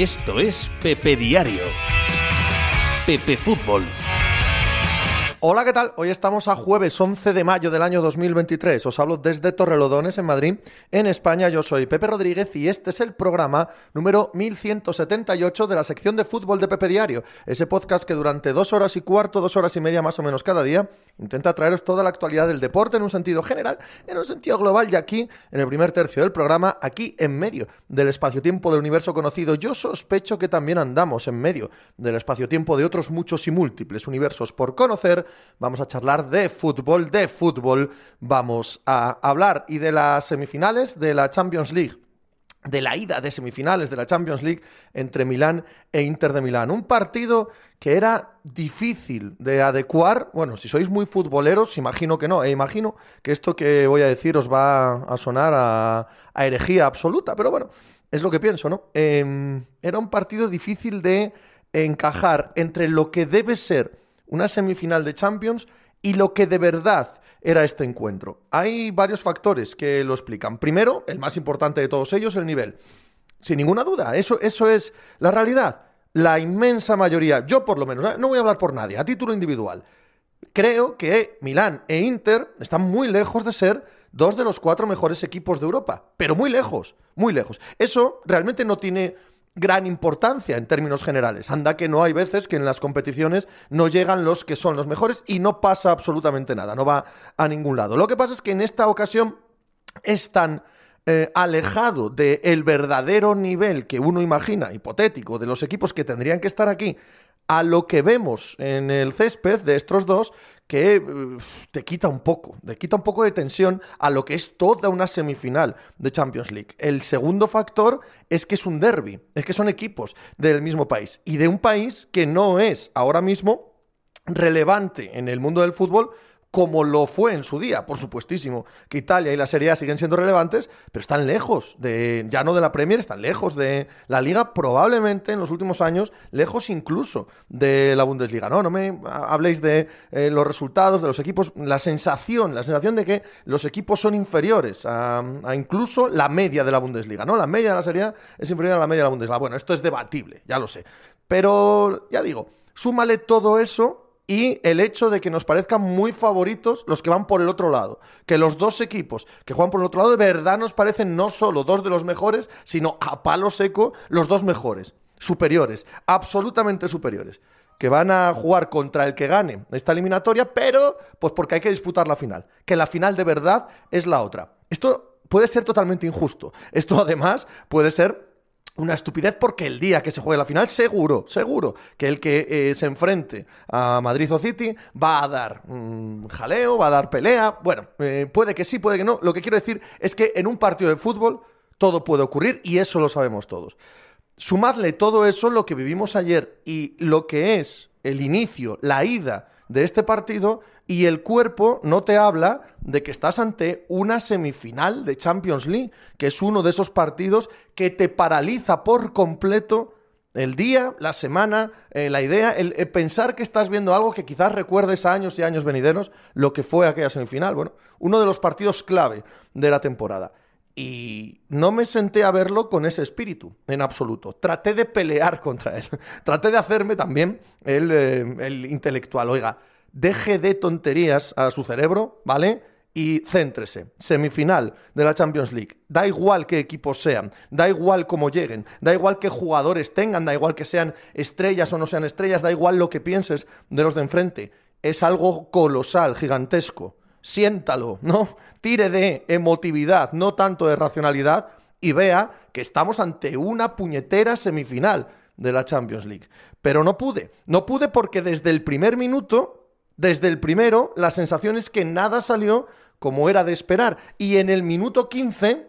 Esto es Pepe Diario. Pepe Fútbol. Hola, ¿qué tal? Hoy estamos a jueves 11 de mayo del año 2023. Os hablo desde Torrelodones, en Madrid, en España. Yo soy Pepe Rodríguez y este es el programa número 1178 de la sección de fútbol de Pepe Diario. Ese podcast que durante dos horas y cuarto, dos horas y media más o menos cada día, intenta traeros toda la actualidad del deporte en un sentido general, en un sentido global y aquí, en el primer tercio del programa, aquí en medio del espacio-tiempo del universo conocido, yo sospecho que también andamos en medio del espacio-tiempo de otros muchos y múltiples universos por conocer vamos a charlar de fútbol, de fútbol, vamos a hablar y de las semifinales de la Champions League de la ida de semifinales de la Champions League entre Milán e Inter de Milán. Un partido que era difícil de adecuar. Bueno, si sois muy futboleros, imagino que no. E imagino que esto que voy a decir os va a sonar a, herejía absoluta. Pero bueno, es lo que pienso, ¿no? Em, era un partido difícil de encajar entre lo que debe ser una semifinal de Champions y lo que de verdad era este encuentro. Hay varios factores que lo explican. Primero, el más importante de todos ellos, el nivel. Sin ninguna duda, eso, eso es la realidad. La inmensa mayoría, yo por lo menos, ¿eh? no voy a hablar por nadie, a título individual, creo que Milán e Inter están muy lejos de ser dos de los cuatro mejores equipos de Europa, pero muy lejos, muy lejos. Eso realmente no tiene gran importancia en términos generales. Anda que no hay veces que en las competiciones no llegan los que son los mejores y no pasa absolutamente nada, no va a ningún lado. Lo que pasa es que en esta ocasión es tan eh, alejado del verdadero nivel que uno imagina, hipotético, de los equipos que tendrían que estar aquí, a lo que vemos en el césped de estos dos, que te quita un poco, te quita un poco de tensión a lo que es toda una semifinal de Champions League. El segundo factor es que es un derby, es que son equipos del mismo país y de un país que no es ahora mismo relevante en el mundo del fútbol como lo fue en su día, por supuestísimo, que Italia y la Serie A siguen siendo relevantes, pero están lejos de, ya no de la Premier, están lejos de la Liga, probablemente en los últimos años, lejos incluso de la Bundesliga. No, no me habléis de eh, los resultados de los equipos, la sensación, la sensación de que los equipos son inferiores a, a, incluso la media de la Bundesliga, ¿no? La media de la Serie A es inferior a la media de la Bundesliga. Bueno, esto es debatible, ya lo sé. Pero, ya digo, súmale todo eso y el hecho de que nos parezcan muy favoritos los que van por el otro lado. Que los dos equipos que juegan por el otro lado de verdad nos parecen no solo dos de los mejores, sino a palo seco los dos mejores, superiores, absolutamente superiores. Que van a jugar contra el que gane esta eliminatoria, pero pues porque hay que disputar la final. Que la final de verdad es la otra. Esto puede ser totalmente injusto. Esto además puede ser una estupidez porque el día que se juegue la final, seguro, seguro que el que eh, se enfrente a Madrid o City va a dar jaleo, va a dar pelea. Bueno, eh, puede que sí, puede que no. Lo que quiero decir es que en un partido de fútbol todo puede ocurrir y eso lo sabemos todos. Sumadle todo eso, lo que vivimos ayer y lo que es el inicio, la ida de este partido y el cuerpo no te habla de que estás ante una semifinal de Champions League, que es uno de esos partidos que te paraliza por completo el día, la semana, eh, la idea, el, pensar que estás viendo algo que quizás recuerdes a años y años venideros lo que fue aquella semifinal. Bueno, uno de los partidos clave de la temporada. Y no me senté a verlo con ese espíritu, en absoluto. Traté de pelear contra él. Traté de hacerme también el, eh, el intelectual. Oiga, deje de tonterías a su cerebro, ¿vale? Y céntrese. Semifinal de la Champions League. Da igual qué equipos sean, da igual cómo lleguen, da igual qué jugadores tengan, da igual que sean estrellas o no sean estrellas, da igual lo que pienses de los de enfrente. Es algo colosal, gigantesco. Siéntalo, ¿no? Tire de emotividad, no tanto de racionalidad, y vea que estamos ante una puñetera semifinal de la Champions League. Pero no pude, no pude porque desde el primer minuto desde el primero, la sensación es que nada salió como era de esperar. Y en el minuto 15,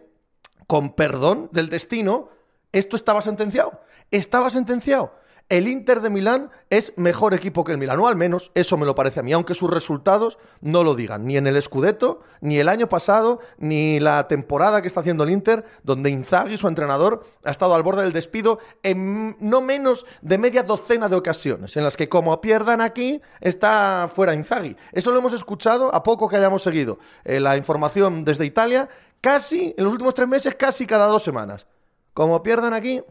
con perdón del destino, esto estaba sentenciado. Estaba sentenciado el Inter de Milán es mejor equipo que el Milán, o al menos eso me lo parece a mí, aunque sus resultados no lo digan, ni en el Scudetto, ni el año pasado, ni la temporada que está haciendo el Inter, donde Inzaghi, su entrenador, ha estado al borde del despido en no menos de media docena de ocasiones, en las que como pierdan aquí, está fuera Inzaghi. Eso lo hemos escuchado a poco que hayamos seguido eh, la información desde Italia, casi, en los últimos tres meses, casi cada dos semanas. Como pierdan aquí,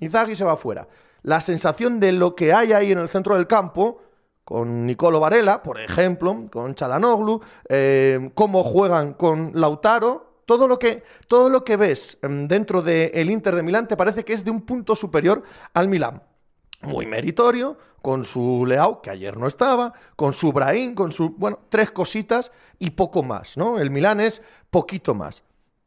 Inzaghi se va fuera. La sensación de lo que hay ahí en el centro del campo, con Nicolo Varela, por ejemplo, con Chalanoglu, eh, cómo juegan con Lautaro, todo lo que, todo lo que ves em, dentro del Inter de Milán te parece que es de un punto superior al Milán. Muy meritorio, con su Leao, que ayer no estaba, con su Brahim, con su, bueno, tres cositas y poco más, ¿no? El Milán es poquito más.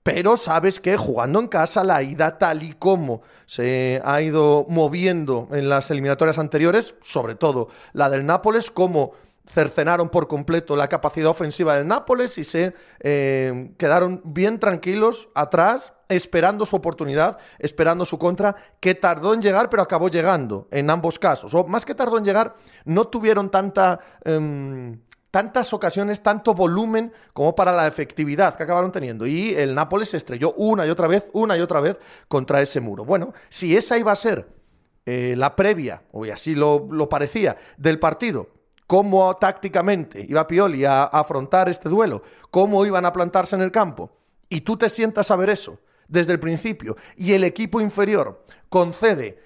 Pero sabes que jugando en casa la ida tal y como se ha ido moviendo en las eliminatorias anteriores, sobre todo la del Nápoles, como cercenaron por completo la capacidad ofensiva del Nápoles y se eh, quedaron bien tranquilos atrás, esperando su oportunidad, esperando su contra, que tardó en llegar, pero acabó llegando en ambos casos. O más que tardó en llegar, no tuvieron tanta... Em, tantas ocasiones, tanto volumen como para la efectividad que acabaron teniendo. Y el Nápoles se estrelló una y otra vez, una y otra vez contra ese muro. Bueno, si esa iba a ser eh, la previa, o así lo, parecía, del partido, cómo tácticamente iba Pioli a, a afrontar este duelo, cómo iban a plantarse en el campo, y tú te sientas a ver eso desde el principio, y el equipo inferior concede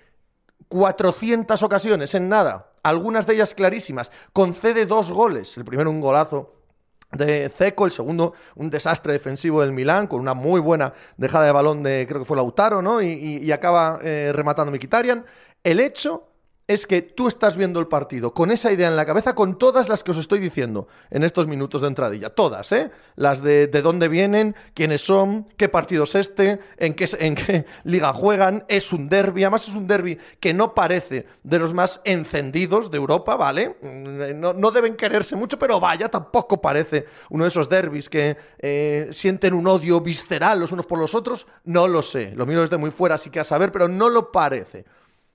400 ocasiones en nada algunas de ellas clarísimas. Concede dos goles, el primero un golazo de Ceco, el segundo un desastre defensivo del Milán, con una muy buena dejada de balón de, creo que fue Lautaro, ¿no? Y, acaba eh, rematando Mikitarian. El hecho es que tú estás viendo el partido con esa idea en la cabeza, con todas las que os estoy diciendo en estos minutos de entradilla. Todas, ¿eh? Las de, de dónde vienen, quiénes son, qué partido es este, en qué, en qué liga juegan. Es un derby, además es un derby que no parece de los más encendidos de Europa, ¿vale? Mm, no, deben quererse mucho, pero vaya, tampoco parece uno de esos derbis que eh, sienten un odio visceral los unos por los otros. No lo sé. Lo mío es de muy fuera, así que a saber, pero no lo parece.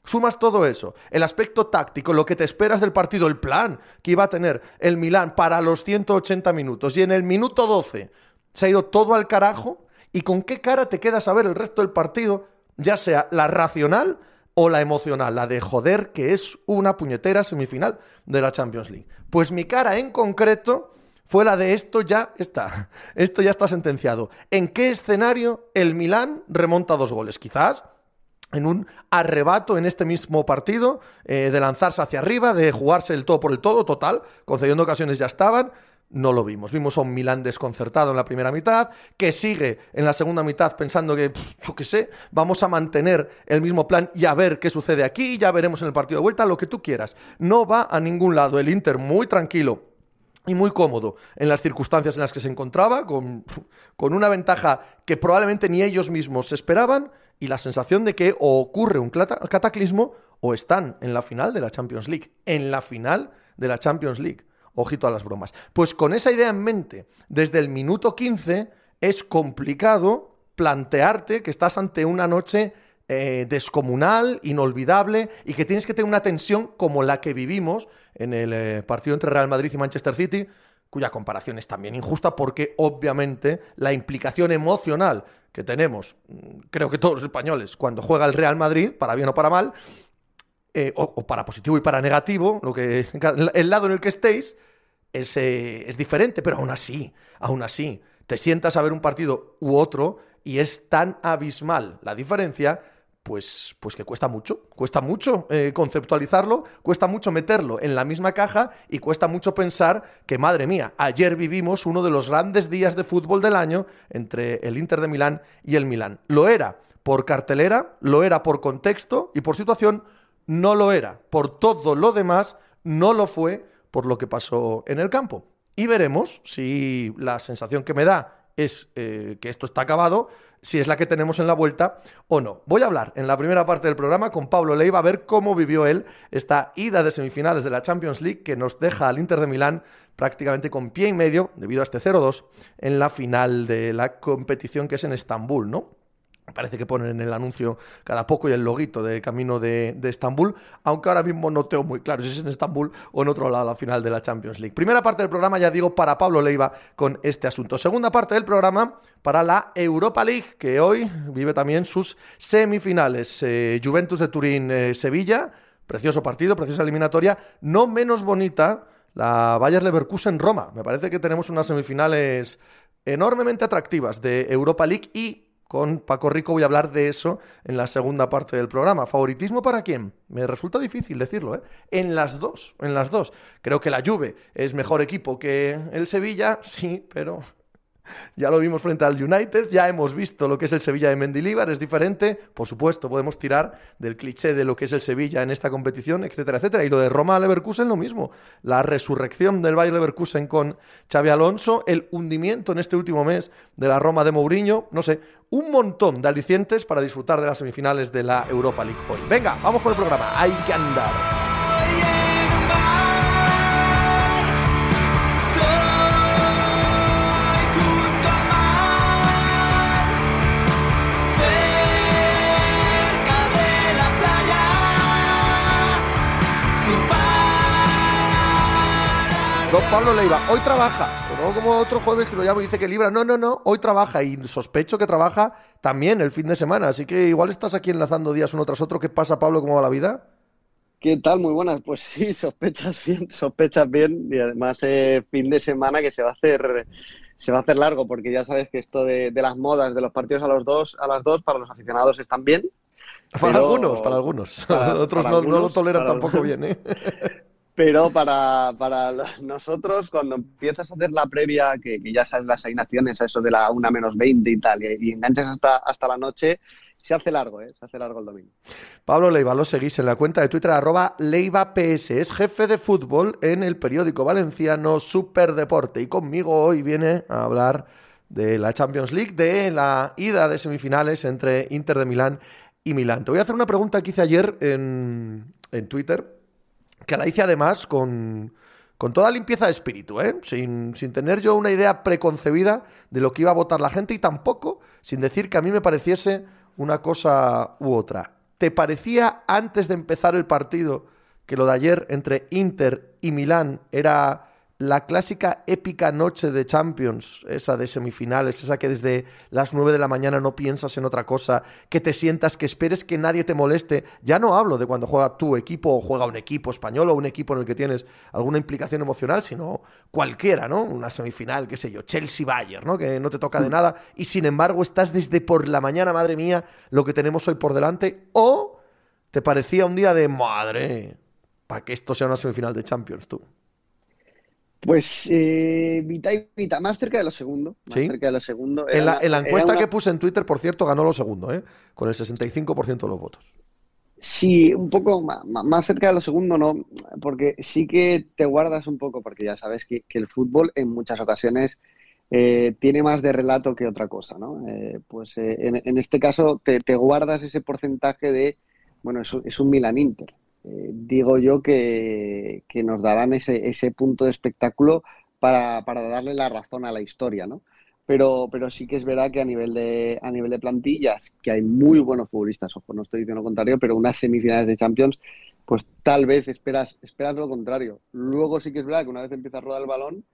Sumas todo eso, el aspecto táctico, lo que te esperas del partido, el plan que iba a tener el Milán para los 180 minutos y en el minuto 12 se ha ido todo al carajo y con qué cara te quedas a ver el resto del partido, ya sea la racional o la emocional, la de joder que es una puñetera semifinal de la Champions League. Pues mi cara en concreto fue la de esto ya está, esto ya está sentenciado. ¿En qué escenario el Milán remonta dos goles? Quizás en un arrebato en este mismo partido, eh, de lanzarse hacia arriba, de jugarse el todo por el todo, total, concediendo ocasiones ya estaban, no lo vimos. Vimos a un Milán desconcertado en la primera mitad, que sigue en la segunda mitad pensando que, yo qué sé, vamos a mantener el mismo plan y a ver qué sucede aquí, ya veremos en el partido de vuelta, lo que tú quieras. No va a ningún lado. El Inter muy tranquilo y muy cómodo en las circunstancias en las que se encontraba, con, con una ventaja que probablemente ni ellos mismos esperaban y la sensación de que o ocurre un cataclismo o están en la final de la Champions League. En la final de la Champions League. Ojito a las bromas. Pues con esa idea en mente, desde el minuto 15 es complicado plantearte que estás ante una noche eh, descomunal, inolvidable y que tienes que tener una tensión como la que vivimos en el eh, partido entre Real Madrid y Manchester City, cuya comparación es también injusta porque obviamente la implicación emocional que tenemos, creo que todos los españoles, cuando juega el Real Madrid, para bien o para mal, eh, o, para positivo y para negativo, lo que, el lado en el que estéis, es, eh, es diferente, pero aún así, aún así, te sientas a ver un partido u otro y es tan abismal la diferencia pues, pues que cuesta mucho, cuesta mucho eh, conceptualizarlo, cuesta mucho meterlo en la misma caja y cuesta mucho pensar que, madre mía, ayer vivimos uno de los grandes días de fútbol del año entre el Inter de Milán y el Milán. Lo era por cartelera, lo era por contexto y por situación, no lo era. Por todo lo demás, no lo fue por lo que pasó en el campo. Y veremos si la sensación que me da es eh, que esto está acabado, si es la que tenemos en la vuelta o no. Voy a hablar en la primera parte del programa con Pablo Leiva a ver cómo vivió él esta ida de semifinales de la Champions League que nos deja al Inter de Milán prácticamente con pie y medio, debido a este 0-2, en la final de la competición que es en Estambul, ¿no? Parece que ponen en el anuncio cada poco y el loguito de camino de, Estambul, aunque ahora mismo no tengo muy claro si es en Estambul o en otro lado la final de la Champions League. Primera parte del programa, ya digo, para Pablo Leiva con este asunto. Segunda parte del programa para la Europa League, que hoy vive también sus semifinales. Eh, Juventus de Turín-Sevilla, eh, precioso partido, preciosa eliminatoria, no menos bonita la Bayer Leverkusen-Roma. Me parece que tenemos unas semifinales enormemente atractivas de Europa League y con Paco Rico. Voy a hablar de eso en la segunda parte del programa. ¿Favoritismo para quién? Me resulta difícil decirlo, ¿eh? En las dos, en las dos. Creo que la Juve es mejor equipo que el Sevilla, sí, pero ya lo vimos frente al United, ya hemos visto lo que es el Sevilla de Mendilibar, es diferente. Por supuesto, podemos tirar del cliché de lo que es el Sevilla en esta competición, etcétera, etcétera. Y lo de Roma Leverkusen, lo mismo. La resurrección del Bayer Leverkusen con Xavi Alonso, el hundimiento en este último mes de la Roma de Mourinho, no sé, un montón de alicientes para disfrutar de las semifinales de la Europa League hoy. Venga, vamos con el programa. Hay que andar. Don Pablo Leiva, hoy trabaja, no como otro jueves que lo llamo y dice que libra. No, no, no, hoy trabaja y sospecho que trabaja también el fin de semana. Así que igual estás aquí enlazando días uno tras otro. ¿Qué pasa, Pablo? ¿Cómo va la vida? ¿Qué tal? Muy buenas. Pues sí, sospechas bien, sospechas bien. Y además, eh, fin de semana que se va a hacer se va a hacer largo, porque ya sabes que esto de, las modas, de los partidos a los dos, a las dos, para los aficionados están bien. Para algunos, para algunos. Otros no, no, lo toleran tampoco bien, ¿eh? Pero para, para, nosotros, cuando empiezas a hacer la previa, que, ya sabes las asignaciones, eso de la 1 menos 20 y tal, y, enganchas hasta, hasta la noche, se hace largo, ¿eh? se hace largo el domingo.Ablo Leiva, lo seguís en la cuenta de Twitter, arroba LeivaPS. Es jefe de fútbol en el periódico valenciano Superdeporte. Y conmigo hoy viene a hablar de la Champions League, de la ida de semifinales entre Inter de Milán y Milán. Te voy a hacer una pregunta que hice ayer en, en Twitter que la hice además con, con toda limpieza de espíritu, ¿eh? sin, sin, tener yo una idea preconcebida de lo que iba a votar la gente y tampoco sin decir que a mí me pareciese una cosa u otra. ¿Te parecía antes de empezar el partido que lo de ayer entre Inter y Milán era la clásica épica noche de Champions, esa de semifinales, esa que desde las 9 de la mañana no piensas en otra cosa, que te sientas, que esperes que nadie te moleste. Ya no hablo de cuando juega tu equipo o juega un equipo español o un equipo en el que tienes alguna implicación emocional, sino cualquiera, ¿no? Una semifinal, qué sé yo, Chelsea-Bayern, ¿no? Que no te toca de nada y sin embargo estás desde por la mañana, madre mía, lo que tenemos hoy por delante, o te parecía un día de madre, para que esto sea una semifinal de Champions, tú. Pues eh, mitad y mitad, más cerca de lo segundo. Más cerca de lo segundo. En la, encuesta que puse en Twitter, por cierto, ganó lo segundo, ¿eh? con el 65% de los votos. Sí, un poco más, cerca de lo segundo, no, porque sí que te guardas un poco, porque ya sabes que, el fútbol en muchas ocasiones eh, tiene más de relato que otra cosa, ¿no? Eh, pues eh, en, este caso te, guardas ese porcentaje de, bueno, es, es un Milan Inter. Eh, digo yo que, nos darán ese, ese, punto de espectáculo para, darle la razón a la historia, ¿no? Pero, pero sí que es verdad que a nivel de a nivel de plantillas, que hay muy buenos futbolistas, ojo, no estoy diciendo lo contrario, pero unas semifinales de Champions, pues tal vez esperas, esperas lo contrario. Luego sí que es verdad que una vez empieza a rodar el balón,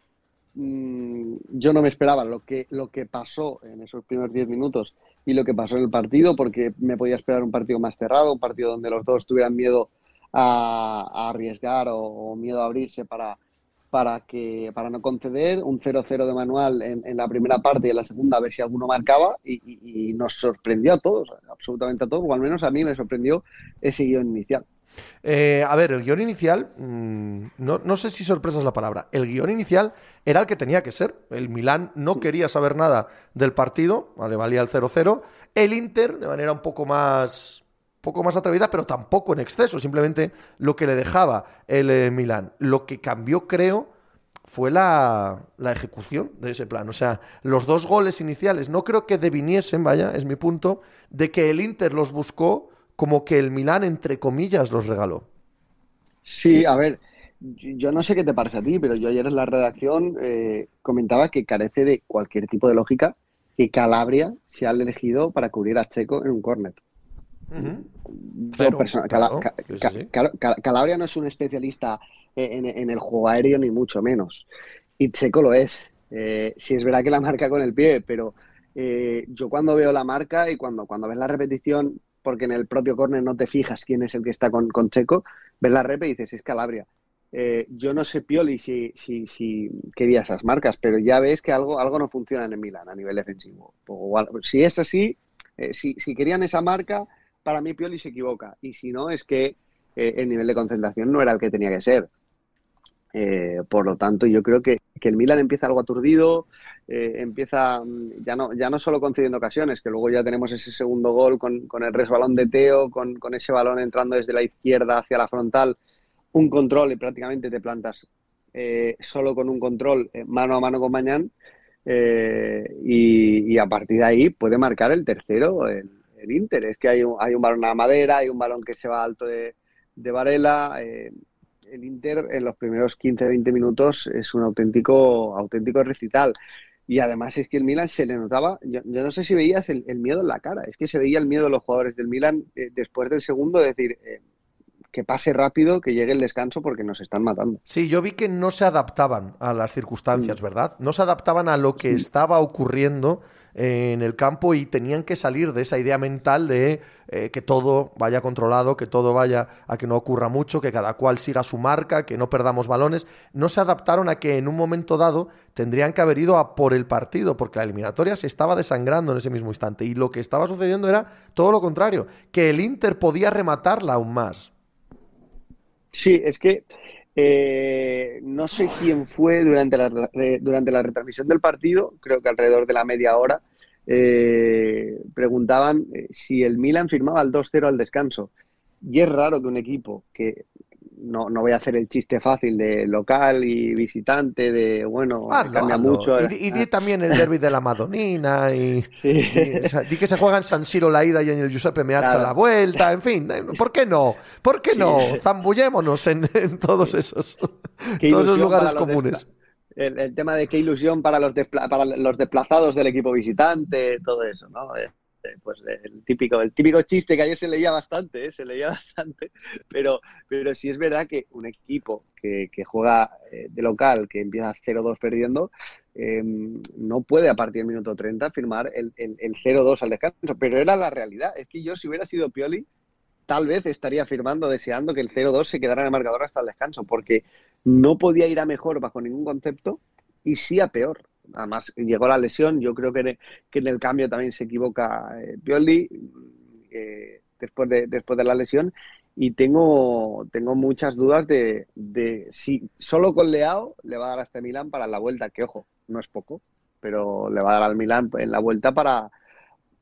mm, yo no me esperaba lo que, lo que pasó en esos primeros 10 minutos y lo que pasó en el partido, porque me podía esperar un partido más cerrado, un partido donde los dos tuvieran miedo a, arriesgar o, miedo a abrirse para, para, que, para no conceder, un 0-0 de manual en, la primera parte y en la segunda a ver si alguno marcaba y, nos sorprendió a todos, absolutamente a todos, o al menos a mí me sorprendió ese guion inicial. Eh, a ver, el guion inicial, mm, no, no, sé si sorpresa es la palabra, el guion inicial era el que tenía que ser. El Milán no quería saber nada del partido, vale, valía el 0-0. El Inter, de manera un poco más poco más atrevida, pero tampoco en exceso, simplemente lo que le dejaba el eh, Milán. Lo que cambió, creo, fue la, ejecución de ese plan. O sea, los dos goles iniciales no creo que deviniesen, vaya, es mi punto, de que el Inter los buscó como que el Milán, entre comillas, los regaló. Sí, a ver, yo no sé qué te parece a ti, pero yo ayer en la redacción eh, comentaba que carece de cualquier tipo de lógica que Calabria se ha elegido para cubrir a Checo en un córner. Calabria no es un especialista en, el juego aéreo, ni mucho menos. Y Checo lo es. Eh, si es verdad que la marca con el pie, pero eh, yo cuando veo la marca y cuando, cuando ves la repetición, porque en el propio córner no te fijas quién es el que está con, Checo, ves la rep y dices, es Calabria. Eh, yo no sé, Pioli, si, si, si, quería esas marcas, pero ya ves que algo, algo no funciona en el Milan a nivel defensivo. si es así, Eh, si, si, querían esa marca, para mí Pioli se equivoca. Y si no, es que eh, el nivel de concentración no era el que tenía que ser. Eh, por lo tanto, yo creo que, el Milan empieza algo aturdido, eh, empieza mm, ya no, ya no solo concediendo ocasiones, que luego ya tenemos ese segundo gol con, con el resbalón de Teo, con, con, ese balón entrando desde la izquierda hacia la frontal, un control y prácticamente te plantas eh, solo con un control eh, mano a mano con Mañán. Y, y, a partir de ahí puede marcar el tercero el, el Inter. Es que hay un, hay un balón a madera, hay un balón que se va alto de, de Varela el Inter en los primeros 15-20 minutos es un auténtico, auténtico recital. Y además es que el Milan se le notaba, yo, yo no sé si veías el, el, miedo en la cara, es que se veía el miedo de los jugadores del Milan eh, después del segundo, decir, eh, que pase rápido, que llegue el descanso porque nos están matando. Sí, yo vi que no se adaptaban a las circunstancias, mm. ¿verdad? No se adaptaban a lo que estaba ocurriendo en el campo y tenían que salir de esa idea mental de eh, que todo vaya controlado, que todo vaya a que no ocurra mucho, que cada cual siga su marca, que no perdamos balones. No se adaptaron a que en un momento dado tendrían que haber ido a por el partido, porque la eliminatoria se estaba desangrando en ese mismo instante. Y lo que estaba sucediendo era todo lo contrario, que el Inter podía rematarla aún más. Sí, es que eh, no sé quién fue durante la, durante la retransmisión del partido, creo que alrededor de la media hora, eh, preguntaban eh, si el Milan firmaba el 2-0 al descanso. Y es raro que un equipo que no, no, voy a hacer el chiste fácil de local y visitante, de bueno, ah, cambia mucho. Y, y, di también el derby de la Madonina, y, sí. y o sea, di que se juega en San Siro la ida y en el Giuseppe Meazza claro. la vuelta, en fin, ¿por qué no? ¿Por qué no? Sí. Zambullémonos en, en todos esos, todos esos lugares comunes. El, el, tema de qué ilusión para los, para los desplazados del equipo visitante, todo eso, ¿no? Eh, pues el típico, el típico chiste que ayer se leía bastante, ¿eh? se leía bastante, pero, pero sí es verdad que un equipo que, que juega eh, de local, que empieza 0-2 perdiendo, eh, no puede a partir del minuto 30 firmar el, el, el 0-2 al descanso, pero era la realidad, es que yo si hubiera sido Pioli, tal vez estaría firmando, deseando que el 0-2 se quedara en el marcador hasta el descanso, porque no podía ir a mejor bajo ningún concepto y sí a peor además llegó la lesión, yo creo que, que en el cambio también se equivoca eh, Pioli eh, después, de, después de la lesión. Y tengo, tengo muchas dudas de, de, si solo con Leao le va a dar a este Milan para la vuelta, que ojo, no es poco, pero le va a dar al Milan en la vuelta para,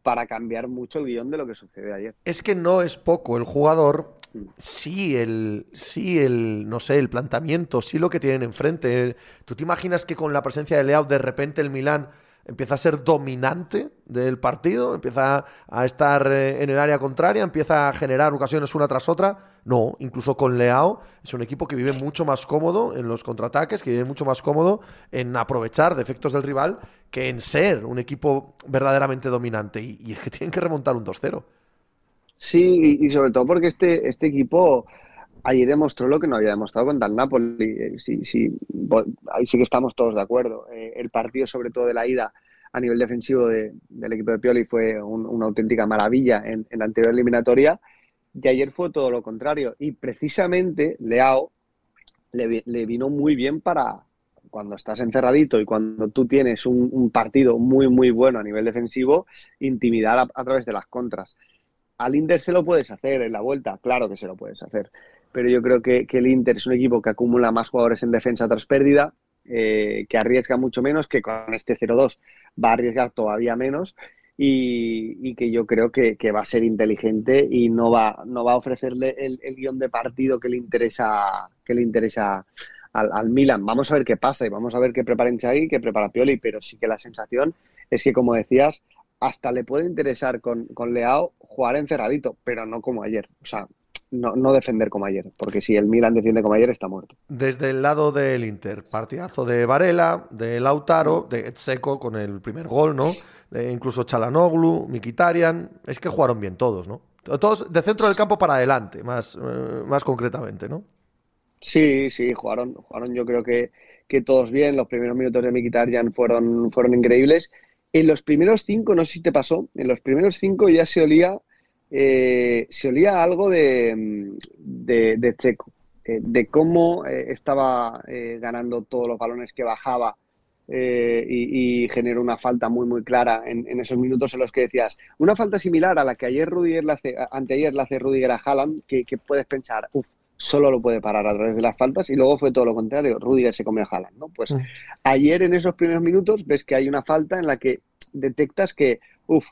para cambiar mucho el guion de lo que sucedió ayer. Es que no es poco, el jugador sí el, sí el, no sé, el planteamiento, sí lo que tienen enfrente. ¿Tú te imaginas que con la presencia de Leao de repente el Milán empieza a ser dominante del partido, empieza a estar eh, en el área contraria, empieza a generar ocasiones una tras otra? No, incluso con Leao es un equipo que vive mucho más cómodo en los contraataques, que vive mucho más cómodo en aprovechar defectos del rival que en ser un equipo verdaderamente dominante. Y, y es que tienen que remontar un 2-0. Sí, y sobre todo porque este, este equipo ayer demostró lo que no había demostrado contra el Napoli. Sí, sí, ahí sí que estamos todos de acuerdo. Eh, el partido, sobre todo de la ida a nivel defensivo de, del equipo de Pioli, fue un, una auténtica maravilla en, la anterior eliminatoria. Y ayer fue todo lo contrario. Y precisamente Leao le, vino muy bien para cuando estás encerradito y cuando tú tienes un, un partido muy, muy bueno a nivel defensivo, intimidar a, a través de las contras. Al Inter se lo puedes hacer en la vuelta, claro que se lo puedes hacer. Pero yo creo que, el Inter es un equipo que acumula más jugadores en defensa tras pérdida, eh, que arriesga mucho menos, que con este 0-2 va a arriesgar todavía menos y, que yo creo que, va a ser inteligente y no va, no va a ofrecerle el, guion de partido que le interesa, que le interesa al, al, Milan. Vamos a ver qué pasa y vamos a ver qué prepara Inzaghi, qué prepara Pioli, pero sí que la sensación es que, como decías, hasta le puede interesar con, con Leao jugar encerradito, pero no como ayer. O sea, no, no, defender como ayer, porque si el Milan defiende como ayer está muerto. Desde el lado del Inter, partidazo de Varela, de Lautaro, de Seco con el primer gol, ¿no? Incluso Chalanoglu, Mikitarian, es que jugaron bien todos, ¿no? Todos de centro del campo para adelante, más, eh, más concretamente, ¿no? Sí, sí, jugaron, jugaron yo creo que, que todos bien, los primeros minutos de Mikitarian fueron, fueron increíbles en los primeros cinco, no sé si te pasó, en los primeros cinco ya se olía, eh, se olía algo de, de, de Checo, eh, de cómo eh, estaba ganando todos los balones que bajaba y, generó una falta muy, muy clara en, esos minutos en los que decías, una falta similar a la que ayer Rudiger le hace, anteayer le hace Rudiger a Haaland, que, puedes pensar, uff, solo lo puede parar a través de las faltas y luego fue todo lo contrario, Rudiger se comió a Haaland, ¿no? Pues mm. ayer en esos primeros minutos ves que hay una falta en la que detectas que, uff,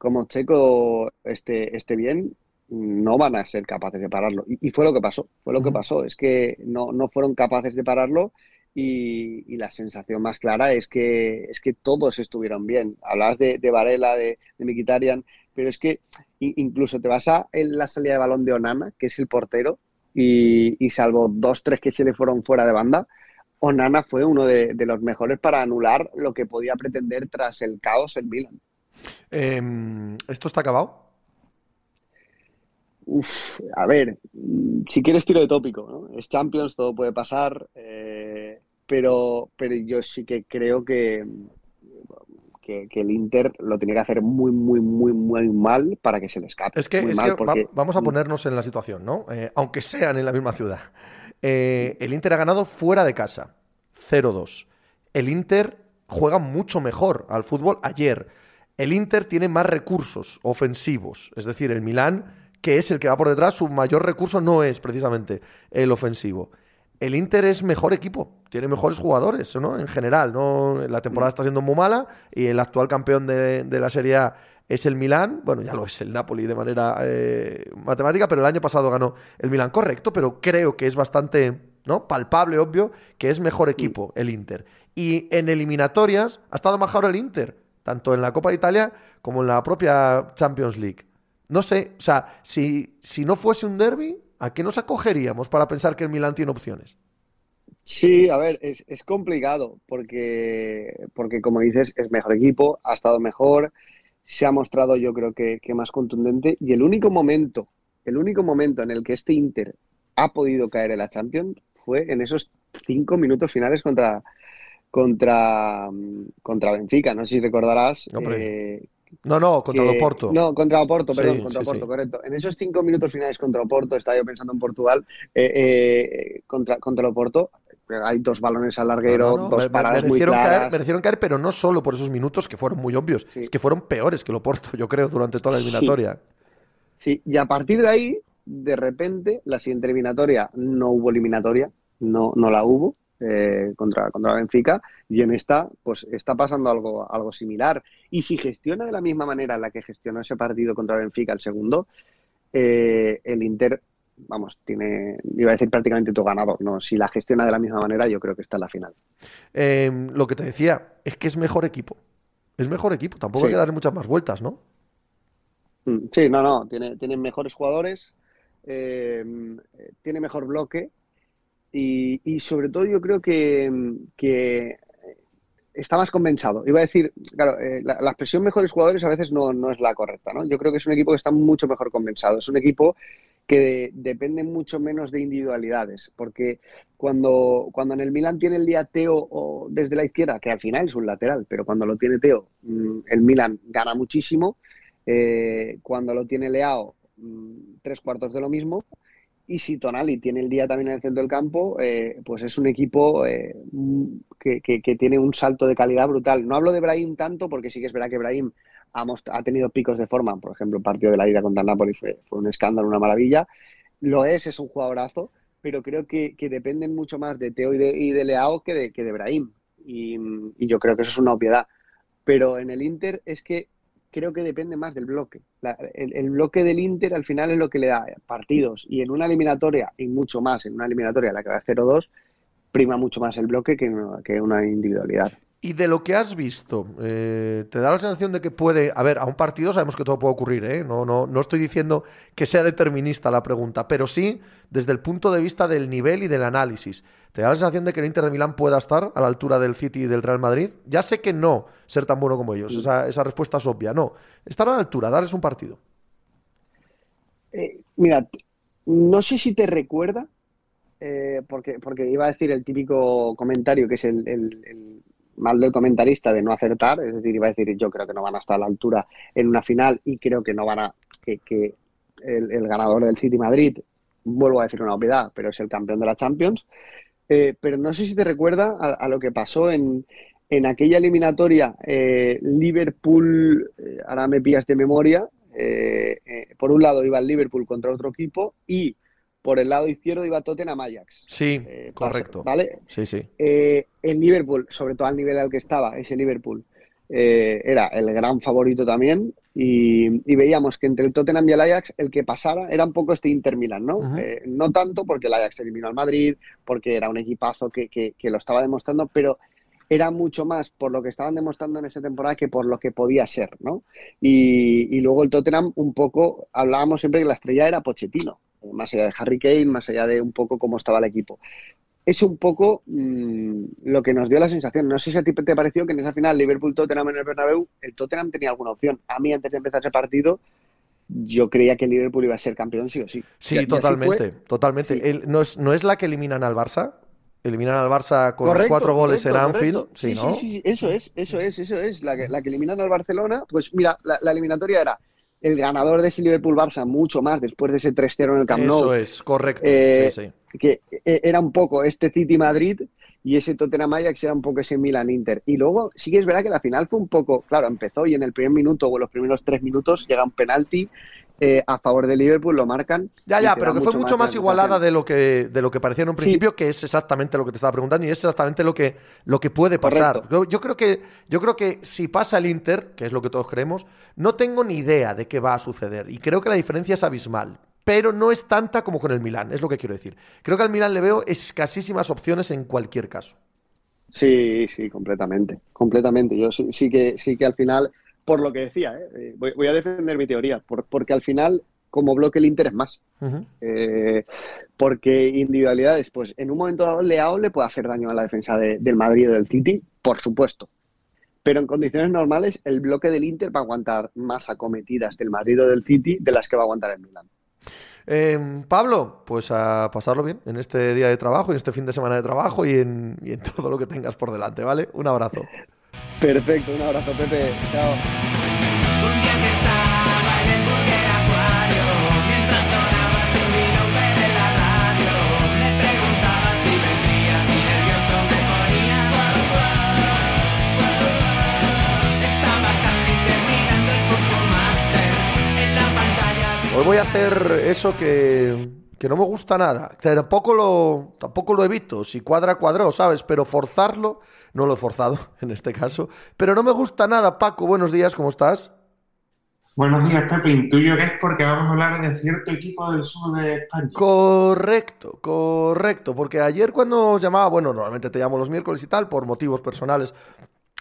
como Checo esté, esté bien, no van a ser capaces de pararlo. Y, fue lo que pasó, fue lo que pasó, es que no, no fueron capaces de pararlo y, la sensación más clara es que, es que todos estuvieron bien. Hablas de, de Varela, de, de Mikitarian, pero es que incluso te vas a en la salida de balón de Onana, que es el portero, y, salvo dos, tres que se le fueron fuera de banda, Onana fue uno de, los mejores para anular lo que podía pretender tras el caos en Milan. Em, ¿Esto está acabado? Uf, a ver, si quieres tiro de tópico, ¿no? Es Champions, todo puede pasar, eh, pero, pero yo sí que creo que, que, el Inter lo tenía que hacer muy, muy, muy, muy mal para que se le escape. Es que, vamos a ponernos en la situación, ¿no? Eh, aunque sean en la misma ciudad. Eh, el Inter ha ganado fuera de casa, 0-2. El Inter juega mucho mejor al fútbol ayer. El Inter tiene más recursos ofensivos, es decir, el Milán que es el que va por detrás, su mayor recurso no es precisamente el ofensivo. El Inter es mejor equipo, tiene mejores jugadores, ¿no? En general, ¿no? La temporada está siendo muy mala y el actual campeón de, la Serie A es el Milán. Bueno, ya lo es el Napoli de manera eh, matemática, pero el año pasado ganó el Milán, correcto, pero creo que es bastante ¿no? palpable, obvio, que es mejor equipo el Inter. Y en eliminatorias ha estado mejor el Inter, tanto en la Copa de Italia como en la propia Champions League. No sé, o sea, si, si no fuese un derby, ¿a qué nos acogeríamos para pensar que el Milan tiene opciones? Sí, a ver, es, complicado porque, porque, como dices, es mejor equipo, ha estado mejor, se ha mostrado yo creo que, más contundente y el único momento, el único momento en el que este Inter ha podido caer en la Champions fue en esos cinco minutos finales contra, contra, contra Benfica. No sé si recordarás eh, no, no, contra Oporto. No, contra Oporto, perdón, contra Oporto, correcto. En esos cinco minutos finales contra Oporto, estaba yo pensando en Portugal, eh, eh, contra, contra Oporto, hay dos balones al larguero, dos paradas muy claras. merecieron caer, pero no solo por esos minutos que fueron muy obvios, es que fueron peores que el Oporto, yo creo, durante toda la eliminatoria. Sí. y a partir de ahí, de repente, la siguiente eliminatoria no hubo eliminatoria, no, no la hubo. Eh, contra, contra Benfica y en esta pues está pasando algo, algo similar. Y si gestiona de la misma manera en la que gestionó ese partido contra Benfica el segundo, eh, el Inter, vamos, tiene, iba a decir prácticamente todo ganador. No, si la gestiona de la misma manera, yo creo que está en la final. Em, lo que te decía es que es mejor equipo. Es mejor equipo, tampoco hay que darle muchas más vueltas, ¿no? Mm, sí, no, no, tiene, tiene mejores jugadores, em, tiene mejor bloque y, sobre todo yo creo que, está más compensado. Iba a decir, claro, eh, la, expresión mejores jugadores a veces no, es la correcta, ¿no? Yo creo que es un equipo que está mucho mejor compensado. Es un equipo que depende mucho menos de individualidades, porque cuando, cuando en el Milan tiene el día Teo o desde la izquierda, que al final es un lateral, pero cuando lo tiene Teo, mm, el Milan gana muchísimo. Eh, cuando lo tiene Leao, mm, tres cuartos de lo mismo. Y si Tonali tiene el día también en el centro del campo, eh, pues es un equipo eh, que, tiene un salto de calidad brutal. No hablo de Brahim tanto, porque sí que es verdad que Brahim ha, tenido picos de forma. Por ejemplo, el partido de la ida contra el Napoli fue, un escándalo, una maravilla. Lo es, es un jugadorazo, pero creo que, dependen mucho más de Teo y de, Leao que de, que de Brahim. Y, y yo creo que eso es una obviedad. Pero en el Inter es que creo que depende más del bloque. el, bloque del Inter al final es lo que le da partidos y en una eliminatoria, y mucho más en una eliminatoria la que va a 0-2, prima mucho más el bloque que, que una individualidad. Y de lo que has visto, eh, ¿te da la sensación de que puede, a ver, a un partido sabemos que todo puede ocurrir, ¿eh? no, no, no estoy diciendo que sea determinista la pregunta, pero sí desde el punto de vista del nivel y del análisis. ¿Te da la sensación de que el Inter de Milán pueda estar a la altura del City y del Real Madrid? Ya sé que no ser tan bueno como ellos, esa, esa respuesta es obvia, no. Estar a la altura, darles un partido. Eh, mira, no sé si te recuerda, porque, porque iba a decir el típico comentario que es el mal del comentarista de no acertar, es decir, iba a decir yo creo que no van a estar a la altura en una final y creo que no van a, que, el, ganador del City Madrid, vuelvo a decir una obviedad, pero es el campeón de la Champions. Eh, pero no sé si te recuerda a, lo que pasó en, en aquella eliminatoria, eh, Liverpool, eh, ahora me pillas de memoria, eh, por un lado iba el Liverpool contra otro equipo y por el lado izquierdo iba Tottenham Ajax. Sí, correcto. ¿Vale? Sí, sí. el Liverpool, sobre todo al nivel al que estaba, ese Liverpool, era el gran favorito también y, veíamos que entre el Tottenham y el Ajax el que pasara era un poco este Inter Milan, ¿no? no tanto porque el Ajax eliminó al Madrid, porque era un equipazo que, que, lo estaba demostrando, pero era mucho más por lo que estaban demostrando en esa temporada que por lo que podía ser, ¿no? Y, luego el Tottenham un poco, hablábamos siempre que la estrella era Pochettino, más allá de Harry Kane, más allá de un poco cómo estaba el equipo. Es un poco mm, lo que nos dio la sensación. No sé si a ti te pareció que en esa final Liverpool-Tottenham en el Bernabéu, el Tottenham tenía alguna opción. A mí antes de empezar ese partido yo creía que el Liverpool iba a ser campeón sí o sí. Sí, totalmente, totalmente. no, es, ¿No es la que eliminan al Barça? eliminan al Barça con los cuatro goles en Anfield. Sí, sí, sí, eso es, eso es, eso es. La que, la que eliminan al Barcelona, pues mira, la, eliminatoria era el ganador de ese Liverpool-Barça mucho más después de ese 3-0 en el Camp Nou. Eso es, correcto. Eh, que eh, era un poco este City-Madrid y ese Tottenham Ajax era un poco ese Milan-Inter. Y luego sí que es verdad que la final fue un poco, claro, empezó y en el primer minuto o en los primeros tres minutos llega un penalti eh, a favor de Liverpool, lo marcan. Ya, ya, pero que fue mucho más, igualada de lo que de lo que parecía en un principio, que es exactamente lo que te estaba preguntando y es exactamente lo que, lo que puede pasar. Yo, creo que, yo creo que si pasa el Inter, que es lo que todos creemos, no tengo ni idea de qué va a suceder. Y creo que la diferencia es abismal. Pero no es tanta como con el Milán, es lo que quiero decir. Creo que al Milán le veo escasísimas opciones en cualquier caso. Sí, sí, completamente, completamente. Yo sí que, sí que al final por lo que decía, ¿eh? Eh, voy, a defender mi teoría, porque al final, como bloque, el Inter es más. Eh, porque individualidades, pues en un momento dado, Leao le puede hacer daño a la defensa del Madrid o del City, por supuesto. Pero en condiciones normales, el bloque del Inter va a aguantar más acometidas del Madrid o del City de las que va a aguantar el Milan. Em, Pablo, pues a pasarlo bien en este día de trabajo, en este fin de semana de trabajo y en, y en todo lo que tengas por delante, ¿vale? Un abrazo. Perfecto, un abrazo, Pepe. Chao. Hoy voy a hacer eso que que no me gusta nada. Tampoco lo, tampoco lo evito. Si cuadra, cuadró, ¿sabes? Pero forzarlo, no lo he forzado en este caso. Pero no me gusta nada. Paco, buenos días, ¿cómo estás? Buenos días, Pepe. Intuyo que es porque vamos a hablar de cierto equipo del sur de España. Correcto, correcto. Porque ayer cuando llamaba, bueno, normalmente te llamo los miércoles y tal, por motivos personales,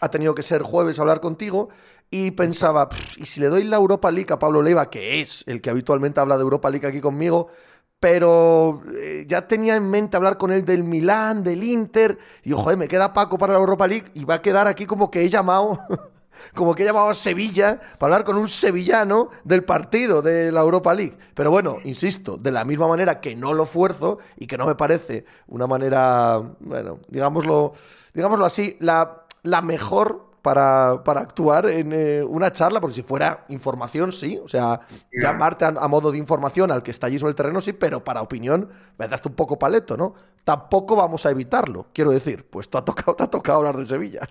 ha tenido que ser jueves hablar contigo y pensaba, ¿y si le doy la Europa League a Pablo Leiva, que es el que habitualmente habla de Europa League aquí conmigo? pero eh, ya tenía en mente hablar con él del Milán, del Inter, y ojo, me queda Paco para la Europa League y va a quedar aquí como que he llamado, como que he llamado a Sevilla para hablar con un sevillano del partido de la Europa League. Pero bueno, insisto, de la misma manera que no lo fuerzo y que no me parece una manera, bueno, digámoslo, digámoslo así, la, la mejor para, actuar en eh, una charla, porque si fuera información, sí, o sea, llamarte a, modo de información al que está allí sobre el terreno, sí, pero para opinión me das un poco paleto, ¿no? Tampoco vamos a evitarlo, quiero decir, pues te ha tocado, te ha tocado hablar del Sevilla.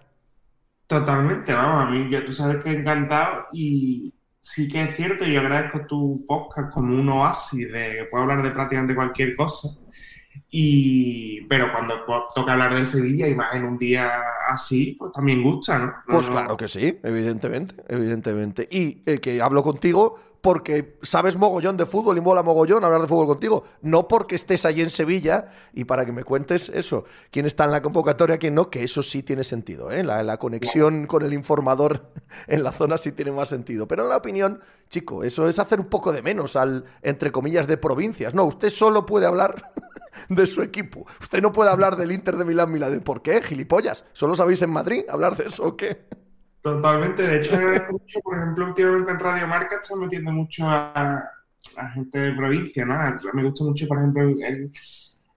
Totalmente, vamos, a mí ya tú sabes que he encantado y sí que es cierto, yo agradezco tu podcast como un oasis de que puedo hablar de prácticamente cualquier cosa y, pero cuando toca hablar del Sevilla y más en un día así, pues también gusta, ¿no? Pues claro que sí, evidentemente, evidentemente. Y el que hablo contigo porque sabes mogollón de fútbol y mola mogollón hablar de fútbol contigo, no porque estés allí en Sevilla y para que me cuentes eso, quién está en la convocatoria, quién no, que eso sí tiene sentido, ¿eh? la, la conexión con el informador en la zona sí tiene más sentido. Pero en la opinión, chico, eso es hacer un poco de menos al, entre comillas, de provincias. No, usted solo puede hablar de su equipo. Usted no puede hablar del Inter de Milán, Milán. ¿Por qué? Gilipollas. ¿Solo sabéis en Madrid hablar de eso o qué? Totalmente. De hecho, por ejemplo, últimamente en Radio Marca están metiendo mucho a, gente de provincia, ¿no? Me gusta mucho, por ejemplo, el,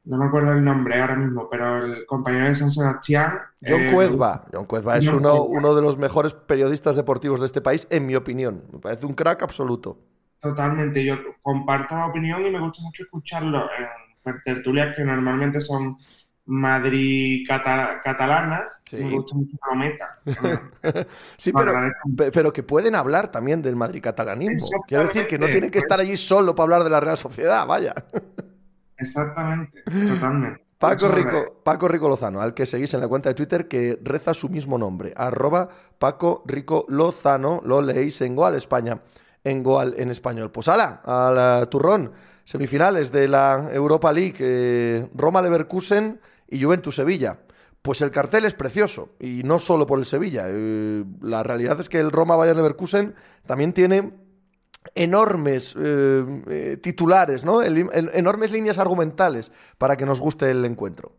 no me acuerdo el nombre ahora mismo, pero el compañero de San Sebastián. John eh, Cuezba. John Cuezba es uno, uno de los mejores periodistas deportivos de este país, en mi opinión. Me parece un crack absoluto. Totalmente. Yo comparto la opinión y me gusta mucho escucharlo en tertulias que normalmente son Madrid-catalanas. Me gusta mucho la meta. sí, pero, pero, que pueden hablar también del Madrid-catalanismo. Quiero decir que no tienen que estar allí solo para hablar de la Real Sociedad, vaya. Exactamente, totalmente. Paco Rico, Paco Rico Lozano, al que seguís en la cuenta de Twitter que reza su mismo nombre, arroba Paco Rico Lozano, lo leéis en Goal España, en Goal en español. Pues ala, al turrón, semifinales de la Europa League, eh, Roma Leverkusen y Juventus Sevilla. Pues el cartel es precioso, y no solo por el Sevilla. Eh, la realidad es que el Roma Bayern Leverkusen también tiene enormes eh, titulares, ¿no? enormes líneas argumentales para que nos guste el encuentro.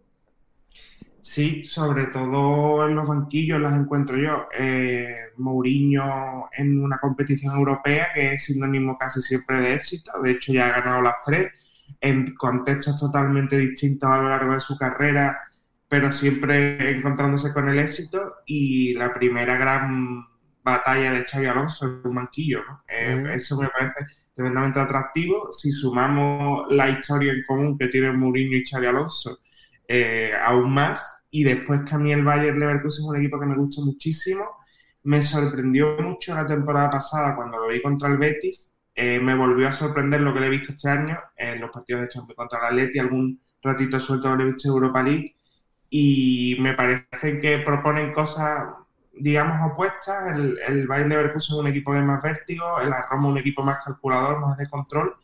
Sí, sobre todo en los banquillos las encuentro yo. Eh, Mourinho en una competición europea que es sinónimo casi siempre de éxito. De hecho, ya ha ganado las tres en contextos totalmente distintos a lo largo de su carrera, pero siempre encontrándose con el éxito. Y la primera gran batalla de Xavi Alonso en un banquillo. Eh, eso me parece tremendamente atractivo. Si sumamos la historia en común que tienen Mourinho y Xavi Alonso, eh, aún más. Y después que a mí el Bayern Leverkusen es un equipo que me gusta muchísimo. Me sorprendió mucho la temporada pasada cuando lo vi contra el Betis. Eh, me volvió a sorprender lo que le he visto este año en los partidos de Champions contra el Atleti. Algún ratito suelto lo he visto en Europa League. Y me parece que proponen cosas digamos, opuestas. El, el Bayern Leverkusen es un equipo de más vértigo, el Roma un equipo más calculador, más de control.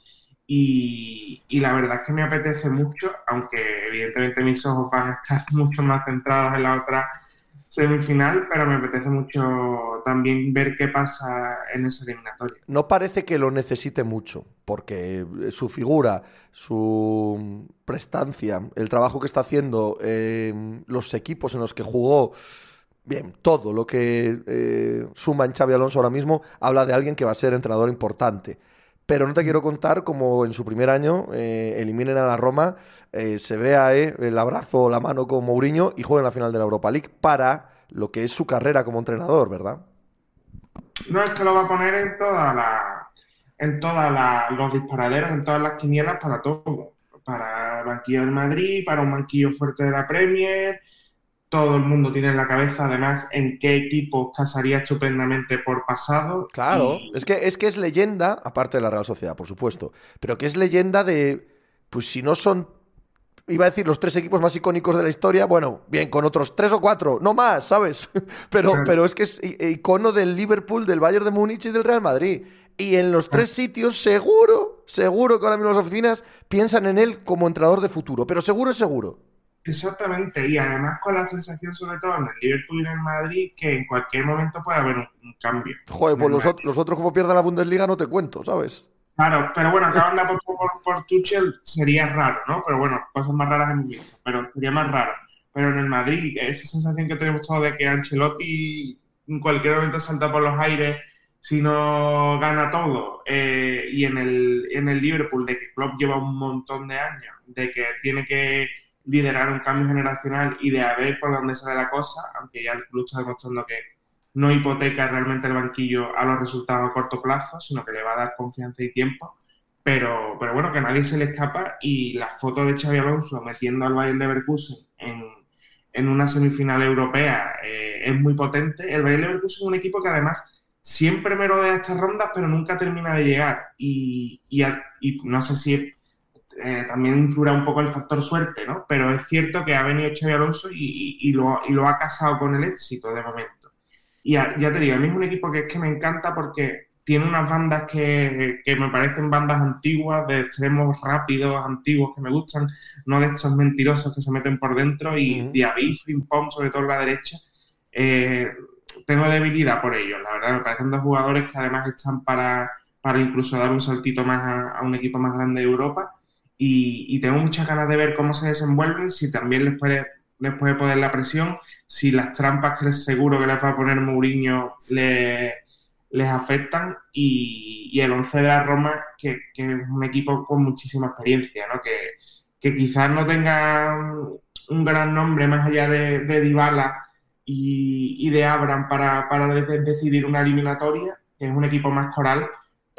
Y, la verdad es que me apetece mucho, aunque evidentemente mis ojos van a estar mucho más centrados en la otra semifinal, pero me apetece mucho también ver qué pasa en esa eliminatoria. No parece que lo necesite mucho, porque su figura, su prestancia, el trabajo que está haciendo, en los equipos en los que jugó, Bien, todo lo que eh, suma en Xavi Alonso ahora mismo habla de alguien que va a ser entrenador importante. Pero no te quiero contar como en su primer año eh, eliminen a la Roma, eh, se vea el abrazo, la mano con Mourinho y juegue en la final de la Europa League para lo que es su carrera como entrenador, ¿verdad? No, es que lo va a poner en toda la, en todos los disparaderos, en todas las quinielas para todo. Para el banquillo del Madrid, para un banquillo fuerte de la Premier, todo el mundo tiene en la cabeza, además, en qué equipo casaría estupendamente por pasado. Claro, es, que, es que es leyenda, aparte de la Real Sociedad, por supuesto, pero que es leyenda de, pues si no son, iba a decir, los tres equipos más icónicos de la historia, bueno, bien, con otros tres o cuatro, no más, ¿sabes? pero, pero es que es icono del Liverpool, del Bayern de Múnich y del Real Madrid. Y en los tres sitios, seguro, seguro que ahora mismo las oficinas piensan en él como entrenador de futuro, pero seguro es seguro. Exactamente, y además con la sensación, sobre todo en el Liverpool y en el Madrid, que en cualquier momento puede haber un, cambio. Joder, pues los, los, otros, como pierdan la Bundesliga, no te cuento, ¿sabes? Claro, pero bueno, acaban de apostar por, por Tuchel sería raro, ¿no? Pero bueno, cosas más raras hemos visto, pero sería más raro. Pero en el Madrid, esa sensación que tenemos todos de que Ancelotti en cualquier momento salta por los aires si no gana todo, eh, y en el, en el Liverpool, de que Klopp lleva un montón de años, de que tiene que liderar un cambio generacional y de a ver por dónde sale la cosa, aunque ya el club está demostrando que no hipoteca realmente el banquillo a los resultados a corto plazo, sino que le va a dar confianza y tiempo. Pero, pero bueno, que a nadie se le escapa y la foto de Xavi Alonso metiendo al Bayern Leverkusen en, en una semifinal europea eh, es muy potente. El Bayern Leverkusen es un equipo que además siempre me rodea estas rondas, pero nunca termina de llegar. Y, y no sé si eh, también influirá un poco el factor suerte, ¿no? Pero es cierto que ha venido Xavi Alonso y, lo, y lo, ha casado con el éxito de momento. Y ya, te digo, a mí es un equipo que es que me encanta porque tiene unas bandas que, me parecen bandas antiguas, de extremos rápidos, antiguos, que me gustan, no de estos mentirosos que se meten por dentro, y uh Diaby, Frimpong, sobre todo en la derecha. Eh, tengo debilidad por ellos, la verdad, me parecen dos jugadores que además están para, para incluso dar un saltito más a, a un equipo más grande de Europa y, tengo muchas ganas de ver cómo se desenvuelven, si también les puede, les puede poner la presión, si las trampas que les seguro que les va a poner Mourinho les, les afectan y, el 11 de la Roma, que, que, es un equipo con muchísima experiencia, ¿no? que, que quizás no tenga un gran nombre más allá de, de Dybala y, y de Abram para, para decidir una eliminatoria, que es un equipo más coral,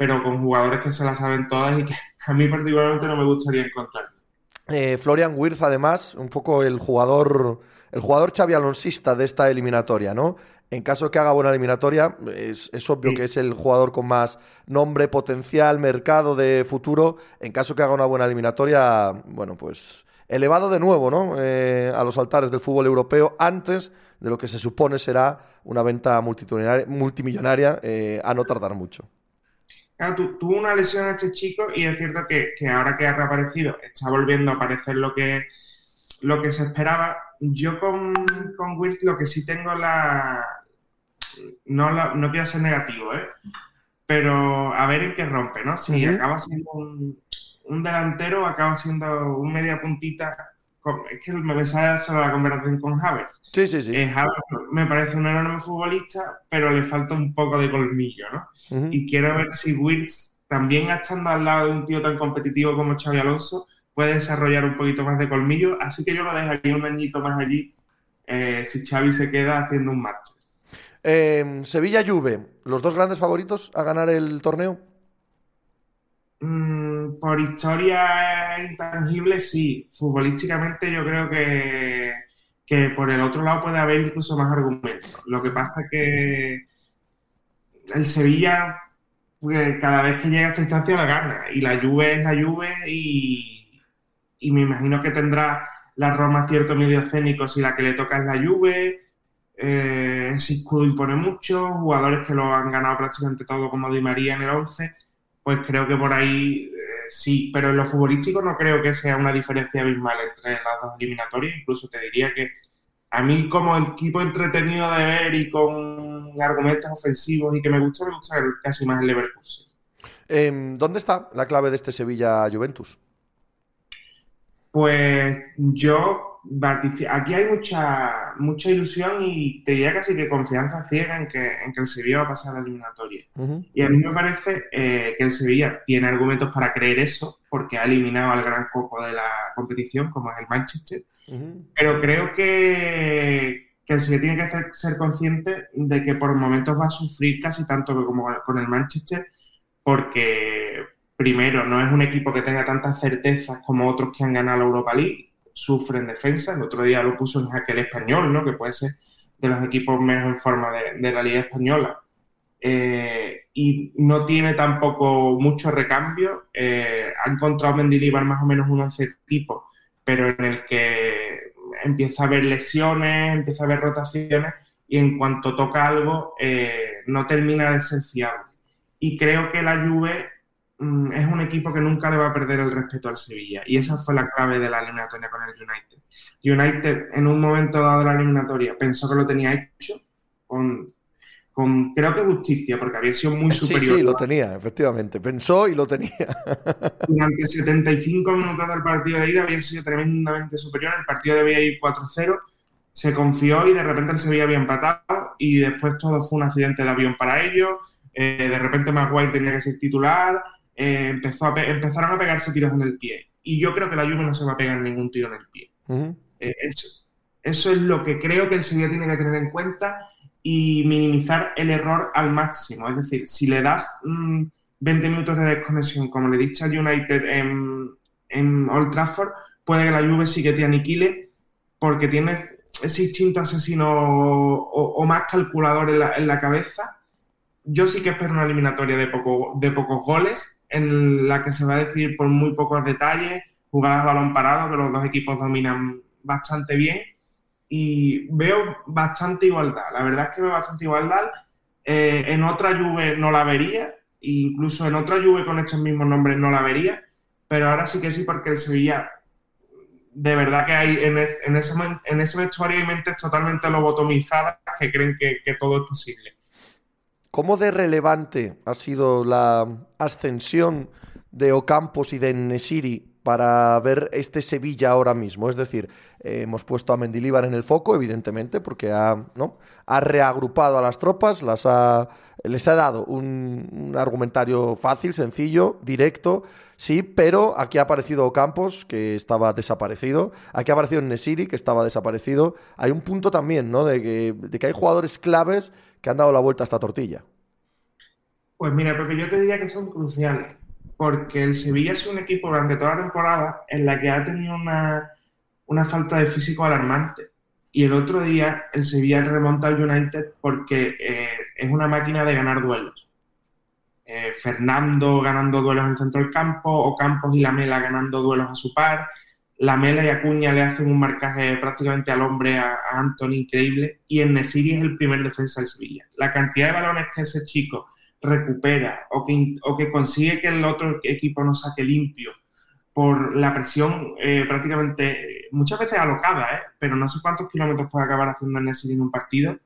pero con jugadores que se la saben todas y que a mí particularmente no me gustaría encontrar. Eh, Florian Wirth, además, un poco el jugador, el jugador Xavi Alonsista de esta eliminatoria, ¿no? En caso de que haga buena eliminatoria, es, es obvio Sí. que es el jugador con más nombre, potencial, mercado de futuro. En caso que haga una buena eliminatoria, bueno, pues elevado de nuevo, ¿no? Eh, a los altares del fútbol europeo antes de lo que se supone será una venta multimillonaria, multimillonaria eh, a no tardar mucho. Claro, tu- tuvo una lesión este chico y es cierto que, que ahora que ha reaparecido está volviendo a aparecer lo que, lo que se esperaba. Yo con, con Wirtz lo que sí tengo la... No, la- no quiero ser negativo, ¿eh? Pero a ver en qué rompe, ¿no? Si acaba siendo un, un delantero acaba siendo un media puntita. Con- Es que me sale solo la conversación con Havertz. Sí, sí, sí. Eh, Havertz me parece un enorme futbolista, pero le falta un poco de colmillo, ¿no? Y quiero ver si Wirtz, también estando al lado de un tío tan competitivo como Xavi Alonso, puede desarrollar un poquito más de colmillo, así que yo lo dejaría un añito más allí eh, si Xavi se queda haciendo un máster. Eh, Sevilla-Juve, los dos grandes favoritos a ganar el torneo. Mm, por historia intangible, sí. Futbolísticamente yo creo que, que por el otro lado puede haber incluso más argumentos. Lo que pasa es que el Sevilla, pues, cada vez que llega a esta instancia la gana. Y la Juve es la Juve y, y me imagino que tendrá la Roma cierto medio escénico si la que le toca es la Juve. Eh, ese escudo impone mucho, jugadores que lo han ganado prácticamente todo como Di María en el 11 pues creo que por ahí sí, pero en lo futbolístico no creo que sea una diferencia abismal entre las dos eliminatorias. Incluso te diría que a mí como equipo entretenido de ver y con argumentos ofensivos y que me gusta, me gusta casi más el Leverkusen. Eh, ¿Dónde está la clave de este Sevilla-Juventus? Pues yo, aquí hay mucha, mucha ilusión y te diría casi que confianza ciega en que, en que el Sevilla va a pasar a la eliminatoria. Y a mí me parece eh, que el Sevilla tiene argumentos para creer eso, porque ha eliminado al gran copo de la competición, como es el Manchester. Pero creo que, que el Sevilla tiene que hacer- ser consciente de que por momentos va a sufrir casi tanto como con el Manchester, porque primero no es un equipo que tenga tantas certezas como otros que han ganado la Europa League, sufre en defensa. El otro día lo puso en jaque español, ¿no? que puede ser de los equipos mejor en forma de, la Liga Española. Eh, y no tiene tampoco mucho recambio. Eh, ha encontrado Mendilibar más o menos un once tipo, pero en el que empieza a haber lesiones, empieza a haber rotaciones y en cuanto toca algo eh, no termina de ser fiable. Y creo que la Juve es un equipo que nunca le va a perder el respeto al Sevilla y esa fue la clave de la eliminatoria con el United. United en un momento dado de la eliminatoria pensó que lo tenía hecho con, con creo que justicia porque había sido muy Sí, superior sí, lo tenía, efectivamente. Pensó y lo tenía. durante 75 minutos del partido de ida había sido tremendamente superior. El partido debía ir 4-0. Se confió y de repente el Sevilla había empatado y después todo fue un accidente de avión para ellos. Eh, de repente Maguire tenía que ser titular. Eh, empezó a pe- empezaron a pegarse tiros en el pie. Y yo creo que la Juve no se va a pegar ningún tiro en el pie. Eh, eso, eso es lo que creo que el Sevilla tiene que tener en cuenta y minimizar el error al máximo. Es decir, si le das mm, 20 minutos de desconexión, como le diste al United en, en Old Trafford, puede que la Juve sí que te aniquile porque tienes ese instinto asesino o, o- o más calculador en la, en la cabeza. Yo sí que espero una eliminatoria de, poco, de pocos goles, en la que se va a decidir por muy pocos detalles, jugadas balón parado, que los dos equipos dominan bastante bien. Y veo bastante igualdad. La verdad es que veo bastante igualdad. Eh, en otra Juve no la vería, incluso en otra Juve con estos mismos nombres no la vería, pero ahora sí que sí, porque el Sevilla, de verdad que hay en, es- en ese, vestuario hay mentes totalmente lobotomizadas que creen que todo es posible. ¿Cómo de relevante ha sido la ascensión de Ocampos y de Nesiri para ver este Sevilla ahora mismo? Es decir, eh, hemos puesto a Mendilíbar en el foco, evidentemente, porque ha, ¿no? ha reagrupado a las tropas, las ha, les ha dado un, argumentario fácil, sencillo, directo, sí, pero aquí ha aparecido Ocampos, que estaba desaparecido, aquí ha aparecido Nesiri, que estaba desaparecido. Hay un punto también, ¿no? De que, de que hay jugadores claves que han dado la vuelta a esta tortilla. Pues mira, Pepe, yo te diría que son cruciales. porque el Sevilla es un equipo durante toda la temporada en la que ha tenido una, una falta de físico alarmante. Y el otro día el Sevilla remonta al United porque eh, es una máquina de ganar duelos. Eh, Fernando ganando duelos en el centro del campo, o Campos y Lamela ganando duelos a su par. Lamela y Acuña le hacen un marcaje prácticamente al hombre a, a Anthony increíble. Y en Nesiri es el primer defensa del Sevilla. La cantidad de balones que ese chico recupera o que, o que consigue que el otro equipo no saque limpio por la presión eh, prácticamente, muchas veces alocada, ¿eh? pero no sé cuántos kilómetros puede acabar haciendo el Nesiri en un partido,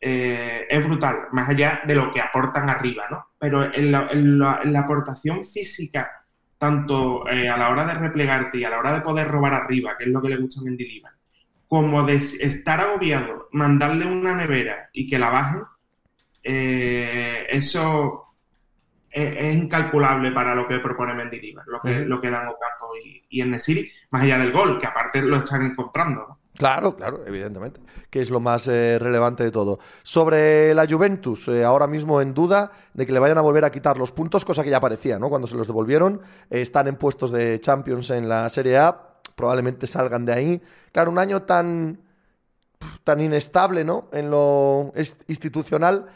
eh, es brutal, más allá de lo que aportan arriba, ¿no? Pero en la, aportación física, tanto eh, a la hora de replegarte y a la hora de poder robar arriba, que es lo que le gusta a Mendilibar, como de estar agobiado, mandarle una nevera y que la bajen, eso es, incalculable para lo que propone Mendilibar, lo que, lo que dan Ocampo y, y en Nesiri, más allá del gol, que aparte lo están encontrando. Claro, claro, evidentemente, que es lo más eh, relevante de todo. Sobre la Juventus, eh, ahora mismo en duda de que le vayan a volver a quitar los puntos, cosa que ya parecía, ¿no? Cuando se los devolvieron, eh, están en puestos de Champions en la Serie A, probablemente salgan de ahí. Claro, un año tan, tan inestable, ¿no? En lo institucional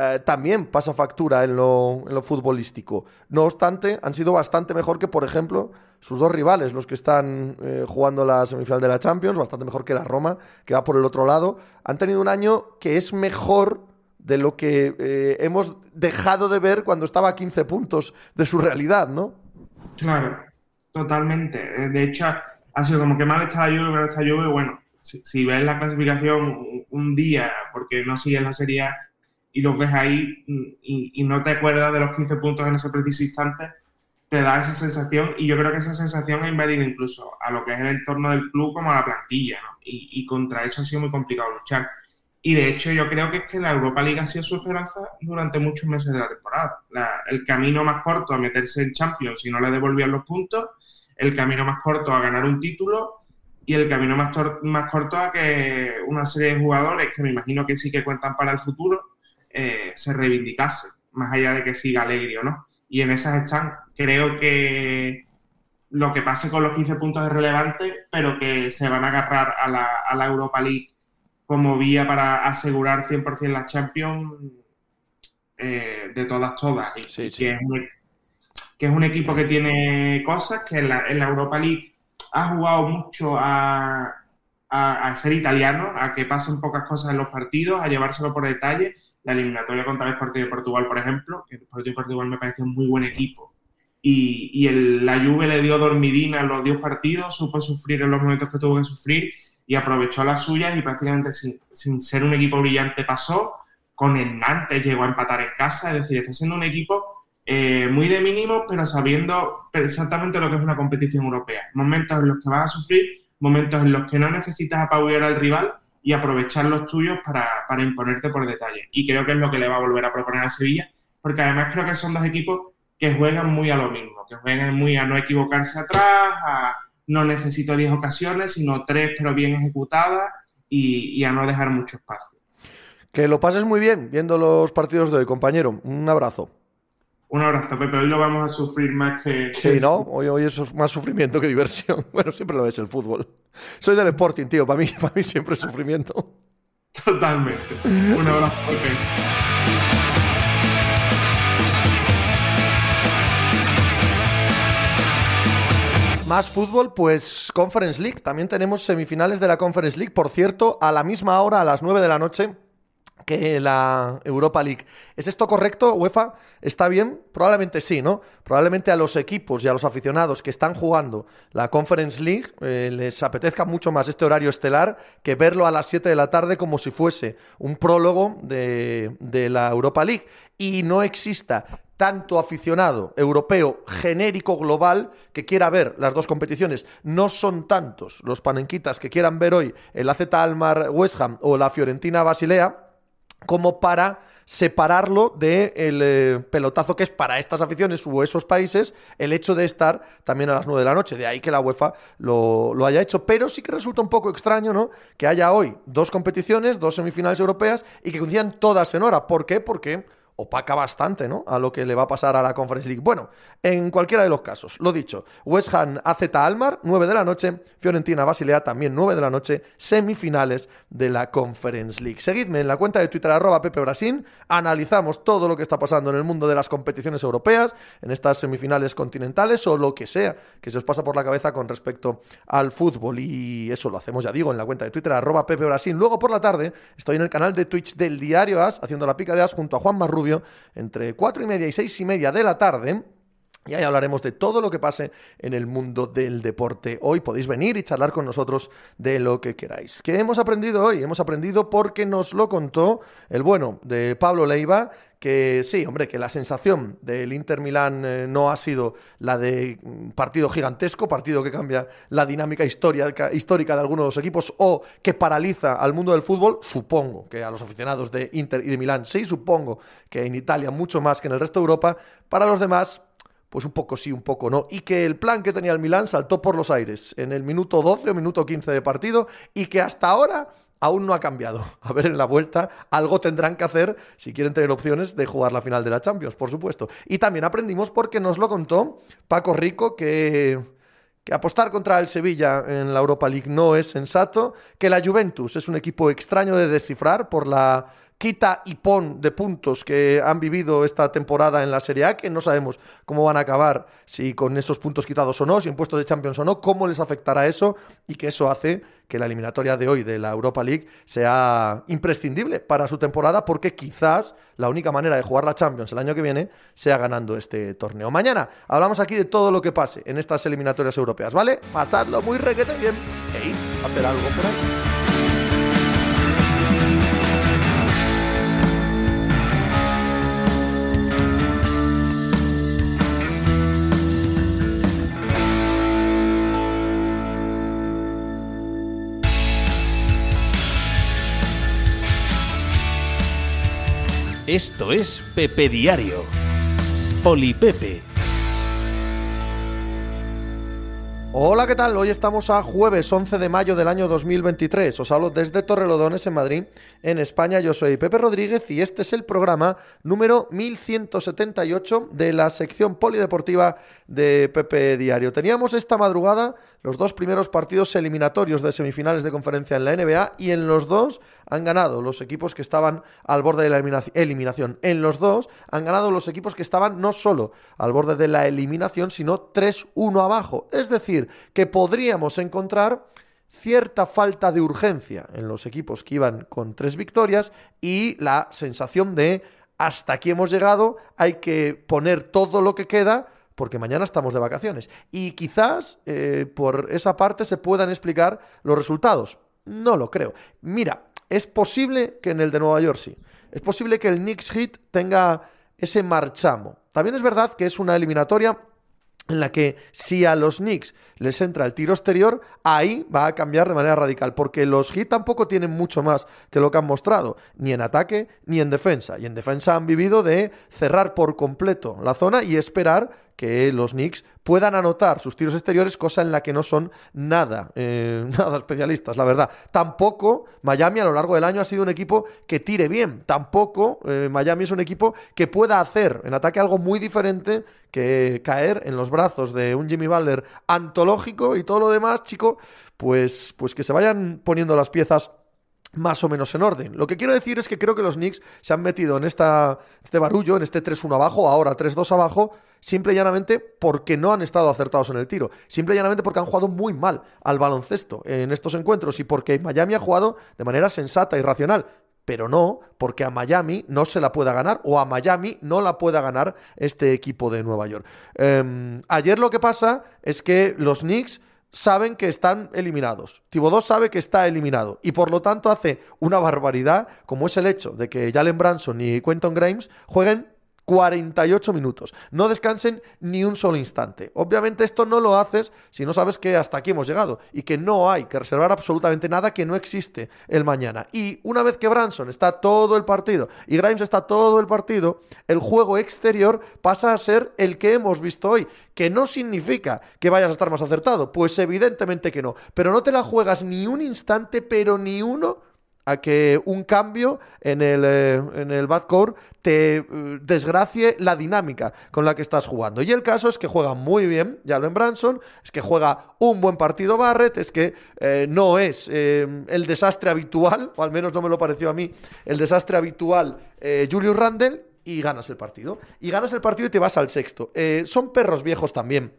eh, también pasa factura en lo, en lo, futbolístico. No obstante, han sido bastante mejor que, por ejemplo, sus dos rivales, los que están eh, jugando la semifinal de la Champions, bastante mejor que la Roma, que va por el otro lado. Han tenido un año que es mejor de lo que eh, hemos dejado de ver cuando estaba a 15 puntos de su realidad, ¿no? Claro, totalmente. De hecho, ha sido como que mal hecha la lluvia, mal la lluvia. Bueno, si, ves la clasificación un día, porque no sigues la Serie y los ves ahí y, no te acuerdas de los 15 puntos en ese preciso instante, te da esa sensación y yo creo que esa sensación ha invadido incluso a lo que es el entorno del club como a la plantilla, ¿no? y, contra eso ha sido muy complicado luchar. Y de hecho yo creo que es que la Europa League ha sido su esperanza durante muchos meses de la temporada. el camino más corto a meterse en Champions si no le devolvían los puntos, el camino más corto a ganar un título y el camino más, más corto a que una serie de jugadores que me imagino que sí que cuentan para el futuro, eh, se reivindicase, más allá de que siga alegre o no. Y en esas están, creo que lo que pase con los 15 puntos es relevante, pero que se van a agarrar a la, Europa League como vía para asegurar 100% la Champions eh, de todas, todas. Y, Que, es que, es un equipo que tiene cosas, que en la, Europa League ha jugado mucho a, a, ser italiano, a que pasen pocas cosas en los partidos, a llevárselo por detalle la eliminatoria contra el Partido de Portugal, por ejemplo, el Partido de Portugal me parece un muy buen equipo. Y, y el, la Juve le dio dormidina en los 10 partidos, supo sufrir en los momentos que tuvo que sufrir y aprovechó las suyas y prácticamente sin, sin ser un equipo brillante pasó. Con el Nantes llegó a empatar en casa, es decir, está siendo un equipo eh, muy de mínimo, pero sabiendo exactamente lo que es una competición europea. Momentos en los que vas a sufrir, momentos en los que no necesitas apabullar al rival y aprovechar los tuyos para, para, imponerte por detalle. Y creo que es lo que le va a volver a proponer a Sevilla, porque además creo que son dos equipos que juegan muy a lo mismo, que juegan muy a no equivocarse atrás, a no necesito 10 ocasiones, sino 3 pero bien ejecutadas y, y a no dejar mucho espacio. Que lo pases muy bien viendo los partidos de hoy, compañero. Un abrazo. Un abrazo, Pepe. Hoy lo vamos a sufrir más que. Sí, ¿no? Hoy, hoy es más sufrimiento que diversión. Bueno, siempre lo es el fútbol. Soy del Sporting, tío. Para mí, para mí siempre es sufrimiento. Totalmente. Un abrazo, Pepe. Más fútbol, pues Conference League. También tenemos semifinales de la Conference League. Por cierto, a la misma hora, a las 9 de la noche, que la Europa League. ¿Es esto correcto, UEFA? ¿Está bien? Probablemente sí, ¿no? Probablemente a los equipos y a los aficionados que están jugando la Conference League eh, les apetezca mucho más este horario estelar que verlo a las 7 de la tarde como si fuese un prólogo de, de la Europa League. Y no exista tanto aficionado europeo genérico global que quiera ver las dos competiciones. No son tantos los panenquitas que quieran ver hoy el AZ Almar West Ham o la Fiorentina Basilea como para separarlo del eh, pelotazo que es para estas aficiones u esos países el hecho de estar también a las 9 de la noche. De ahí que la UEFA lo, lo, haya hecho. Pero sí que resulta un poco extraño, ¿no? Que haya hoy dos competiciones, dos semifinales europeas y que coincidan todas en hora. ¿Por qué? Porque opaca bastante, ¿no? A lo que le va a pasar a la Conference League. Bueno, en cualquiera de los casos, lo dicho, West Ham AZ Almar, 9 de la noche, Fiorentina Basilea también 9 de la noche, semifinales de la Conference League. Seguidme en la cuenta de Twitter arroba Pepe analizamos todo lo que está pasando en el mundo de las competiciones europeas, en estas semifinales continentales o lo que sea que se os pasa por la cabeza con respecto al fútbol. Y eso lo hacemos, ya digo, en la cuenta de Twitter arroba Pepe. Luego por la tarde estoy en el canal de Twitch del Diario As, haciendo la pica de As junto a Juan Marrubio entre 4 y media y 6 y media de la tarde. Y ahí hablaremos de todo lo que pase en el mundo del deporte. Hoy podéis venir y charlar con nosotros de lo que queráis. ¿Qué hemos aprendido hoy? Hemos aprendido porque nos lo contó el bueno de Pablo Leiva, que sí, hombre, que la sensación del Inter Milán eh, no ha sido la de mm, partido gigantesco, partido que cambia la dinámica histórica, histórica de algunos de los equipos o que paraliza al mundo del fútbol. Supongo que a los aficionados de Inter y de Milán sí, supongo que en Italia mucho más que en el resto de Europa. Para los demás, pues un poco sí, un poco no. Y que el plan que tenía el Milán saltó por los aires en el minuto 12 o minuto 15 de partido y que hasta ahora aún no ha cambiado. A ver, en la vuelta algo tendrán que hacer si quieren tener opciones de jugar la final de la Champions, por supuesto. Y también aprendimos porque nos lo contó Paco Rico que que apostar contra el Sevilla en la Europa League no es sensato, que la Juventus es un equipo extraño de descifrar por la quita y pon de puntos que han vivido esta temporada en la Serie A, que no sabemos cómo van a acabar, si con esos puntos quitados o no, si en puestos de Champions o no, cómo les afectará eso y que eso hace que la eliminatoria de hoy de la Europa League sea imprescindible para su temporada porque quizás la única manera de jugar la Champions el año que viene sea ganando este torneo. Mañana hablamos aquí de todo lo que pase en estas eliminatorias europeas, ¿vale? Pasadlo muy requete bien e ir a hacer algo por ahí. Esto es Pepe Diario. Pepe. Hola, ¿qué tal? Hoy estamos a jueves 11 de mayo del año 2023. Os hablo desde Torrelodones, en Madrid, en España. Yo soy Pepe Rodríguez y este es el programa número 1178 de la sección polideportiva de Pepe Diario. Teníamos esta madrugada los dos primeros partidos eliminatorios de semifinales de conferencia en la NBA y en los dos han ganado los equipos que estaban al borde de la eliminación. En los dos han ganado los equipos que estaban no solo al borde de la eliminación, sino 3-1 abajo. Es decir, que podríamos encontrar cierta falta de urgencia en los equipos que iban con tres victorias y la sensación de hasta aquí hemos llegado, hay que poner todo lo que queda porque mañana estamos de vacaciones. Y quizás eh, por esa parte se puedan explicar los resultados. No lo creo. Mira, es posible que en el de Nueva York sí. Es posible que el Knicks Hit tenga ese marchamo. También es verdad que es una eliminatoria en la que si a los Knicks les entra el tiro exterior, ahí va a cambiar de manera radical, porque los Heat tampoco tienen mucho más que lo que han mostrado, ni en ataque ni en defensa. Y en defensa han vivido de cerrar por completo la zona y esperar que los Knicks puedan anotar sus tiros exteriores, cosa en la que no son nada, eh, nada especialistas, la verdad. Tampoco Miami a lo largo del año ha sido un equipo que tire bien. Tampoco eh, Miami es un equipo que pueda hacer en ataque algo muy diferente que caer en los brazos de un Jimmy Butler antológico y todo lo demás, chico, pues, pues que se vayan poniendo las piezas más o menos en orden. Lo que quiero decir es que creo que los Knicks se han metido en esta, este barullo, en este 3-1 abajo, ahora 3-2 abajo, simple y llanamente porque no han estado acertados en el tiro. Simple y llanamente porque han jugado muy mal al baloncesto en estos encuentros y porque Miami ha jugado de manera sensata y racional. Pero no porque a Miami no se la pueda ganar o a Miami no la pueda ganar este equipo de Nueva York. Em, ayer lo que pasa es que los Knicks saben que están eliminados. Thibodeau sabe que está eliminado y por lo tanto hace una barbaridad como es el hecho de que Jalen Branson y Quentin Grimes jueguen 48 minutos. No descansen ni un solo instante. Obviamente esto no lo haces si no sabes que hasta aquí hemos llegado y que no hay que reservar absolutamente nada que no existe el mañana. Y una vez que Branson está todo el partido y Grimes está todo el partido, el juego exterior pasa a ser el que hemos visto hoy, que no significa que vayas a estar más acertado, pues evidentemente que no, pero no te la juegas ni un instante, pero ni uno a que un cambio en el, eh, en el backcourt te eh, desgracie la dinámica con la que estás jugando. Y el caso es que juega muy bien Jalen Branson, es que juega un buen partido Barrett, es que eh, no es el desastre habitual, o al menos no me lo pareció a mí, el desastre habitual Julius Randle, y ganas el partido. Y ganas el partido y te vas al sexto. son perros viejos también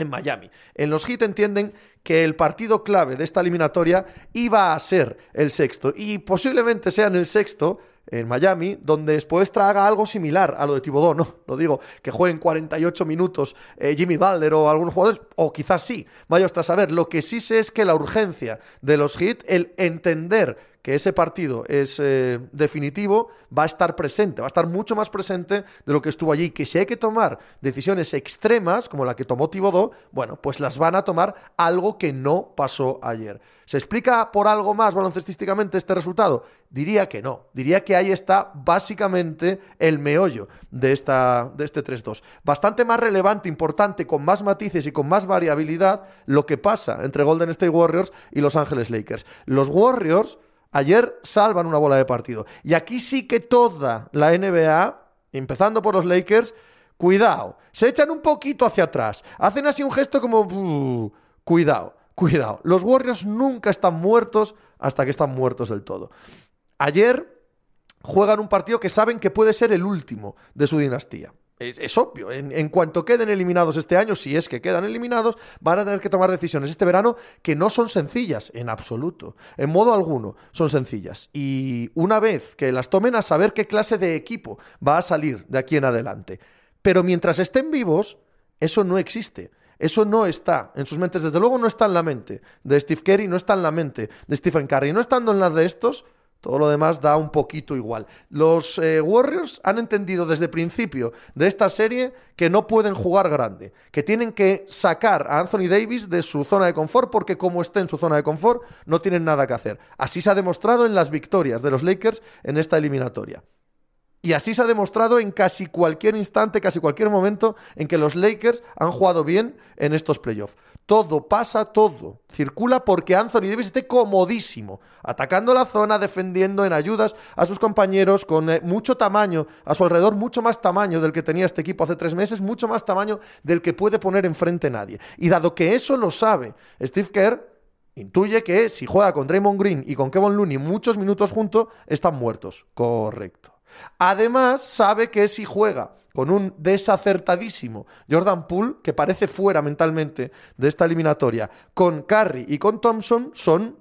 en Miami. En los Heat entienden que el partido clave de esta eliminatoria iba a ser el sexto y posiblemente sea en el sexto en Miami, donde después traga algo similar a lo de Tibodó, no, lo digo, que jueguen 48 minutos eh, Jimmy Balder o algunos jugadores, o quizás sí, vaya hasta saber. Lo que sí sé es que la urgencia de los Heat, el entender que ese partido es eh, definitivo, va a estar presente, va a estar mucho más presente de lo que estuvo allí. Que si hay que tomar decisiones extremas, como la que tomó Tibodó, bueno, pues las van a tomar algo que no pasó ayer. ¿Se explica por algo más baloncestísticamente este resultado? Diría que no. Diría que ahí está básicamente el meollo de, esta, de este 3-2. Bastante más relevante, importante, con más matices y con más variabilidad lo que pasa entre Golden State Warriors y Los Ángeles Lakers. Los Warriors Ayer salvan una bola de partido. Y aquí sí que toda la NBA, empezando por los Lakers, cuidado, se echan un poquito hacia atrás. Hacen así un gesto como... cuidado, cuidado. Los Warriors nunca están muertos hasta que están muertos del todo. Ayer juegan un partido que saben que puede ser el último de su dinastía. Es, obvio, en, cuanto queden eliminados este año, si es que quedan eliminados, van a tener que tomar decisiones este verano que no son sencillas, en absoluto, en modo alguno, son sencillas. Y una vez que las tomen a saber qué clase de equipo va a salir de aquí en adelante. Pero mientras estén vivos, eso no existe. Eso no está en sus mentes, desde luego no está en la mente de Steve Kerry, no está en la mente de Stephen Curry. No estando en la de estos, todo lo demás da un poquito igual. Los eh, Warriors han entendido desde el principio de esta serie que no pueden jugar grande, que tienen que sacar a Anthony Davis de su zona de confort porque como esté en su zona de confort no tienen nada que hacer. Así se ha demostrado en las victorias de los Lakers en esta eliminatoria. Y así se ha demostrado en casi cualquier instante, casi cualquier momento en que los Lakers han jugado bien en estos playoffs. Todo pasa, todo circula porque Anthony Davis esté comodísimo, atacando la zona, defendiendo en ayudas a sus compañeros con eh, mucho tamaño a su alrededor, mucho más tamaño del que tenía este equipo hace tres meses, mucho más tamaño del que puede poner enfrente nadie. Y dado que eso lo sabe Steve Kerr, intuye que si juega con Draymond Green y con Kevin Looney muchos minutos juntos, están muertos. Correcto. Además, sabe que si juega con un desacertadísimo Jordan Poole, que parece fuera mentalmente de esta eliminatoria, con Curry y con Thompson, son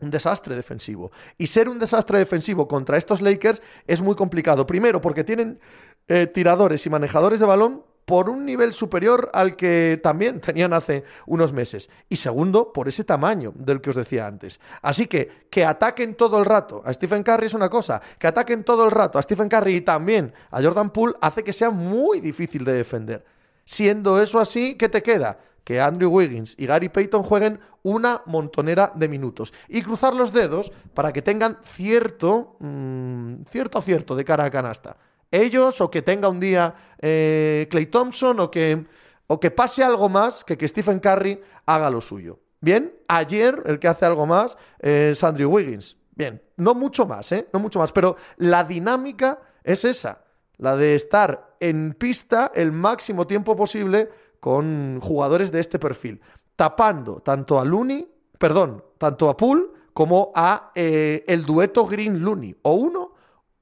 un desastre defensivo. Y ser un desastre defensivo contra estos Lakers es muy complicado. Primero, porque tienen eh, tiradores y manejadores de balón por un nivel superior al que también tenían hace unos meses. Y segundo, por ese tamaño del que os decía antes. Así que que ataquen todo el rato a Stephen Curry es una cosa, que ataquen todo el rato a Stephen Curry y también a Jordan Poole hace que sea muy difícil de defender. Siendo eso así, ¿qué te queda? Que Andrew Wiggins y Gary Payton jueguen una montonera de minutos y cruzar los dedos para que tengan cierto, mm, cierto acierto de cara a canasta ellos o que tenga un día eh, Clay Thompson o que, o que pase algo más que que Stephen Curry haga lo suyo. Bien, ayer el que hace algo más es Andrew Wiggins. Bien, no mucho más, ¿eh? No mucho más, pero la dinámica es esa, la de estar en pista el máximo tiempo posible con jugadores de este perfil, tapando tanto a Looney, perdón, tanto a Poole como a eh, el dueto Green Looney, o uno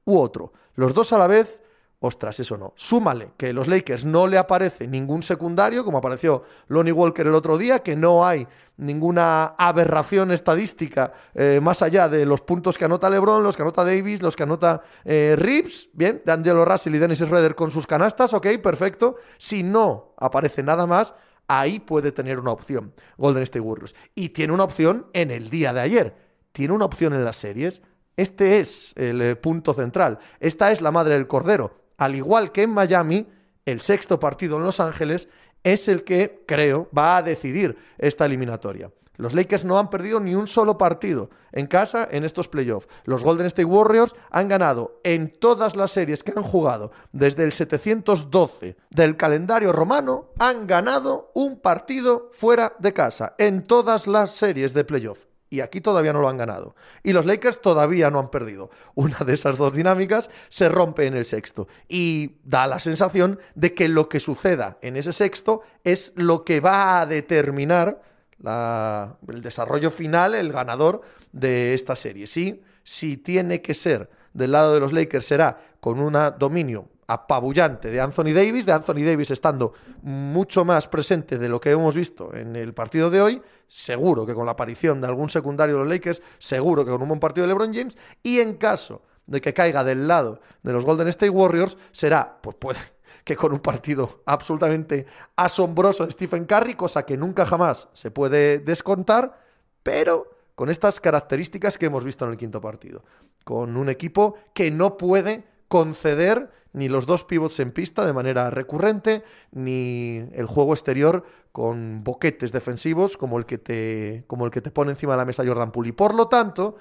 u otro los dos a la vez, ostras, eso no. Súmale que los Lakers no le aparece ningún secundario, como apareció Lonnie Walker el otro día, que no hay ninguna aberración estadística eh, más allá de los puntos que anota LeBron, los que anota Davis, los que anota eh, Reeves, bien, de Angelo Russell y Dennis Schroeder con sus canastas, ok, perfecto. Si no aparece nada más, ahí puede tener una opción Golden State Warriors. Y tiene una opción en el día de ayer. Tiene una opción en las series este es el eh, punto central. Esta es la madre del cordero. Al igual que en Miami, el sexto partido en Los Ángeles es el que, creo, va a decidir esta eliminatoria. Los Lakers no han perdido ni un solo partido en casa en estos playoffs. Los Golden State Warriors han ganado en todas las series que han jugado desde el 712 del calendario romano, han ganado un partido fuera de casa en todas las series de playoff. Y aquí todavía no lo han ganado. Y los Lakers todavía no han perdido. Una de esas dos dinámicas se rompe en el sexto. Y da la sensación de que lo que suceda en ese sexto es lo que va a determinar el desarrollo final, el ganador de esta serie. Sí, si tiene que ser del lado de los Lakers será con un dominio apabullante de Anthony Davis, de Anthony Davis estando mucho más presente de lo que hemos visto en el partido de hoy, seguro que con la aparición de algún secundario de los Lakers, seguro que con un buen partido de LeBron James, y en caso de que caiga del lado de los Golden State Warriors, será, pues puede que con un partido absolutamente asombroso de Stephen Curry, cosa que nunca jamás se puede descontar, pero con estas características que hemos visto en el quinto partido, con un equipo que no puede conceder ni los dos pivots en pista de manera recurrente, ni el juego exterior con boquetes defensivos como el que te, como el que te pone encima de la mesa Jordan Poole. Y por lo tanto,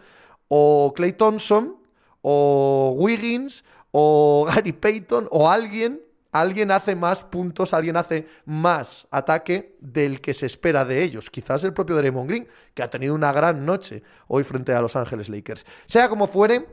o Clay Thompson, o Wiggins, o Gary Payton, o alguien, alguien hace más puntos, alguien hace más ataque del que se espera de ellos. Quizás el propio Draymond Green, que ha tenido una gran noche hoy frente a Los Ángeles Lakers. Sea como fuere,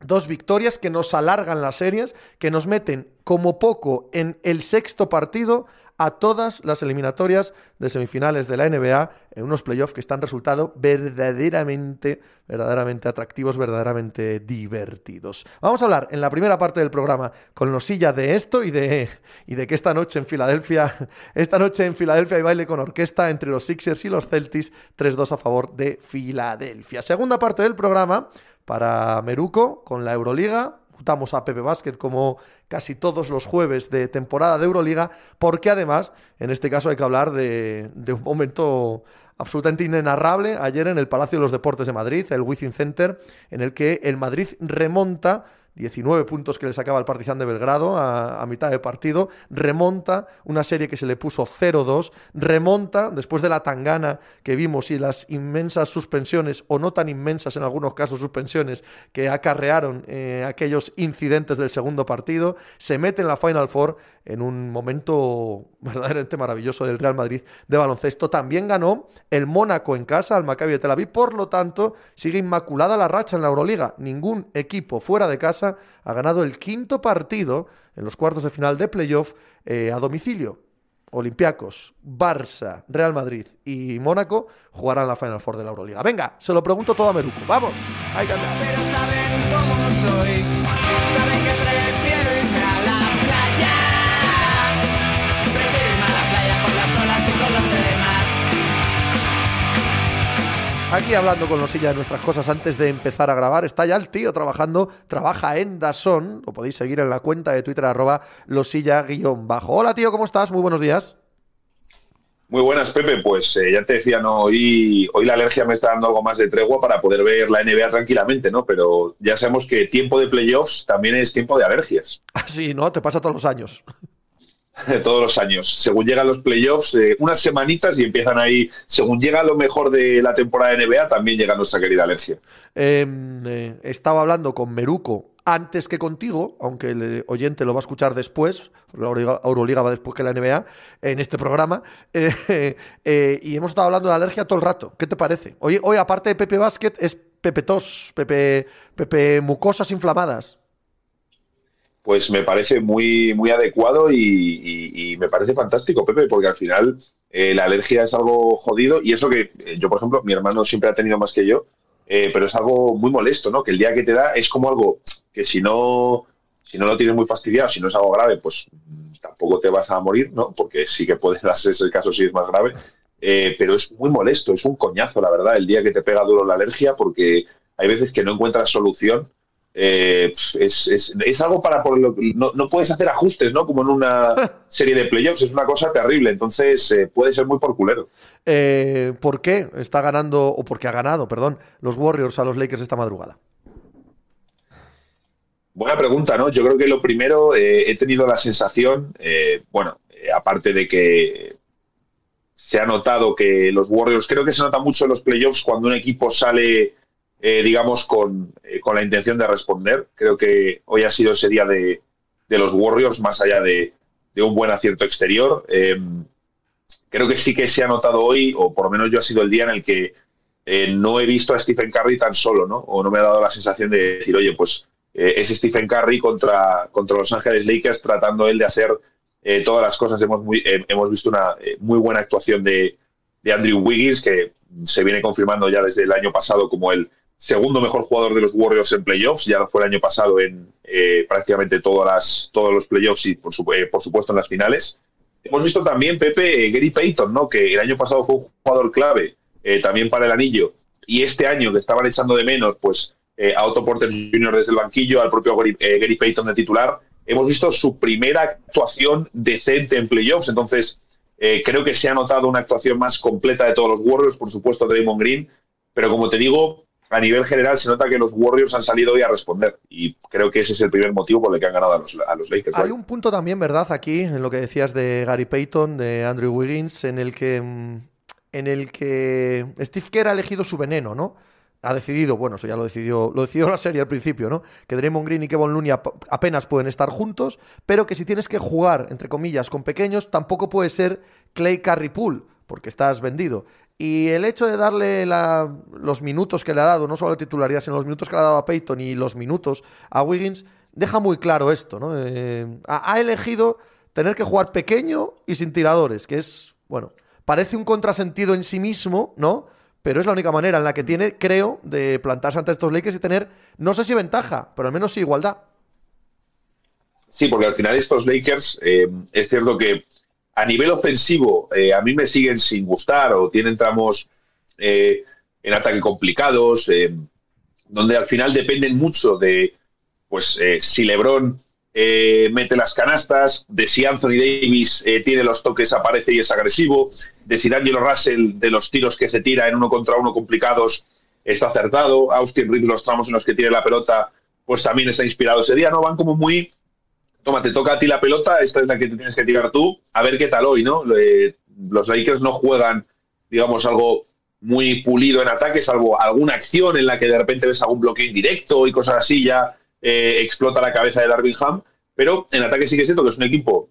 Dos victorias que nos alargan las series, que nos meten como poco en el sexto partido a todas las eliminatorias de semifinales de la NBA en unos playoffs que están resultado verdaderamente, verdaderamente atractivos, verdaderamente divertidos. Vamos a hablar en la primera parte del programa con los silla de esto y de, y de que esta noche en Filadelfia, esta noche en Filadelfia hay baile con orquesta entre los Sixers y los Celtics, 3-2 a favor de Filadelfia. Segunda parte del programa para Meruco con la Euroliga. Juntamos a Pepe Básquet como casi todos los jueves de temporada de Euroliga, porque además, en este caso hay que hablar de, de un momento absolutamente inenarrable ayer en el Palacio de los Deportes de Madrid, el Wizzing Center, en el que el Madrid remonta 19 puntos que le sacaba el Partizan de Belgrado a, mitad de partido, remonta una serie que se le puso 0-2, remonta después de la tangana que vimos y las inmensas suspensiones, o no tan inmensas en algunos casos suspensiones, que acarrearon eh, aquellos incidentes del segundo partido, se mete en la Final Four en un momento verdaderamente maravilloso del Real Madrid de baloncesto. También ganó el Mónaco en casa al Maccabi de Tel Aviv, por lo tanto sigue inmaculada la racha en la Euroliga. Ningún equipo fuera de casa ha ganado el quinto partido en los cuartos de final de playoff eh, a domicilio. Olympiacos, Barça, Real Madrid y Mónaco jugarán la Final Four de la Euroliga. Venga, se lo pregunto todo a Meruco. ¡Vamos! ¡Hay que Pero saben cómo soy, saben que Aquí hablando con los silla de nuestras cosas antes de empezar a grabar, está ya el tío trabajando, trabaja en Dazón, lo podéis seguir en la cuenta de Twitter arroba losilla-bajo. Hola tío, ¿cómo estás? Muy buenos días. Muy buenas, Pepe. Pues eh, ya te decía, no, hoy, hoy la alergia me está dando algo más de tregua para poder ver la NBA tranquilamente, ¿no? Pero ya sabemos que tiempo de playoffs también es tiempo de alergias. Así, ¿no? Te pasa todos los años. todos los años. Según llegan los playoffs, eh, unas semanitas y empiezan ahí. Según llega lo mejor de la temporada de NBA, también llega nuestra querida Alergia. Em, eh, estaba hablando con Meruco antes que contigo, aunque el oyente lo va a escuchar después, la Euroliga va después que la NBA, en este programa, eh, y hemos estado hablando de alergia todo el rato. ¿Qué te parece? Hoy, hoy aparte de Pepe Basket, es Pepe Tos, Pepe, Pepe Mucosas Inflamadas pues me parece muy, muy adecuado y, me parece fantástico, Pepe, porque al final eh, la alergia es algo jodido y eso que eh, yo, por ejemplo, mi hermano siempre ha tenido más que yo, eh, pero es algo muy molesto, ¿no? Que el día que te da es como algo que si no, si no lo tienes muy fastidiado, si no es algo grave, pues tampoco te vas a morir, ¿no? Porque sí que puede darse ese caso si es más grave, pero es muy molesto, es un coñazo, la verdad, el día que te pega duro la alergia, porque hay veces que no encuentras solución eh, es, algo para por lo, no, no, puedes hacer ajustes, ¿no? Como en una serie de playoffs, es una cosa terrible, entonces eh, puede ser muy por culero. Eh, ¿Por qué está ganando, o por qué ha ganado, perdón, los Warriors a los Lakers esta madrugada? Buena pregunta, ¿no? Yo creo que lo primero, he tenido la sensación, bueno, aparte de que se ha notado que los Warriors, creo que se nota mucho en los playoffs cuando un equipo sale eh, digamos, eh, con, la intención de responder. Creo que hoy ha sido ese día de, los Warriors, más allá de, un buen acierto exterior. Eh, creo que sí que se ha notado hoy, o por lo menos yo ha sido el día en el que eh, no he visto a Stephen Curry tan solo, ¿no? O no me ha dado la sensación de decir, oye, pues es Stephen Curry contra, contra Los Ángeles Lakers tratando él de hacer todas las cosas. Hemos, hemos visto una muy buena actuación de, de, Andrew Wiggins, que se viene confirmando ya desde el año pasado como el segundo mejor jugador de los Warriors en playoffs. Ya lo fue el año pasado en prácticamente todas las, todos los playoffs y, por, por supuesto, en las finales. Hemos visto también, Pepe, Gary Payton, ¿no? que el año pasado fue un jugador clave eh, también para el anillo, y este año que estaban echando de menos pues eh, a Otto Porter Jr. desde el banquillo, al propio Gary, eh, Payton de titular, hemos visto su primera actuación decente en playoffs, entonces creo que se ha notado una actuación más completa de todos los Warriors, por supuesto Draymond Green, pero como te digo, a nivel general se nota que los Warriors han salido hoy a responder y creo que ese es el primer motivo por el que han ganado a los, a los Lakers. Hay un punto también, ¿verdad? Aquí, en lo que decías de Gary Payton, de Andrew Wiggins, en el que mm, en el que Steve Kerr ha elegido su veneno, ¿no? Ha decidido, bueno, eso ya lo decidió, lo decidió la serie al principio, ¿no? Que Draymond Green y Kevin Looney apenas pueden estar juntos, pero que si tienes que jugar, entre comillas, con pequeños, tampoco puede ser Clay Curry Pool, porque estás vendido. Y el hecho de darle los minutos que le ha dado, no solo la titularidad, sino los minutos que le ha dado a Peyton y los minutos a Wiggins, deja muy claro esto, ¿no? Eh, ha elegido tener que jugar pequeño y sin tiradores, que es, bueno, Parece un contrasentido en sí mismo, ¿no? Pero es la única manera en la que tiene, creo, de plantarse ante estos Lakers y tener, no sé si ventaja, pero al menos sí igualdad. Sí, porque al final estos Lakers, eh, es cierto que a nivel ofensivo eh, a mí me siguen sin gustar o tienen tramos eh, en ataque complicados, donde al final dependen mucho de, pues, si LeBron mete las canastas, de si Anthony Davis tiene los toques, aparece y es agresivo, de si D'Angelo Russell, de los tiros que se tira en uno contra uno complicados, está acertado. Austin Reed, los tramos en los que tiene la pelota, pues también está inspirado ese día, ¿no? Van como muy. Toma, te toca a ti la pelota, esta es la que te tienes que tirar tú, a ver qué tal hoy, ¿no? los Lakers no juegan, digamos, algo muy pulido en ataque, salvo alguna acción en la que de repente ves algún bloqueo indirecto y cosas así, ya eh, explota la cabeza de Darvin Ham. Pero en ataque sí que siento que es un equipo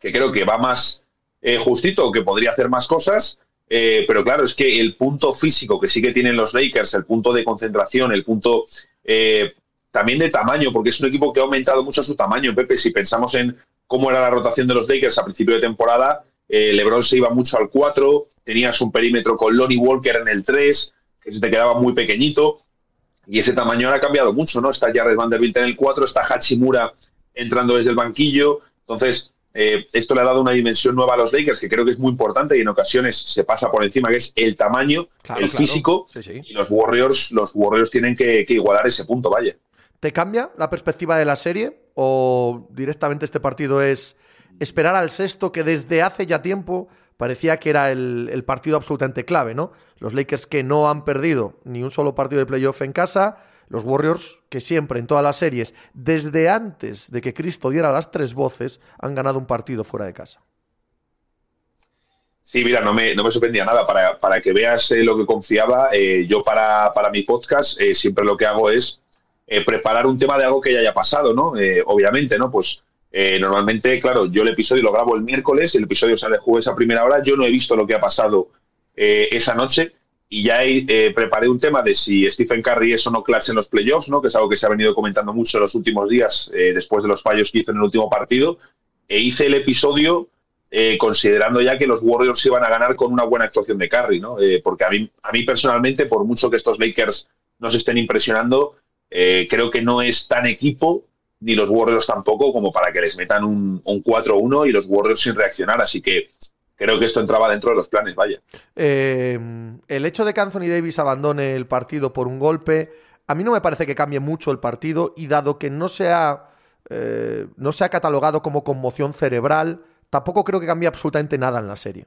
que creo que va más eh, justito, que podría hacer más cosas, eh, pero claro, es que el punto físico que sí que tienen los Lakers, el punto de concentración, el punto eh, también de tamaño, porque es un equipo que ha aumentado mucho su tamaño, Pepe, si pensamos en cómo era la rotación de los Lakers a principio de temporada, LeBron se iba mucho al 4, tenías un perímetro con Lonnie Walker en el 3, que se te quedaba muy pequeñito, y ese tamaño ahora ha cambiado mucho, ¿no? Está Jared Vanderbilt en el 4, está Hachimura entrando desde el banquillo, entonces eh, esto le ha dado una dimensión nueva a los Lakers que creo que es muy importante y en ocasiones se pasa por encima, que es el tamaño, el físico. Y los Warriors, los Warriors tienen que, igualar ese punto, vaya. ¿Te cambia la perspectiva de la serie? ¿O directamente este partido es esperar al sexto que desde hace ya tiempo parecía que era el, partido absolutamente clave, ¿no? Los Lakers que no han perdido ni un solo partido de playoff en casa los Warriors, que siempre en todas las series, desde antes de que Cristo diera las tres voces, han ganado un partido fuera de casa. Sí, mira, no me, no me sorprendía nada. Para, para que veas eh, lo que confiaba, eh, yo para, para, mi podcast eh, siempre lo que hago es preparar un tema de algo que ya haya pasado, ¿no? obviamente, ¿no? Pues normalmente, claro, yo el episodio lo grabo el miércoles, el episodio sale jueves a primera hora, yo no he visto lo que ha pasado esa noche, y ya eh, preparé un tema de si Stephen Curry es o no clutch en los playoffs, ¿no? que es algo que se ha venido comentando mucho en los últimos días eh, después de los fallos que hizo en el último partido. E hice el episodio eh, considerando ya que los Warriors iban a ganar con una buena actuación de Curry, ¿no? porque a mí, a mí personalmente, por mucho que estos Lakers nos estén impresionando, creo que no es tan equipo, ni los Warriors tampoco, como para que les metan un, un 4-1 y los Warriors sin reaccionar. Así que creo que esto entraba dentro de los planes, vaya. Eh, el hecho de que Anthony Davis abandone el partido por un golpe, a mí no me parece que cambie mucho el partido y dado que no se ha, eh, no se ha catalogado como conmoción cerebral, tampoco creo que cambie absolutamente nada en la serie.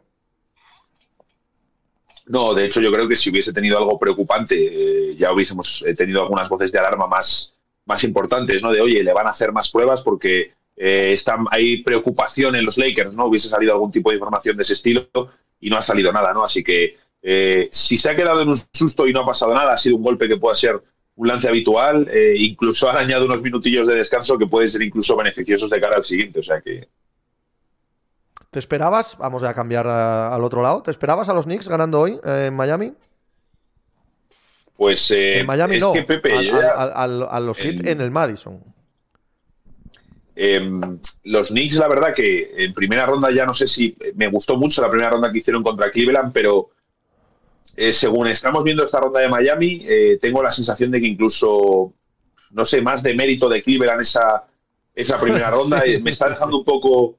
No, de hecho yo creo que si hubiese tenido algo preocupante, eh, ya hubiésemos tenido algunas voces de alarma más, más importantes, ¿no? De, oye, le van a hacer más pruebas porque eh, hay preocupación en los Lakers, ¿no? Hubiese salido algún tipo de información de ese estilo y no ha salido nada, ¿no? Así que eh, si se ha quedado en un susto y no ha pasado nada, ha sido un golpe que pueda ser un lance habitual, eh, incluso ha añadido unos minutillos de descanso que pueden ser incluso beneficiosos de cara al siguiente, o sea que... ¿Te esperabas, vamos a cambiar al otro lado, ¿te esperabas a los Knicks ganando hoy en Miami? Pues eh, en Miami es no, que Pepe, al- yo ya- al- al- a los Heat en- el Madison. Eh, los Knicks, la verdad que en primera ronda ya no sé si me gustó mucho la primera ronda que hicieron contra Cleveland, pero eh, según estamos viendo esta ronda de Miami, eh, tengo la sensación de que incluso, no sé, más de mérito de Cleveland esa, esa primera ronda eh, me está dejando un poco,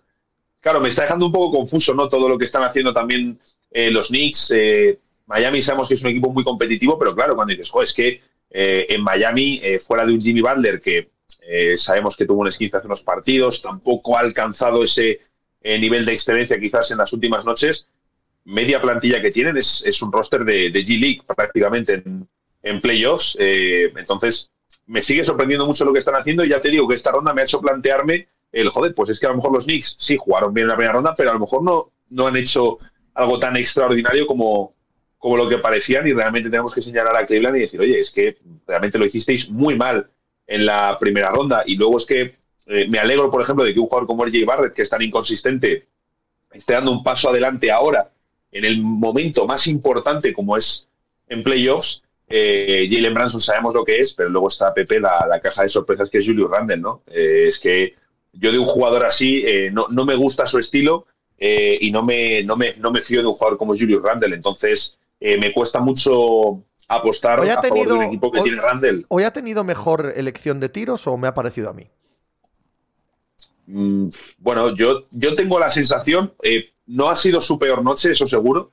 claro, me está dejando un poco confuso, ¿no? Todo lo que están haciendo también eh, los Knicks. eh, Miami sabemos que es un equipo muy competitivo, pero claro, cuando dices, jo, es que eh, en Miami, fuera de un Jimmy Butler que sabemos que tuvo un esquince hace unos partidos, tampoco ha alcanzado ese nivel de excelencia quizás en las últimas noches. Media plantilla que tienen es, un roster de, G-League prácticamente en, playoffs. Entonces, me sigue sorprendiendo mucho lo que están haciendo y ya te digo que esta ronda me ha hecho plantearme el joder, pues es que a lo mejor los Knicks sí jugaron bien en la primera ronda, pero a lo mejor no, no han hecho algo tan extraordinario como, como lo que parecían y realmente tenemos que señalar a Cleveland y decir, oye, es que realmente lo hicisteis muy mal en la primera ronda. Y luego es que eh, me alegro, por ejemplo, de que un jugador como RJ Barrett, que es tan inconsistente, esté dando un paso adelante ahora, en el momento más importante como es en playoffs. Eh, Jalen Branson sabemos lo que es, pero luego está Pepe, la, la caja de sorpresas que es Julius Randle, ¿no? Eh, es que yo de un jugador así eh, no, no me gusta su estilo eh, y no me, no, me, no me fío de un jugador como Julius Randle. Entonces, eh, me cuesta mucho apostar Hoy ha a favor de un equipo que hoy- tiene Randle. ¿Hoy ha tenido mejor elección de tiros o me ha parecido a mí? Mm, Bueno, yo, yo tengo la sensación, no ha sido su peor noche, eso seguro,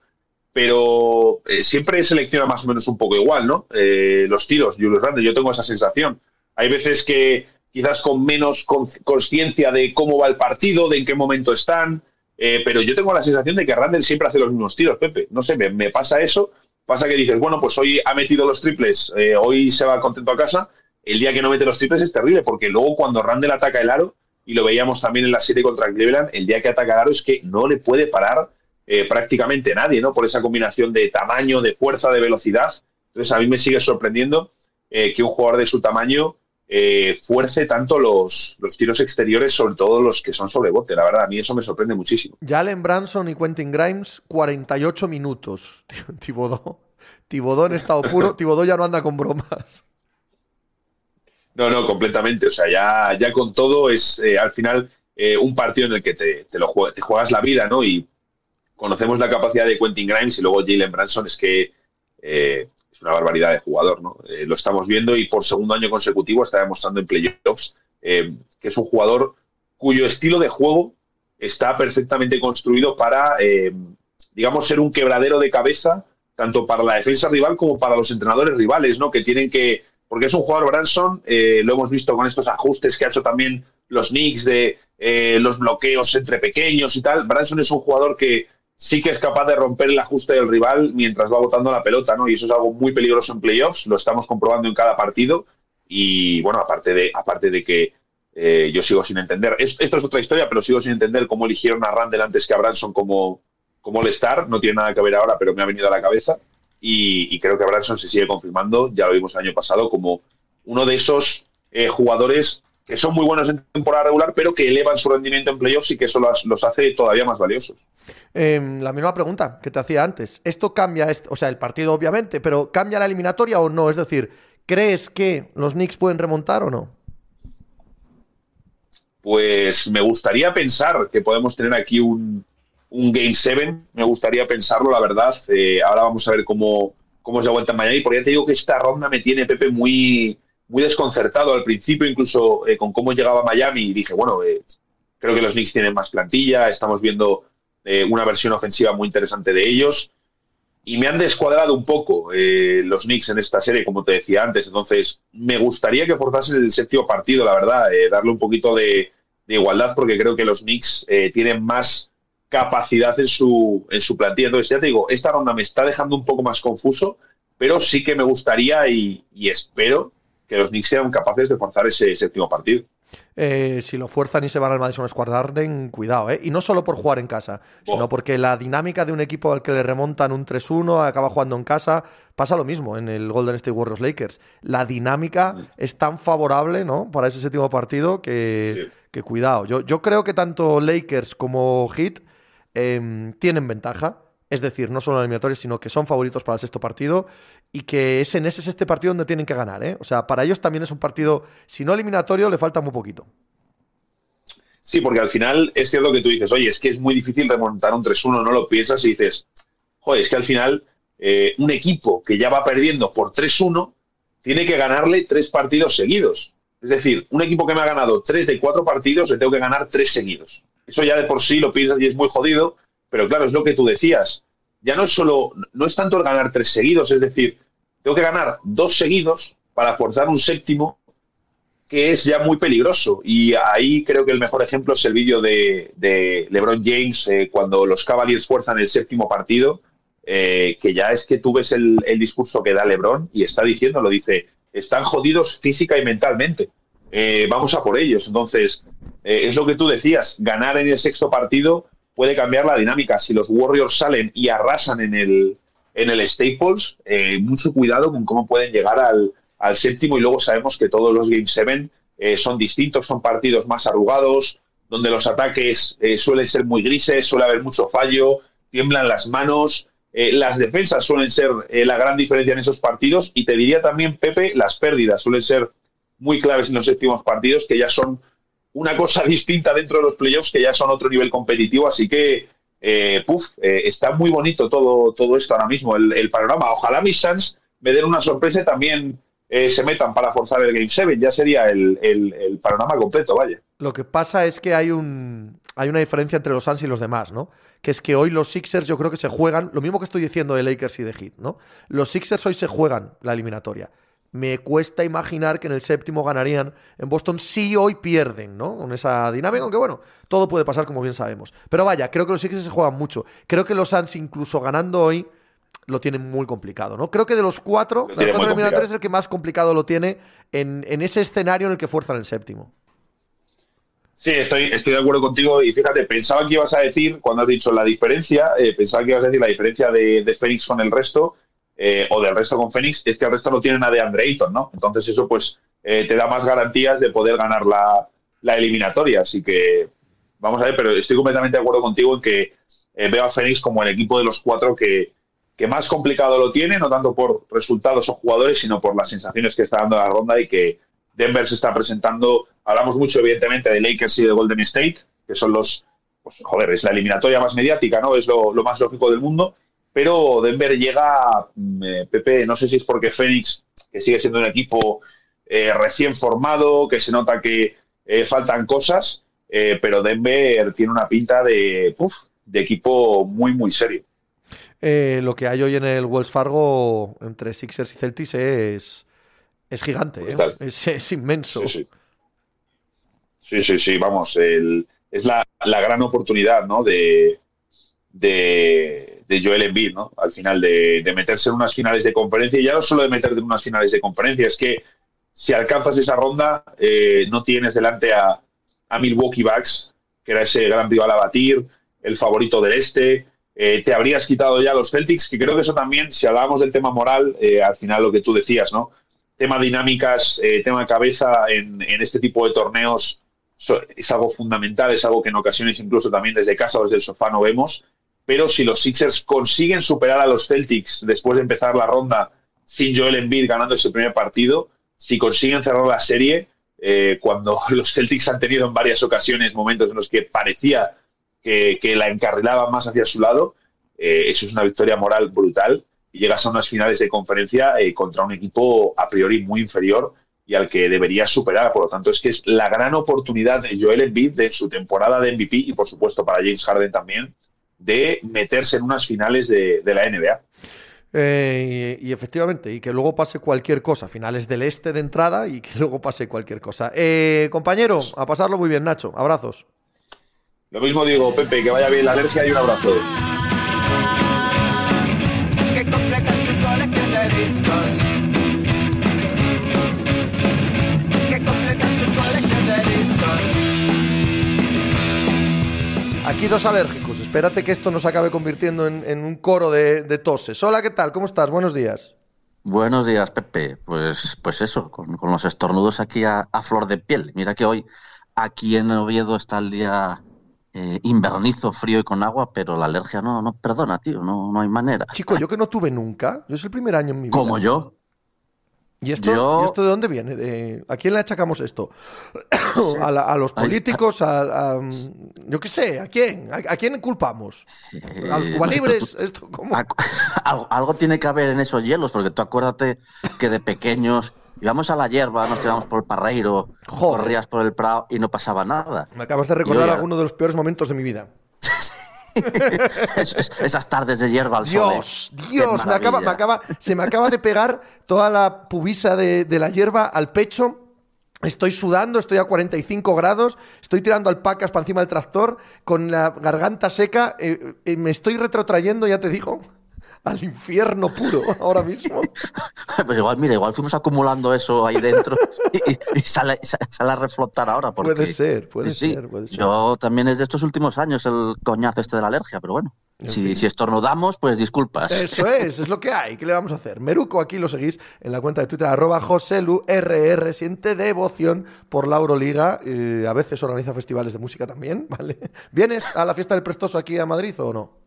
pero siempre selecciona más o menos un poco igual, ¿no? Los tiros, Julius Randle, yo tengo esa sensación. Hay veces que quizás con menos con- conciencia de cómo va el partido, de en qué momento están, eh, pero yo tengo la sensación de que Randle siempre hace los mismos tiros, Pepe. No sé, me, pasa eso. Pasa que dices, bueno, pues hoy ha metido los triples, eh, hoy se va contento a casa. El día que no mete los triples es terrible, porque luego cuando Randle ataca el aro, y lo veíamos también en la serie contra Cleveland, el día que ataca el aro es que no le puede parar eh, prácticamente nadie, ¿no? Por esa combinación de tamaño, de fuerza, de velocidad. Entonces a mí me sigue sorprendiendo que un jugador de su tamaño eh, fuerce tanto los, los tiros exteriores, sobre todo los que son sobre bote. La verdad, a mí eso me sorprende muchísimo. Jalen Branson y Quentin Grimes, 48 minutos. Tibodó. Tibodó en estado puro. Tibodó ya no anda con bromas. No, no, completamente. O sea, ya, ya con todo es eh, al final eh, un partido en el que te, te lo jue- te juegas la vida, ¿no? Y conocemos la capacidad de Quentin Grimes y luego Jalen Branson es que eh, es una barbaridad de jugador, ¿no? Eh, lo estamos viendo y por segundo año consecutivo está demostrando en playoffs eh, que es un jugador cuyo estilo de juego está perfectamente construido para, eh, digamos, ser un quebradero de cabeza tanto para la defensa rival como para los entrenadores rivales, ¿no? Que tienen que porque es un jugador Branson, lo hemos visto con estos ajustes que ha hecho también los Knicks de los bloqueos entre pequeños y tal. Branson es un jugador que sí que es capaz de romper el ajuste del rival mientras va botando la pelota, ¿no? Y eso es algo muy peligroso en playoffs, lo estamos comprobando en cada partido. Y bueno, aparte de, aparte de que eh, yo sigo sin entender, es- esto es otra historia, pero sigo sin entender cómo eligieron a Randall antes que a Branson como, como All-Star. No tiene nada que ver ahora, pero me ha venido a la cabeza. Y, y creo que Branson se sigue confirmando, ya lo vimos el año pasado, como uno de esos eh, jugadores que son muy buenos en temporada regular, pero que elevan su rendimiento en playoffs y que eso los, los hace todavía más valiosos. Em, la misma pregunta que te hacía antes. ¿Esto cambia, o sea, el partido obviamente, pero cambia la eliminatoria o no? Es decir, ¿crees que los Knicks pueden remontar o no? Pues me gustaría pensar que podemos tener aquí un, un Game 7. Me gustaría pensarlo, la verdad. Eh, ahora vamos a ver cómo, cómo es la vuelta en Miami. Porque ya te digo que esta ronda me tiene, Pepe, muy, muy desconcertado. Al principio, incluso eh, con cómo llegaba a Miami, y dije, bueno, eh, creo que los Knicks tienen más plantilla. Estamos viendo eh, una versión ofensiva muy interesante de ellos. Y me han descuadrado un poco eh, los Knicks en esta serie, como te decía antes. Entonces, me gustaría que forzasen el séptimo partido, la verdad, eh, darle un poquito de, igualdad, porque creo que los Knicks tienen más capacidad en su, en su plantilla. Entonces, ya te digo, esta ronda me está dejando un poco más confuso, pero sí que me gustaría y espero que los Knicks sean capaces de forzar ese séptimo partido. Eh, si lo fuerzan y se van al Madison Square Garden, cuidado, ¿eh? Y no solo por jugar en casa, sino Oh. porque la dinámica de un equipo al que le remontan un 3-1, acaba jugando en casa, pasa lo mismo en el Golden State Warriors Lakers. La dinámica Mm. es tan favorable, ¿no? Para ese séptimo partido que, Sí. que cuidado. Yo, yo creo que tanto Lakers como Heat em, tienen ventaja es decir, no solo en sino que son favoritos para el sexto partido y que es ese sexto partido donde tienen que ganar. ¿eh? O sea, para ellos también es un partido, si no eliminatorio, le falta muy poquito. Sí, porque al final es cierto que tú dices, oye, es que es muy difícil remontar un 3-1, no lo piensas y dices, joder, es que al final eh, un equipo que ya va perdiendo por 3-1 tiene que ganarle tres partidos seguidos. Es decir, un equipo que me ha ganado tres de cuatro partidos le tengo que ganar tres seguidos. Eso ya de por sí lo piensas y es muy jodido, pero claro, es lo que tú decías. Ya no es solo, no es tanto el ganar tres seguidos, es decir, tengo que ganar dos seguidos para forzar un séptimo que es ya muy peligroso. Y ahí creo que el mejor ejemplo es el vídeo de, LeBron James eh, cuando los Cavaliers fuerzan el séptimo partido, eh, que ya es que tú ves el, discurso que da LeBron y está diciendo, lo dice, están jodidos física y mentalmente. Eh, vamos a por ellos. Entonces, es lo que tú decías, ganar en el sexto partido puede cambiar la dinámica. Si los Warriors salen y arrasan en el, en el Staples, mucho cuidado con cómo pueden llegar al, al séptimo y luego sabemos que todos los Game 7 eh, son distintos, son partidos más arrugados, donde los ataques eh, suelen ser muy grises, suele haber mucho fallo, tiemblan las manos, eh, las defensas suelen ser la gran diferencia en esos partidos y te diría también, Pepe, las pérdidas suelen ser muy claves en los séptimos partidos, que ya son una cosa distinta dentro de los playoffs, que ya son otro nivel competitivo, así que, puf, está muy bonito todo, todo esto ahora mismo, el, panorama. Ojalá mis Suns me den una sorpresa también eh, se metan para forzar el Game 7. Ya sería el, panorama completo, vaya. Lo que pasa es que hay, un, hay una diferencia entre los Suns y los demás, ¿no? Que es que hoy los Sixers yo creo que se juegan, lo mismo que estoy diciendo de Lakers y de Heat, ¿no? Los Sixers hoy se juegan la eliminatoria. Me cuesta imaginar que en el séptimo ganarían en Boston si hoy pierden, ¿no? Con esa dinámica, aunque bueno, todo puede pasar como bien sabemos. Pero vaya, creo que los Sixers se juegan mucho. Creo que los Suns incluso ganando hoy lo tiene muy complicado, ¿no? Creo que de los cuatro, de los cuatro eliminatorios es el que más complicado lo tiene en, ese escenario en el que fuerzan el séptimo. Sí, estoy, estoy de acuerdo contigo y fíjate, pensaba que ibas a decir, cuando has dicho la diferencia, eh, pensaba que ibas a decir la diferencia de, de Fénix con el resto, eh, o del resto con Fénix, es que el resto no tienen a de Andre Ayton, ¿no? Entonces eso pues eh, te da más garantías de poder ganar la, la, eliminatoria, así que vamos a ver, pero estoy completamente de acuerdo contigo en que veo a Fénix como el equipo de los cuatro que, que más complicado lo tiene, no tanto por resultados o jugadores, sino por las sensaciones que está dando la ronda y que Denver se está presentando. Hablamos mucho, evidentemente, de Lakers y de Golden State, que son los, pues, joder, es la eliminatoria más mediática, ¿no? Es lo, más lógico del mundo. Pero Denver llega, mm, eh, Pepe, no sé si es porque Phoenix, que sigue siendo un equipo eh, recién formado, que se nota que eh, faltan cosas, pero Denver tiene una pinta de, de equipo muy, muy serio. Lo que hay hoy en el Wells Fargo entre Sixers y Celtics es, es gigante, es, inmenso. Sí, sí, sí, vamos, es la, gran oportunidad ¿no? de, de, Joel Embiid, ¿no? al final, de, meterse en unas finales de conferencia, y ya no solo de meterte en unas finales de conferencia, es que si alcanzas esa ronda, eh, no tienes delante a, Milwaukee Bucks, que era ese gran rival a batir, el favorito del este, eh, te habrías quitado ya los Celtics, que creo que eso también, si hablábamos del tema moral, eh, al final lo que tú decías, ¿no? Tema dinámicas, tema cabeza en, este tipo de torneos es algo fundamental, es algo que en ocasiones incluso también desde casa o desde el sofá no vemos. Pero si los Sixers consiguen superar a los Celtics después de empezar la ronda sin Joel Embiid ganando ese primer partido, si consiguen cerrar la serie, cuando los Celtics han tenido en varias ocasiones momentos en los que parecía que, la encarrilaba más hacia su lado. Eh, eso es una victoria moral brutal y llegas a unas finales de conferencia eh, contra un equipo a priori muy inferior y al que debería superar. Por lo tanto, es que es la gran oportunidad de Joel Embiid de su temporada de MVP y, por supuesto, para James Harden también, de meterse en unas finales de, la NBA. Eh, y, efectivamente, y que luego pase cualquier cosa, finales del este de entrada y que luego pase cualquier cosa. compañero, a pasarlo muy bien, Nacho. Abrazos. Lo mismo digo, Pepe, que vaya bien la alergia y un abrazo. Aquí dos alérgicos. Espérate que esto nos acabe convirtiendo en, un coro de, toses. Hola, ¿qué tal? ¿Cómo estás? Buenos días. Buenos días, Pepe. Pues, pues eso, con, los estornudos aquí a, a, flor de piel. Mira que hoy aquí en Oviedo está el día eh, invernizo, frío y con agua, pero la alergia no, no perdona, tío, no, no hay manera. Chico, yo que no tuve nunca, yo es el primer año en mi vida. Como yo. ¿Y esto, Yo- ¿y esto de dónde viene? ¿De- ¿A quién le achacamos esto? ¿A, la- a los políticos? A, a- yo qué sé, ¿a quién? ¿A, quién culpamos? ¿A los cubalibres? ¿Esto cómo? Algo, tiene que haber en esos hielos, porque tú acuérdate que de pequeños íbamos a la hierba, nos tirábamos por el parreiro, Joder. corrías por el prado y no pasaba nada. Me acabas de recordar Yo alguno de los peores momentos de mi vida. Es- es- esas tardes de hierba al sol. Dios, ¿eh? Dios, me acaba, me maravilla. acaba, se me acaba de pegar toda la pubisa de, de la hierba al pecho. Estoy sudando, estoy a 45 grados, estoy tirando alpacas para encima del tractor, con la garganta seca, eh, eh, me estoy retrotrayendo, ya te digo, al infierno puro ahora mismo. Pues igual, mira, igual fuimos acumulando eso ahí dentro y, y- y sale, sale a reflotar ahora. Porque, Puede ser, puede sí, ser, puede ser. Yo también es de estos últimos años el coñazo este de la alergia, pero bueno. En Si, si estornudamos, pues disculpas. Eso es, es lo que hay. ¿Qué le vamos a hacer? Meruco, aquí lo seguís en la cuenta de Twitter, arroba joselurr. Siente devoción por la Euroliga. eh, a veces organiza festivales de música también, ¿vale? ¿Vienes a la fiesta del Prestoso aquí a Madrid o no?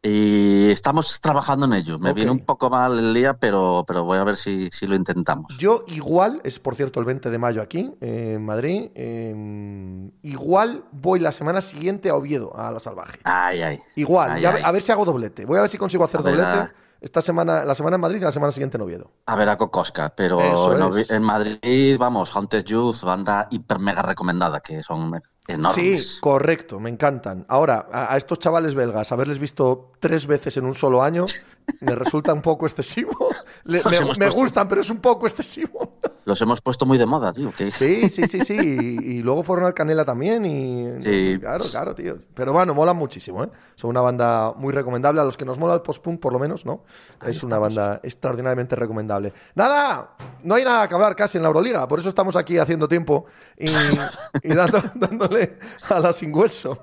Y estamos trabajando en ello. Me viene un poco mal el día, pero, pero voy a ver si, si lo intentamos. Yo igual, es por cierto el 20 de mayo aquí, eh, en Madrid, eh, igual voy la semana siguiente a Oviedo, a La Salvaje. Ay, ay. Igual, Ay, ya- ay. a ver si hago doblete. Voy a ver si consigo hacer A doblete esta semana, la semana en Madrid y la semana siguiente en Oviedo. A ver a Cocosca, pero en, en Madrid, vamos, Haunted Youth, banda hiper mega recomendada, que son enormes. Sí, correcto, me encantan. Ahora, a, a estos chavales belgas, haberles visto tres veces en un solo año, me resulta un poco excesivo. Le- me, hemos me puesto- gustan, pero es un poco excesivo. Los hemos puesto muy de moda, tío. Sí, sí, sí, sí. Y, y luego fueron al Canela también. Y, Sí. Claro, claro, tío. Pero bueno, molan muchísimo, ¿eh? Son una banda muy recomendable. A los que nos mola el post-punk, por lo menos, ¿no? Ahí es una banda extraordinariamente recomendable. ¡Nada! No hay nada que hablar casi en la Euroliga. Por eso estamos aquí haciendo tiempo y, y dando- dándole a la sin hueso.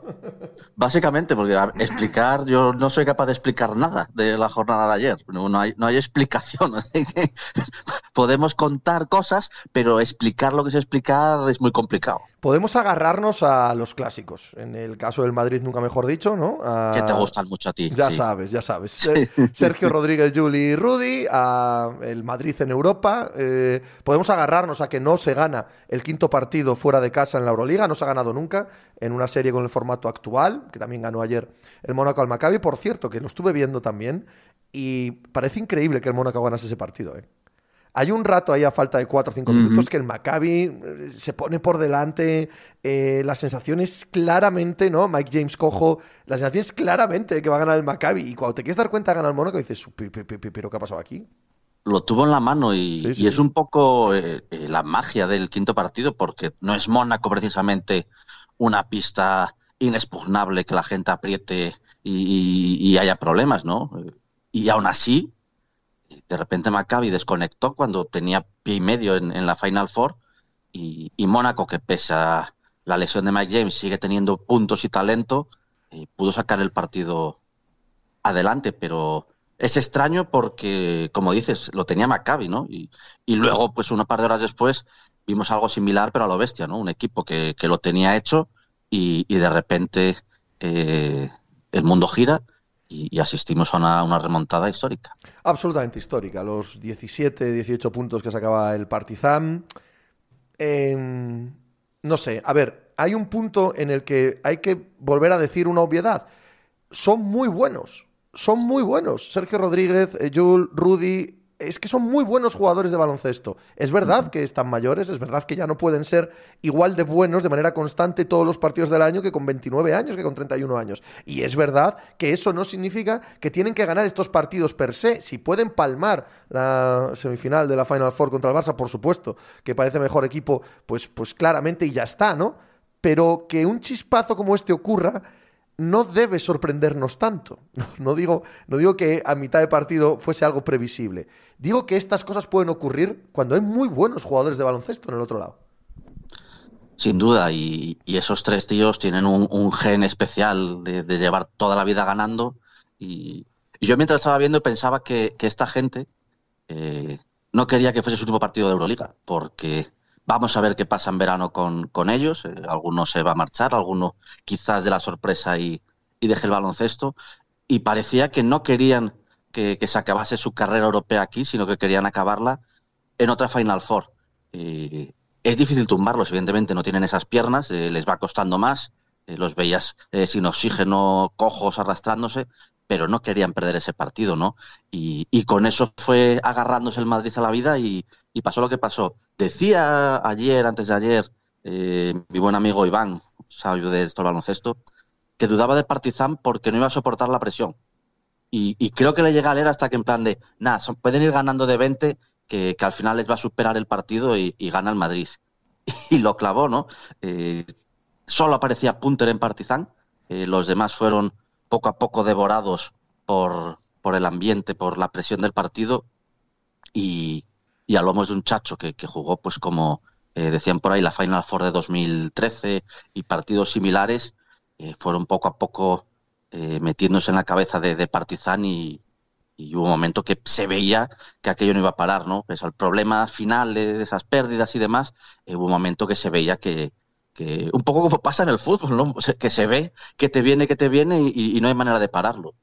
Básicamente, porque explicar, yo no soy capaz de explicar nada de la jornada de ayer. No hay, no hay explicación. Podemos contar cosas, pero explicar lo que es explicar es muy complicado. Podemos agarrarnos a los clásicos. En el caso del Madrid, nunca mejor dicho, ¿no? A- Que te gustan mucho a ti. Ya sí. sabes, ya sabes. Ser- Sergio Rodríguez, Juli y Rudy, a el Madrid en Europa. Eh, podemos agarrarnos a que no se gana el quinto partido fuera de casa en la Euroliga, no se ha ganado nunca en una serie con el formato actual, que también ganó ayer el Mónaco al Maccabi, por cierto, que lo estuve viendo también y parece increíble que el Mónaco ganase ese partido, ¿eh? Hay un rato ahí a falta de 4 o 5 Ujú. minutos que el Maccabi eh, se pone por delante. eh, la sensación es claramente, ¿no? Mike James cojo. La sensación es claramente de que va a ganar el Maccabi. Y cuando te quieres dar cuenta, gana el Mónaco, dices, "Pi, pi, pi, pi, ¿pero qué ha pasado aquí? Lo tuvo en la mano y, Sí, sí. y es un poco eh, eh, la magia del quinto partido, porque no es Mónaco precisamente una pista inexpugnable que la gente apriete y, y- y haya problemas, ¿no? Y aún así, de repente Maccabi desconectó cuando tenía pie y medio en, la Final Four y, y Mónaco, que pese a la lesión de Mike James, sigue teniendo puntos y talento, eh, pudo sacar el partido adelante, pero es extraño porque, como dices, lo tenía Maccabi, ¿no? Y, y luego, pues una par de horas después, vimos algo similar, pero a lo bestia, ¿no? Un equipo que, que lo tenía hecho y, y de repente eh, el mundo gira y, asistimos a una, remontada histórica. Absolutamente histórica. Los 17, 18 puntos que sacaba el Partizan. Em, no sé, a ver, hay un punto en el que hay que volver a decir una obviedad. Son muy buenos, son muy buenos. Sergio Rodríguez, eh, Jules, Rudy, es que son muy buenos jugadores de baloncesto. Es verdad que están mayores, es verdad que ya no pueden ser igual de buenos de manera constante todos los partidos del año que con 29 años, que con 31 años. Y es verdad que eso no significa que tienen que ganar estos partidos per se. Si pueden palmar la semifinal de la Final Four contra el Barça, por supuesto, que parece mejor equipo, pues, pues claramente y ya está, ¿no? Pero que un chispazo como este ocurra no debe sorprendernos tanto. No, digo, no digo que a mitad de partido fuese algo previsible. Digo que estas cosas pueden ocurrir cuando hay muy buenos jugadores de baloncesto en el otro lado. Sin duda, y, esos tres tíos tienen un, gen especial de, llevar toda la vida ganando. Y, yo mientras estaba viendo pensaba que, que esta gente eh, no quería que fuese su último partido de Euroliga, porque Vamos a ver qué pasa en verano con, con ellos. Eh, alguno se va a marchar, alguno quizás de la sorpresa y, y deje el baloncesto. Y parecía que no querían que, se acabase su carrera europea aquí, sino que querían acabarla en otra Final Four. Eh, es difícil tumbarlos, evidentemente no tienen esas piernas, eh, les va costando más. Eh, los veías sin oxígeno, cojos, arrastrándose, pero no querían perder ese partido, ¿no? Y, y con eso fue agarrándose el Madrid a la vida y, y pasó lo que pasó. Decía ayer, antes de ayer, eh, mi buen amigo Iván, sabio de esto baloncesto, que dudaba de Partizan porque no iba a soportar la presión. Y, creo que le llega a leer hasta que en plan de, nada, pueden ir ganando de 20, que, al final les va a superar el partido y, y gana el Madrid. Y lo clavó, ¿no? Eh, solo aparecía Punter en Partizan, eh, los demás fueron poco a poco devorados por, por el ambiente, por la presión del partido y, y a lomos de un chacho que, que jugó, pues como eh, decían por ahí, la Final Four de 2013 y partidos similares, eh, fueron poco a poco eh, metiéndose en la cabeza de, Partizan y, hubo un momento que se veía que aquello no iba a parar, ¿no? Pues al problema final de, esas pérdidas y demás, hubo un momento que se veía que, que un poco como pasa en el fútbol, ¿no? que se ve que te viene, que te viene y, no hay manera de pararlo.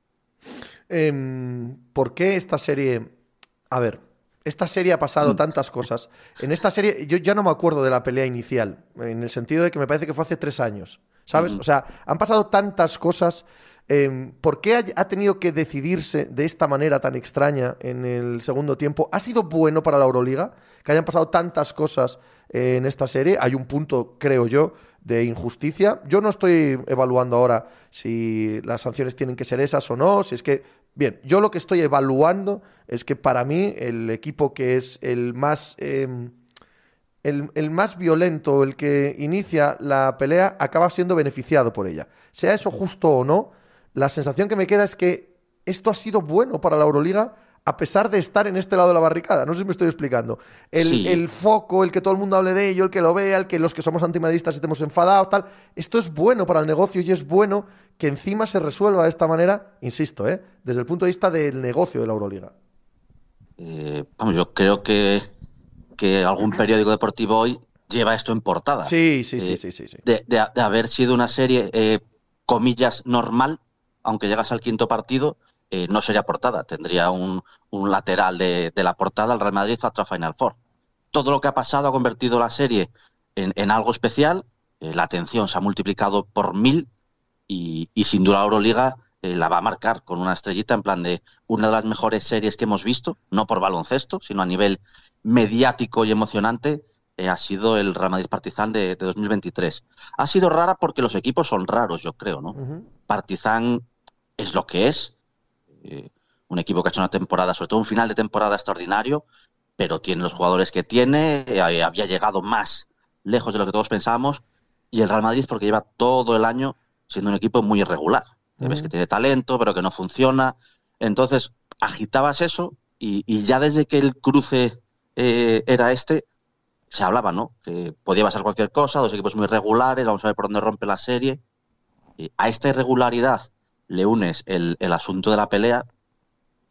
Eh, ¿Por qué esta serie? A ver, esta serie ha pasado tantas cosas. En esta serie, yo ya no me acuerdo de la pelea inicial, en el sentido de que me parece que fue hace tres años, ¿sabes? Uh -huh. O sea, han pasado tantas cosas. Eh, ¿Por qué ha, ha, tenido que decidirse de esta manera tan extraña en el segundo tiempo? ¿Ha sido bueno para la Euroliga que hayan pasado tantas cosas eh, en esta serie? Hay un punto, creo yo, de injusticia. Yo no estoy evaluando ahora si las sanciones tienen que ser esas o no, si es que Bien, yo lo que estoy evaluando es que para mí el equipo que es el más, eh, el, el, más violento, el que inicia la pelea, acaba siendo beneficiado por ella. Sea eso justo o no, la sensación que me queda es que esto ha sido bueno para la Euroliga a pesar de estar en este lado de la barricada. No sé si me estoy explicando. El, sí. el, foco, el que todo el mundo hable de ello, el que lo vea, el que los que somos antimadridistas estemos enfadados, tal. Esto es bueno para el negocio y es bueno que encima se resuelva de esta manera, insisto, ¿eh? desde el punto de vista del negocio de la Euroliga. Eh, vamos, yo creo que, que algún periódico deportivo hoy lleva esto en portada. Sí, sí, sí, eh, sí, sí, sí. De, de, de, haber sido una serie, eh, comillas, normal, aunque llegas al quinto partido, eh, no sería portada, tendría un, un lateral de, de, la portada al Real Madrid otra Final Four. Todo lo que ha pasado ha convertido la serie en, en algo especial, eh, la atención se ha multiplicado por mil y, y sin duda la Euroliga eh, la va a marcar con una estrellita en plan de una de las mejores series que hemos visto, no por baloncesto, sino a nivel mediático y emocionante, eh, ha sido el Real Madrid Partizan de, de, 2023. Ha sido rara porque los equipos son raros, yo creo, ¿no? Uh -huh. Partizan es lo que es, eh, un equipo que ha hecho una temporada, sobre todo un final de temporada extraordinario, pero tiene los jugadores que tiene, eh, había llegado más lejos de lo que todos pensábamos, y el Real Madrid porque lleva todo el año siendo un equipo muy irregular. Uh -huh. Ves que tiene talento, pero que no funciona. Entonces, agitabas eso y, y ya desde que el cruce eh, era este, se hablaba, ¿no? Que podía pasar cualquier cosa, dos equipos muy regulares, vamos a ver por dónde rompe la serie. Y a esta irregularidad le unes el, el, asunto de la pelea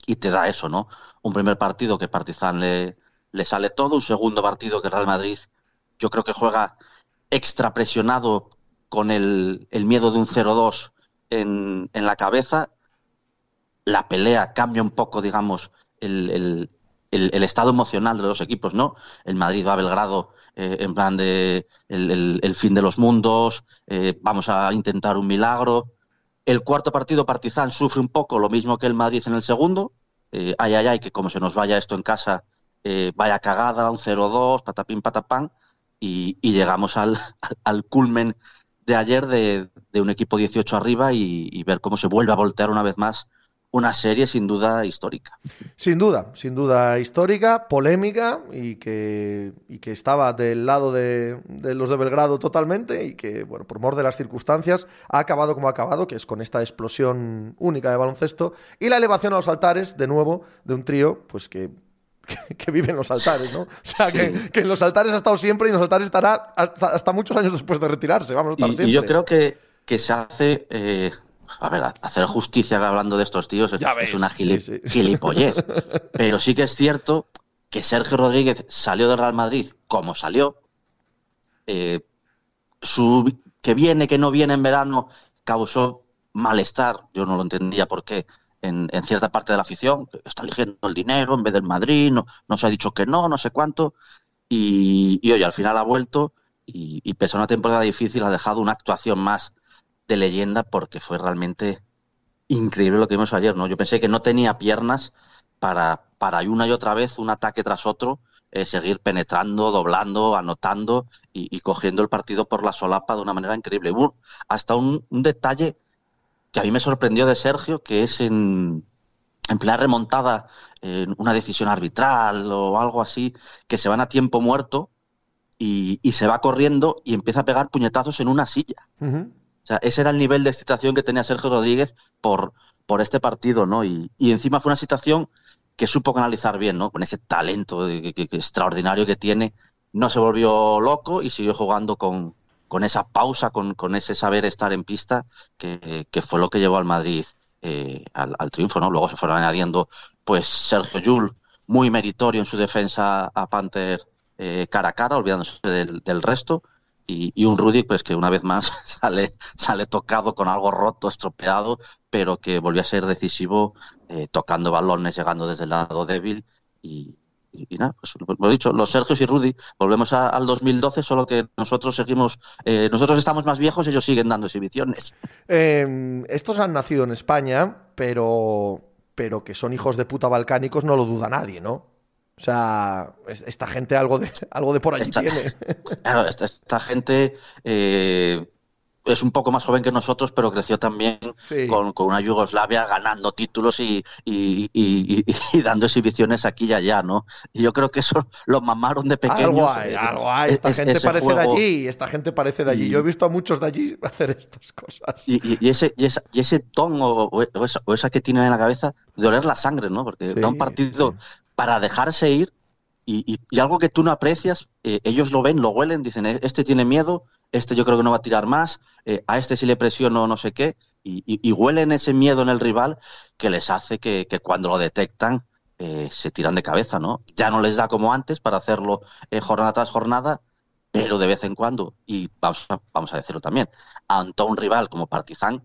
y te da eso, ¿no? Un primer partido que Partizan le, le sale todo, un segundo partido que Real Madrid yo creo que juega extra presionado con el, el miedo de un 0-2 en, en, la cabeza. La pelea cambia un poco, digamos, el, el, el, estado emocional de los equipos, ¿no? El Madrid va a Belgrado eh, en plan de el, fin de los mundos, eh, vamos a intentar un milagro el cuarto partido, Partizan, sufre un poco lo mismo que el Madrid en el segundo. Eh, ay, ay, ay, que como se nos vaya esto en casa, eh, vaya cagada, un 0-2, patapín, patapán. Y, llegamos al, al, culmen de ayer de, de, un equipo 18 arriba y, y ver cómo se vuelve a voltear una vez más una serie sin duda histórica. Sin duda, sin duda histórica, polémica y que, y que estaba del lado de, de, los de Belgrado totalmente y que, bueno, por mor de las circunstancias, ha acabado como ha acabado, que es con esta explosión única de baloncesto y la elevación a los altares, de nuevo, de un trío, pues que que, vive en los altares, ¿no? O sea, sí. que, que, en los altares ha estado siempre y en los altares estará hasta, hasta muchos años después de retirarse. Vamos a estar y, siempre. Y yo creo que, que se hace eh, a ver, hacer justicia hablando de estos tíos es, es una gili sí, sí. gilipollez. Pero sí que es cierto que Sergio Rodríguez salió del Real Madrid como salió, su que viene, que no viene en verano, causó malestar, yo no lo entendía por qué, en, cierta parte de la afición, está eligiendo el dinero en vez del Madrid, no, no se ha dicho que no, no sé cuánto, y, y oye, al final ha vuelto y, y pese a una temporada difícil ha dejado una actuación más de leyenda porque fue realmente increíble lo que vimos ayer, ¿no? Yo pensé que no tenía piernas para, para una y otra vez, un ataque tras otro, eh, seguir penetrando, doblando, anotando y, cogiendo el partido por la solapa de una manera increíble. Hasta un, detalle que a mí me sorprendió de Sergio, que es en, en remontada, en una decisión arbitral o algo así, que se van a tiempo muerto y, se va corriendo y empieza a pegar puñetazos en una silla. O sea, ese era el nivel de excitación que tenía Sergio Rodríguez por, por este partido, ¿no? Y, y encima fue una situación que supo canalizar bien, ¿no? Con ese talento extraordinario que tiene, no se volvió loco y siguió jugando con, con esa pausa, con, con, ese saber estar en pista, que, fue lo que llevó al Madrid eh, al, triunfo, ¿no? Luego se fueron añadiendo, pues, Sergio Yul, muy meritorio en su defensa a Panther eh, cara a cara, olvidándose del, del resto, y, un Rudy pues que una vez más sale, sale tocado con algo roto, estropeado, pero que volvió a ser decisivo eh, tocando balones, llegando desde el lado débil y, nada, pues lo he dicho, los Sergios y Rudy, volvemos al 2012, solo que nosotros seguimos, eh, nosotros estamos más viejos, ellos siguen dando exhibiciones. Em, estos han nacido en España, pero, pero que son hijos de puta balcánicos no lo duda nadie, ¿no? O sea, esta gente algo de, algo de por allí tiene. Claro, esta, gente eh, es un poco más joven que nosotros, pero creció también con, una Yugoslavia ganando títulos y, dando exhibiciones aquí y allá, ¿no? Y yo creo que eso lo mamaron de pequeños. Algo hay, algo hay. Esta gente parece de allí, esta gente parece de allí. Yo he visto a muchos de allí hacer estas cosas. Y, ese, y, ese ton o, esa, que tienen en la cabeza de oler la sangre, ¿no? Porque era un partido para dejarse ir y, algo que tú no aprecias, eh, ellos lo ven, lo huelen, dicen, eh, este tiene miedo, este yo creo que no va a tirar más, eh, a este si le presiono no sé qué, y, huelen ese miedo en el rival que les hace que, cuando lo detectan se tiran de cabeza, ¿no? Ya no les da como antes para hacerlo jornada tras jornada, pero de vez en cuando, y vamos a, vamos a decirlo también, ante un rival como Partizan,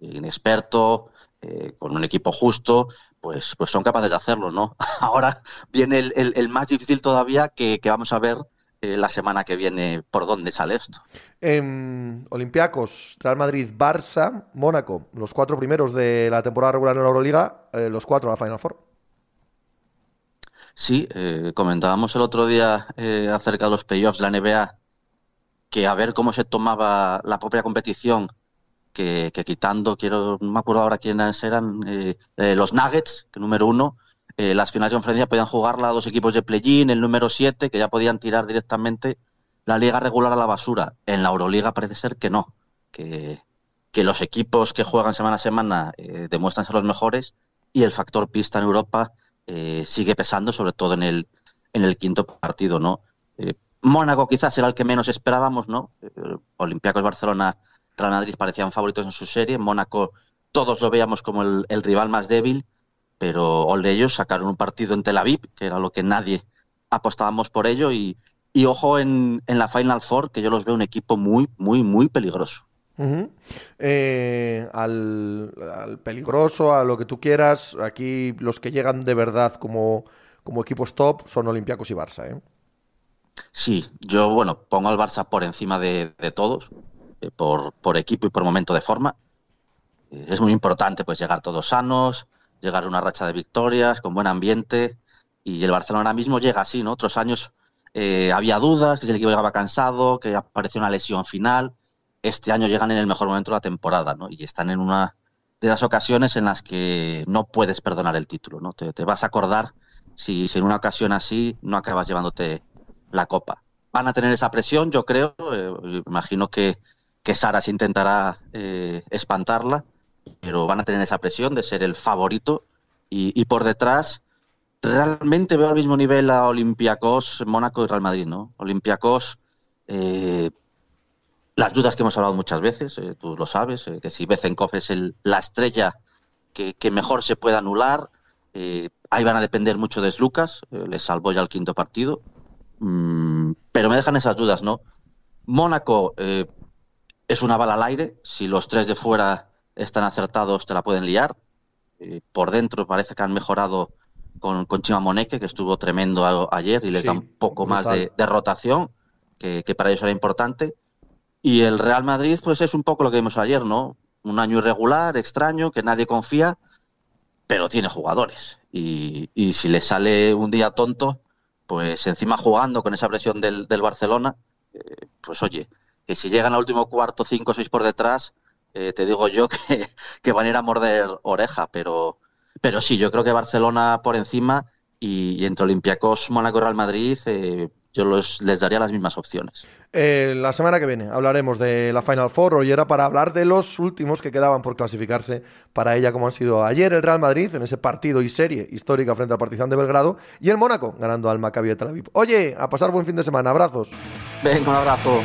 inexperto, con un equipo justo, pues, pues son capaces de hacerlo, ¿no? Ahora viene el, más difícil todavía que, vamos a ver eh, la semana que viene por dónde sale esto. En Olympiacos, Real Madrid, Barça, Mónaco, los cuatro primeros de la temporada regular en la Euroliga, eh, los cuatro a la Final Four. Sí, eh, comentábamos el otro día acerca de los playoffs de la NBA, que a ver cómo se tomaba la propia competición que, quitando, quiero, no me acuerdo ahora quiénes eran, eh, eh, los Nuggets, que número uno, eh, las finales de conferencia podían jugarla dos equipos de play-in, el número siete, que ya podían tirar directamente la liga regular a la basura. En la Euroliga parece ser que no, que, que los equipos que juegan semana a semana demuestran ser los mejores y el factor pista en Europa sigue pesando, sobre todo en el, en el quinto partido, ¿no? Mónaco quizás era el que menos esperábamos, ¿no? Olympiacos Barcelona Real Madrid parecían favoritos en su serie, Mónaco todos lo veíamos como el, rival más débil, pero de ellos sacaron un partido en Tel Aviv, que era lo que nadie apostábamos por ello, y, ojo en, la Final Four, que yo los veo un equipo muy, muy, muy peligroso. Eh, al, peligroso, a lo que tú quieras, aquí los que llegan de verdad como, como equipos top son Olympiacos y Barça. ¿eh? Sí, yo bueno, pongo al Barça por encima de todos. Eh, por, equipo y por momento de forma. Eh, es muy importante pues llegar todos sanos, llegar a una racha de victorias, con buen ambiente. Y el Barcelona ahora mismo llega así, ¿no? Otros años eh, había dudas, que el equipo llegaba cansado, que apareció una lesión final. Este año llegan en el mejor momento de la temporada, ¿no? Y están en una de las ocasiones en las que no puedes perdonar el título, ¿no? Te, vas a acordar si, si, en una ocasión así no acabas llevándote la copa. Van a tener esa presión, yo creo. imagino que que Sara se intentará eh, espantarla, pero van a tener esa presión de ser el favorito y, por detrás realmente veo al mismo nivel a Olympiacos, Mónaco y Real Madrid, ¿no? Olympiacos, eh, las dudas que hemos hablado muchas veces, eh, tú lo sabes, que si Bezenkov es la estrella que, mejor se puede anular, ahí van a depender mucho de Lucas, les salvó ya el quinto partido, mm, pero me dejan esas dudas, ¿no? Mónaco es una bala al aire. Si los tres de fuera están acertados, te la pueden liar. Eh, por dentro parece que han mejorado con, con Chimamoneque, que estuvo tremendo ayer y les da un poco más de, rotación, que, para ellos era importante. Y el Real Madrid, pues es un poco lo que vimos ayer, ¿no? Un año irregular, extraño, que nadie confía, pero tiene jugadores. Y, si le sale un día tonto, pues encima jugando con esa presión del, Barcelona, eh, pues oye, que si llegan al último cuarto, cinco o seis por detrás, eh, te digo yo que, que, van a ir a morder oreja, pero, pero sí, yo creo que Barcelona por encima y, entre Olympiacos, Mónaco y Real Madrid, eh, yo les daría las mismas opciones. Eh, la semana que viene hablaremos de la Final Four. Hoy era para hablar de los últimos que quedaban por clasificarse para ella, como han sido ayer el Real Madrid en ese partido y serie histórica frente al Partizan de Belgrado y el Mónaco ganando al Maccabi de Tel Aviv. Oye, a pasar buen fin de semana. Abrazos. Venga, un abrazo.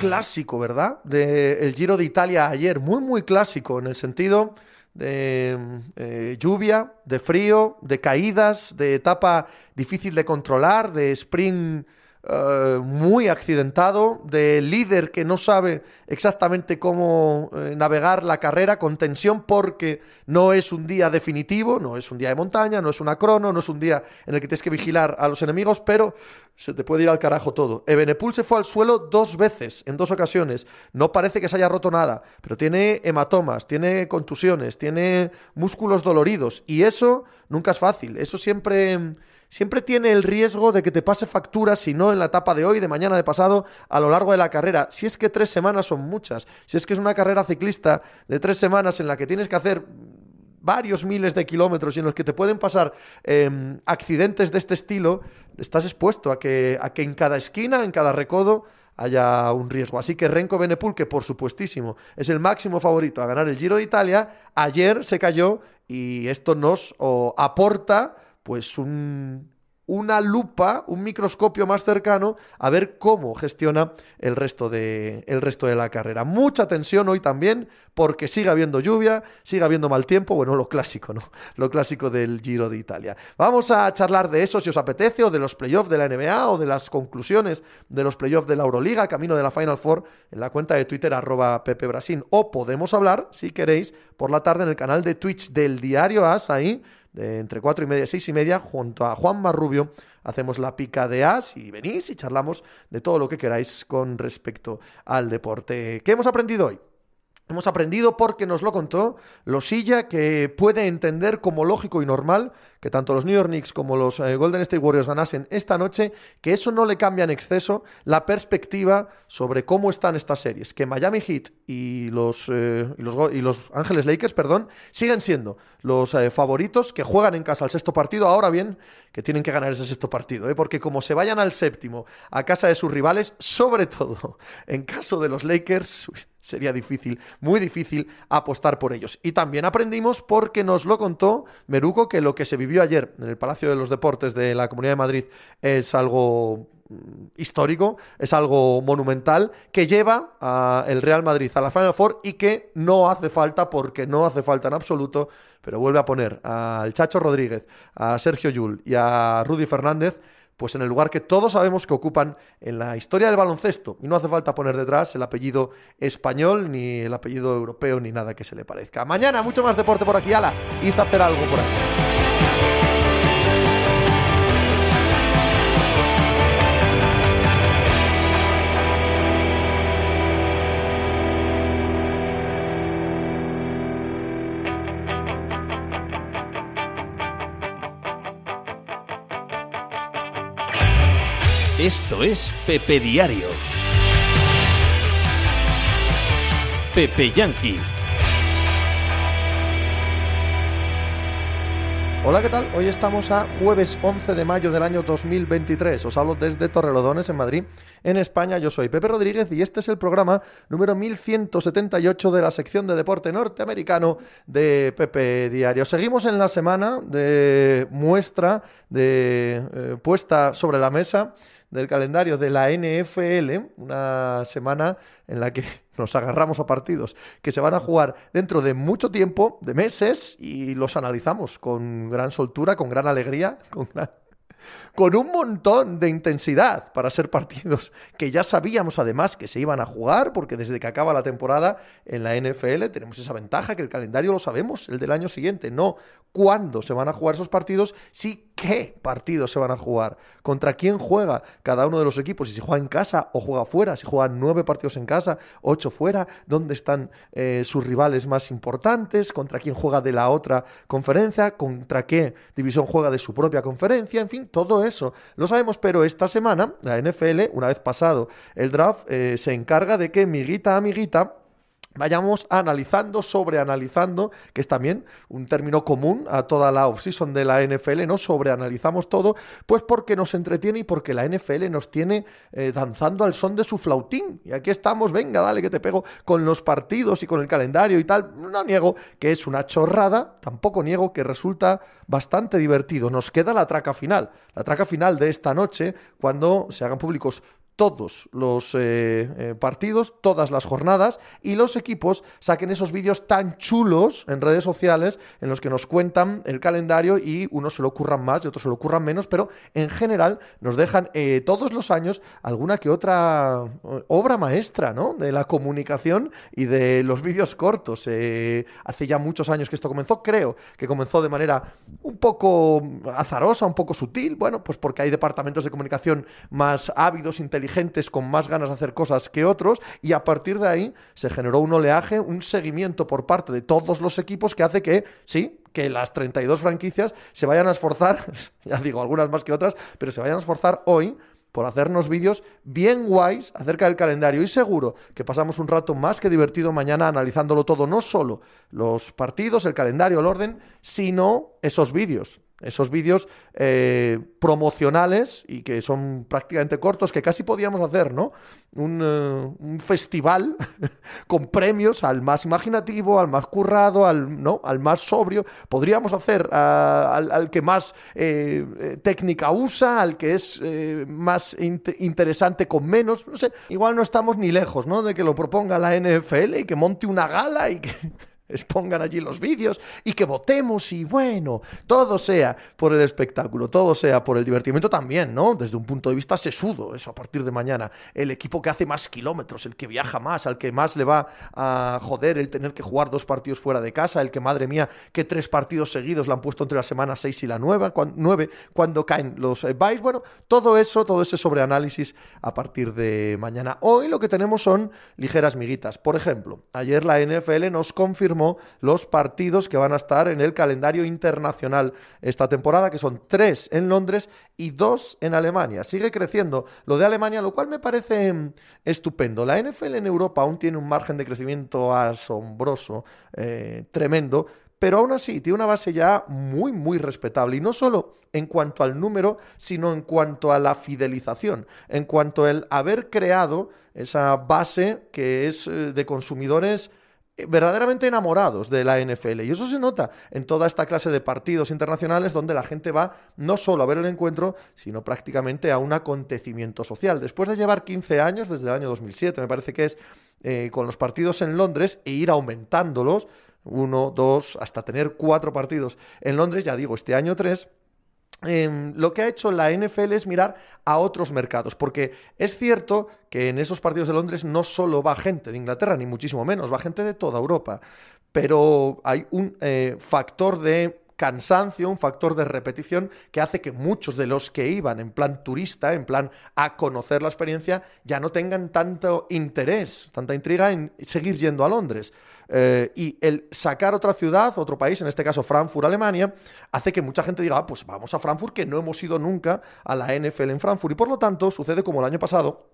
Clásico, ¿verdad? Del Giro de Italia ayer, muy, muy clásico en el sentido de eh, lluvia, de frío, de caídas, de etapa difícil de controlar, de sprint eh, muy accidentado, de líder que no sabe exactamente cómo eh, navegar la carrera con tensión porque no es un día definitivo, no es un día de montaña, no es una crono, no es un día en el que tienes que vigilar a los enemigos, pero se te puede ir al carajo todo. Ebenepul se fue al suelo dos veces, en dos ocasiones. No parece que se haya roto nada, pero tiene hematomas, tiene contusiones, tiene músculos doloridos y eso nunca es fácil. Eso siempre siempre tiene el riesgo de que te pase factura, si no en la etapa de hoy, de mañana, de pasado, a lo largo de la carrera. Si es que tres semanas son muchas, si es que es una carrera ciclista de tres semanas en la que tienes que hacer varios miles de kilómetros y en los que te pueden pasar em, accidentes de este estilo, estás expuesto a que, a que en cada esquina, en cada recodo, haya un riesgo. Así que Renko Benepul, que por supuestísimo es el máximo favorito a ganar el Giro de Italia, ayer se cayó y esto nos aporta pues un, una lupa, un microscopio más cercano a ver cómo gestiona el resto, de, el resto de la carrera. Mucha tensión hoy también, porque sigue habiendo lluvia, sigue habiendo mal tiempo, bueno, lo clásico, ¿no? Lo clásico del Giro de Italia. Vamos a charlar de eso si os apetece, o de los playoffs de la NBA, o de las conclusiones de los playoffs de la Euroliga, camino de la Final Four, en la cuenta de Twitter, arroba Pepe. O podemos hablar, si queréis, por la tarde en el canal de Twitch del Diario As, ahí de entre cuatro y media y seis y media, junto a Juan Marrubio, hacemos la pica de as y venís y charlamos de todo lo que queráis con respecto al deporte. ¿Qué hemos aprendido hoy? Hemos aprendido porque nos lo contó Losilla, que puede entender como lógico y normal que tanto los New York Knicks como los eh, Golden State Warriors ganasen esta noche, que eso no le cambia en exceso la perspectiva sobre cómo están estas series, que Miami Heat y los, eh, y los, Ángeles Lakers perdón, siguen siendo los eh, favoritos que juegan en casa al sexto partido, ahora bien, que tienen que ganar ese sexto partido, porque como se vayan al séptimo a casa de sus rivales, sobre todo en caso de los Lakers, sería difícil, muy difícil apostar por ellos. Y también aprendimos porque nos lo contó Meruco que lo que se vivió ayer en el Palacio de los Deportes de la Comunidad de Madrid es algo mm, histórico, es algo monumental que lleva a el Real Madrid a la Final Four y que no hace falta porque no hace falta en absoluto, pero vuelve a poner al Chacho Rodríguez, a Sergio Yul y a Rudy Fernández pues en el lugar que todos sabemos que ocupan en la historia del baloncesto. Y no hace falta poner detrás el apellido español, ni el apellido europeo, ni nada que se le parezca. Mañana mucho más deporte por aquí. Ala, hice hacer algo por aquí. Esto es Pepe Diario. Pepe Yankee. Hola, ¿qué tal? Hoy estamos a jueves 11 de mayo del año 2023. Os hablo desde Torrelodones, en Madrid, en España. Yo soy Pepe Rodríguez y este es el programa número 1178 de la sección de deporte norteamericano de Pepe Diario. Seguimos en la semana de muestra, de eh, puesta sobre la mesa del calendario de la NFL, una semana en la que nos agarramos a partidos que se van a jugar dentro de mucho tiempo, de meses, y los analizamos con gran soltura, con gran alegría, con gran con un montón de intensidad para ser partidos que ya sabíamos además que se iban a jugar, porque desde que acaba la temporada en la NFL tenemos esa ventaja que el calendario lo sabemos, el del año siguiente, no cuándo se van a jugar esos partidos, sí qué partidos se van a jugar, contra quién juega cada uno de los equipos, y si juega en casa o juega fuera, si juegan nueve partidos en casa, ocho fuera, dónde están eh, sus rivales más importantes, contra quién juega de la otra conferencia, contra qué división juega de su propia conferencia, en fin, todo eso lo sabemos, pero esta semana la NFL, una vez pasado el draft, eh, se encarga de que miguita a miguita vayamos analizando, sobreanalizando, que es también un término común a toda la offseason de la NFL, ¿no? Sobreanalizamos todo, pues porque nos entretiene y porque la NFL nos tiene eh, danzando al son de su flautín. Y aquí estamos, venga, dale que te pego con los partidos y con el calendario y tal. No niego que es una chorrada, tampoco niego que resulta bastante divertido. Nos queda la traca final, la traca final de esta noche, cuando se hagan públicos todos los eh, eh, partidos, todas las jornadas y los equipos saquen esos vídeos tan chulos en redes sociales en los que nos cuentan el calendario y unos se lo ocurran más y otros se lo ocurran menos, pero en general nos dejan eh, todos los años alguna que otra obra maestra ¿no? de la comunicación y de los vídeos cortos. hace ya muchos años que esto comenzó, creo que comenzó de manera un poco azarosa, un poco sutil, bueno, pues porque hay departamentos de comunicación más ávidos, inteligentes, gentes con más ganas de hacer cosas que otros y a partir de ahí se generó un oleaje, un seguimiento por parte de todos los equipos que hace que, sí, que las 32 franquicias se vayan a esforzar, ya digo, algunas más que otras, pero se vayan a esforzar hoy por hacernos vídeos bien guays acerca del calendario. Y seguro que pasamos un rato más que divertido mañana analizándolo todo, no solo los partidos, el calendario, el orden, sino esos vídeos esos vídeos eh, promocionales y que son prácticamente cortos, que casi podíamos hacer, ¿no? Un, eh, festival con premios al más imaginativo, al más currado, al, ¿no? al más sobrio. Podríamos hacer al, que más eh, técnica usa, al que es más interesante con menos. No sé, igual no estamos ni lejos, ¿no? De que lo proponga la NFL y que monte una gala y que expongan allí los vídeos y que votemos y bueno, todo sea por el espectáculo, todo sea por el divertimento también, ¿no? Desde un punto de vista sesudo, eso a partir de mañana. El equipo que hace más kilómetros, el que viaja más, al que más le va a joder el tener que jugar dos partidos fuera de casa, el que, madre mía, que tres partidos seguidos le han puesto entre la semana 6 y la 9, nueve, cuando caen los eh, Bueno, todo eso, todo ese sobreanálisis a partir de mañana. Hoy lo que tenemos son ligeras miguitas. Por ejemplo, ayer la NFL nos confirmó los partidos que van a estar en el calendario internacional esta temporada, que son tres en Londres y dos en Alemania. Sigue creciendo lo de Alemania, lo cual me parece mm, estupendo. La NFL en Europa aún tiene un margen de crecimiento asombroso, eh, tremendo, pero aún así tiene una base ya muy, muy respetable. Y no solo en cuanto al número, sino en cuanto a la fidelización, en cuanto al haber creado esa base que es eh, de consumidores verdaderamente enamorados de la NFL. Y eso se nota en toda esta clase de partidos internacionales donde la gente va no solo a ver el encuentro, sino prácticamente a un acontecimiento social. Después de llevar 15 años, desde el año 2007, me parece que es, eh, con los partidos en Londres e ir aumentándolos, uno, dos, hasta tener cuatro partidos en Londres, ya digo, este año tres, Em, lo que ha hecho la NFL es mirar a otros mercados, porque es cierto que en esos partidos de Londres no solo va gente de Inglaterra, ni muchísimo menos, va gente de toda Europa, pero hay un eh, factor de cansancio, un factor de repetición que hace que muchos de los que iban en plan turista, en plan a conocer la experiencia, ya no tengan tanto interés, tanta intriga en seguir yendo a Londres. Eh, y el sacar otra ciudad, otro país, en este caso Frankfurt, Alemania, hace que mucha gente diga, ah, pues vamos a Frankfurt, que no hemos ido nunca a la NFL en Frankfurt. Y por lo tanto, sucede como el año pasado,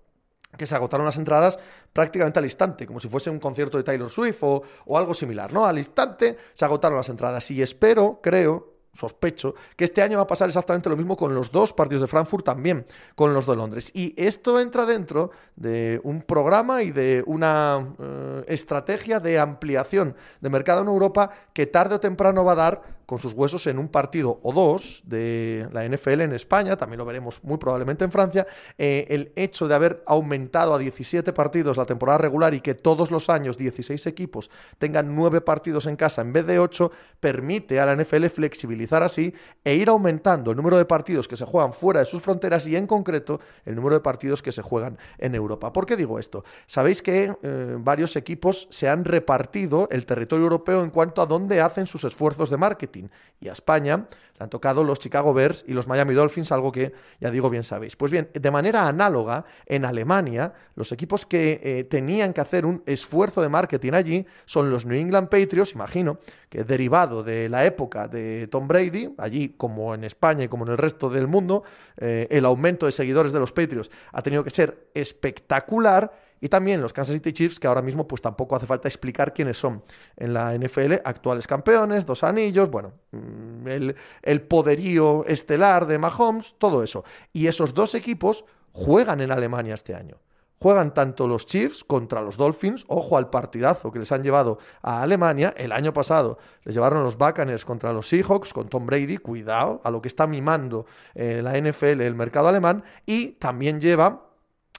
que se agotaron las entradas prácticamente al instante, como si fuese un concierto de Taylor Swift o, o, algo similar, ¿no? Al instante se agotaron las entradas y espero, creo, sospecho, que este año va a pasar exactamente lo mismo con los dos partidos de Frankfurt, también con los de Londres. Y esto entra dentro de un programa y de una eh, estrategia de ampliación de mercado en Europa que tarde o temprano va a dar con sus huesos en un partido o dos de la NFL en España, también lo veremos muy probablemente en Francia, eh, el hecho de haber aumentado a 17 partidos la temporada regular y que todos los años 16 equipos tengan 9 partidos en casa en vez de 8, permite a la NFL flexibilizar así e ir aumentando el número de partidos que se juegan fuera de sus fronteras y en concreto el número de partidos que se juegan en Europa. ¿Por qué digo esto? Sabéis que eh, varios equipos se han repartido el territorio europeo en cuanto a dónde hacen sus esfuerzos de marketing y a España le han tocado los Chicago Bears y los Miami Dolphins, algo que ya digo bien sabéis. Pues bien, de manera análoga, en Alemania, los equipos que eh, tenían que hacer un esfuerzo de marketing allí son los New England Patriots, imagino, que derivado de la época de Tom Brady, allí como en España y como en el resto del mundo, eh, el aumento de seguidores de los Patriots ha tenido que ser espectacular y también los Kansas City Chiefs, que ahora mismo pues tampoco hace falta explicar quiénes son en la NFL, actuales campeones, dos anillos, bueno, mm, el, el poderío estelar de Mahomes, todo eso. Y esos dos equipos juegan en Alemania este año. Juegan tanto los Chiefs contra los Dolphins, ojo al partidazo que les han llevado a Alemania. El año pasado les llevaron los Buccaneers contra los Seahawks con Tom Brady, cuidado a lo que está mimando eh, la NFL, el mercado alemán. Y también lleva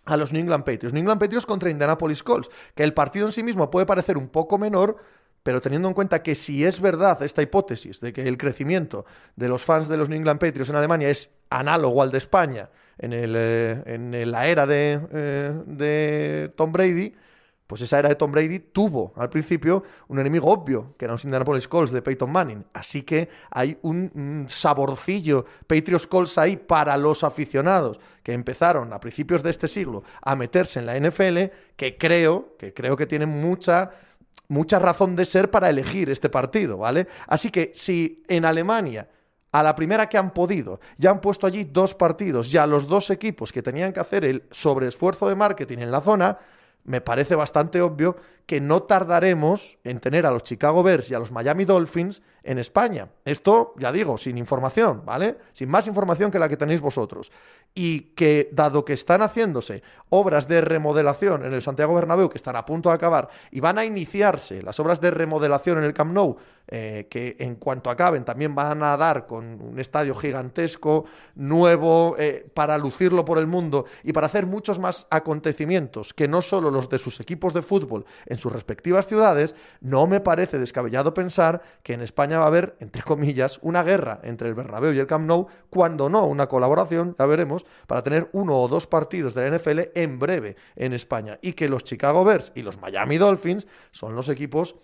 a los New England Patriots. New England Patriots contra Indianapolis Colts, que el partido en sí mismo puede parecer un poco menor, pero teniendo en cuenta que si es verdad esta hipótesis de que el crecimiento de los fans de los New England Patriots en Alemania es análogo al de España en, el, eh, en la era de, eh, de Tom Brady, pues esa era de Tom Brady tuvo al principio un enemigo obvio, que eran los Indianapolis Colts de Peyton Manning. Así que hay un, saborcillo Patriots Colts ahí para los aficionados que empezaron a principios de este siglo a meterse en la NFL, que creo, que creo que tienen mucha mucha razón de ser para elegir este partido, ¿vale? Así que si en Alemania a la primera que han podido. Ya han puesto allí dos partidos, ya los dos equipos que tenían que hacer el sobreesfuerzo de marketing en la zona, me parece bastante obvio que no tardaremos en tener a los Chicago Bears y a los Miami Dolphins en España. Esto, ya digo, sin información, ¿vale? Sin más información que la que tenéis vosotros. Y que, dado que están haciéndose obras de remodelación en el Santiago Bernabéu, que están a punto de acabar, y van a iniciarse las obras de remodelación en el Camp Nou, eh, que en cuanto acaben también van a dar con un estadio gigantesco, nuevo, eh, para lucirlo por el mundo y para hacer muchos más acontecimientos que no solo los de sus equipos de fútbol sus respectivas ciudades, no me parece descabellado pensar que en España va a haber, entre comillas, una guerra entre el Bernabéu y el Camp Nou, cuando no una colaboración, ya veremos, para tener uno o dos partidos de la NFL en breve en España y que los Chicago Bears y los Miami Dolphins son los equipos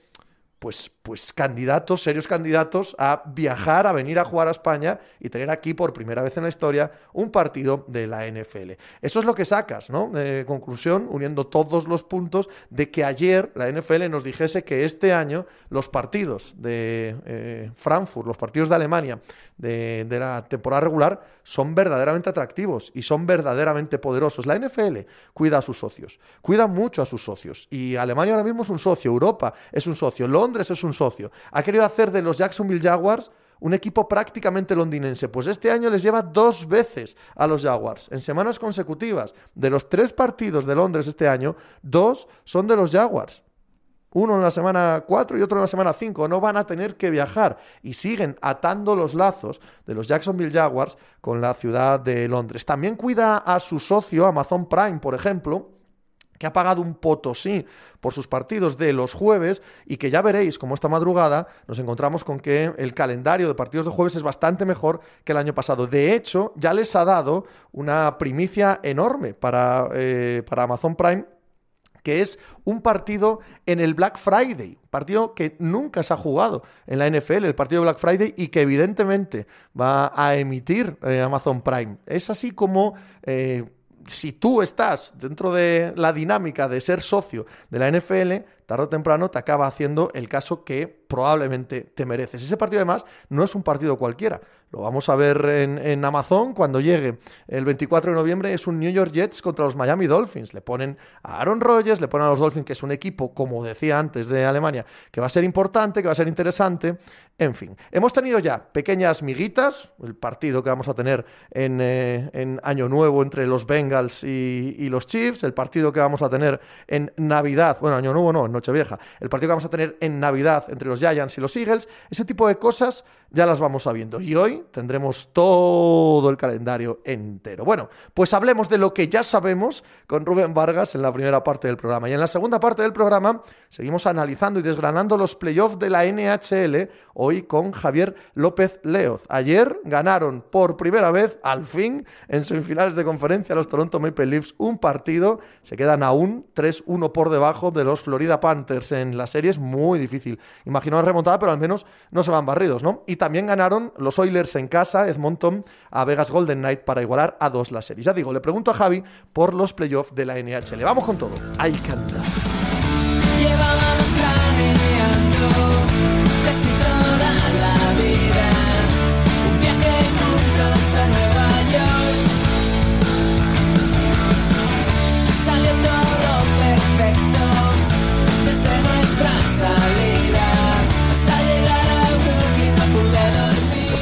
pues, pues candidatos, serios candidatos a viajar, a venir a jugar a España y tener aquí por primera vez en la historia un partido de la NFL. Eso es lo que sacas, ¿no? De conclusión, uniendo todos los puntos de que ayer la NFL nos dijese que este año los partidos de eh, Frankfurt, los partidos de Alemania de, de la temporada regular son verdaderamente atractivos y son verdaderamente poderosos. La NFL cuida a sus socios, cuida mucho a sus socios y Alemania ahora mismo es un socio, Europa es un socio, Londres es un socio. Ha querido hacer de los Jacksonville Jaguars un equipo prácticamente londinense. Pues este año les lleva dos veces a los Jaguars, en semanas consecutivas. De los tres partidos de Londres este año, dos son de los Jaguars. Uno en la semana 4 y otro en la semana 5. No van a tener que viajar y siguen atando los lazos de los Jacksonville Jaguars con la ciudad de Londres. También cuida a su socio Amazon Prime, por ejemplo, ha pagado un potosí por sus partidos de los jueves y que ya veréis como esta madrugada nos encontramos con que el calendario de partidos de jueves es bastante mejor que el año pasado. De hecho, ya les ha dado una primicia enorme para, eh, para Amazon Prime que es un partido en el Black Friday, partido que nunca se ha jugado en la NFL, el partido Black Friday, y que evidentemente va a emitir eh, Amazon Prime. Es así como eh, si tú estás dentro de la dinámica de ser socio de la NFL, tarde o temprano te acaba haciendo el caso que probablemente te mereces. Ese partido además no es un partido cualquiera. Lo vamos a ver en, Amazon cuando llegue el 24 de noviembre. Es un New York Jets contra los Miami Dolphins. Le ponen a Aaron Rodgers, le ponen a los Dolphins, que es un equipo, como decía antes, de Alemania, que va a ser importante, que va a ser interesante. En fin, hemos tenido ya pequeñas miguitas, el partido que vamos a tener en, eh, Año Nuevo entre los Bengals y, y, los Chiefs, el partido que vamos a tener en Navidad, bueno, Año Nuevo no, Nochevieja, el partido que vamos a tener en Navidad entre los Giants y los Eagles, ese tipo de cosas ya las vamos sabiendo. Y hoy tendremos todo el calendario entero. Bueno, pues hablemos de lo que ya sabemos con Rubén Vargas en la primera parte del programa. Y en la segunda parte del programa seguimos analizando y desgranando los playoffs de la NHL, hoy con Javier López Leoz. Ayer ganaron por primera vez, al fin, en semifinales de conferencia los Toronto Maple Leafs un partido. Se quedan aún 3-1 por debajo de los Florida Panthers en la serie. Es muy difícil. Imagino una remontada, pero al menos no se van barridos, ¿no? También ganaron los Oilers en casa, Edmonton, a Vegas Golden Knight para igualar a dos las series. Ya digo, le pregunto a Javi por los playoffs de la NHL. Vamos con todo. Hay que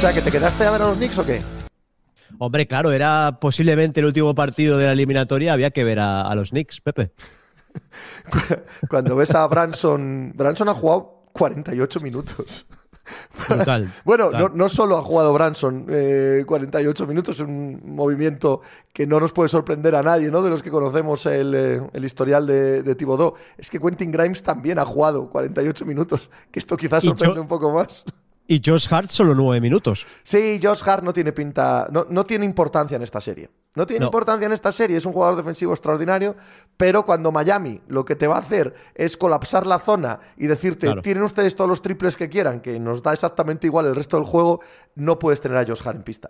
sea, ¿que te quedaste a ver a los Knicks o qué? Hombre, claro, era posiblemente el último partido de la eliminatoria, había que ver a, los Knicks, Pepe. Cuando ves a Branson, Branson ha jugado 48 minutos. Brutal, bueno, No, solo ha jugado Branson 48 eh, minutos, un movimiento que no nos puede sorprender a nadie, ¿no? De los que conocemos el, eh, historial de, de Thibodeau. Es que Quentin Grimes también ha jugado 48 minutos, que esto quizás sorprende un poco más. Y Josh Hart solo nueve minutos. Sí, Josh Hart no tiene pinta, no, no tiene importancia en esta serie. No tiene importancia en esta serie, es un jugador defensivo extraordinario, pero cuando Miami lo que te va a hacer es colapsar la zona y decirte, tienen ustedes todos los triples que quieran, que nos da exactamente igual el resto del juego, no puedes tener a Josh Hart en pista.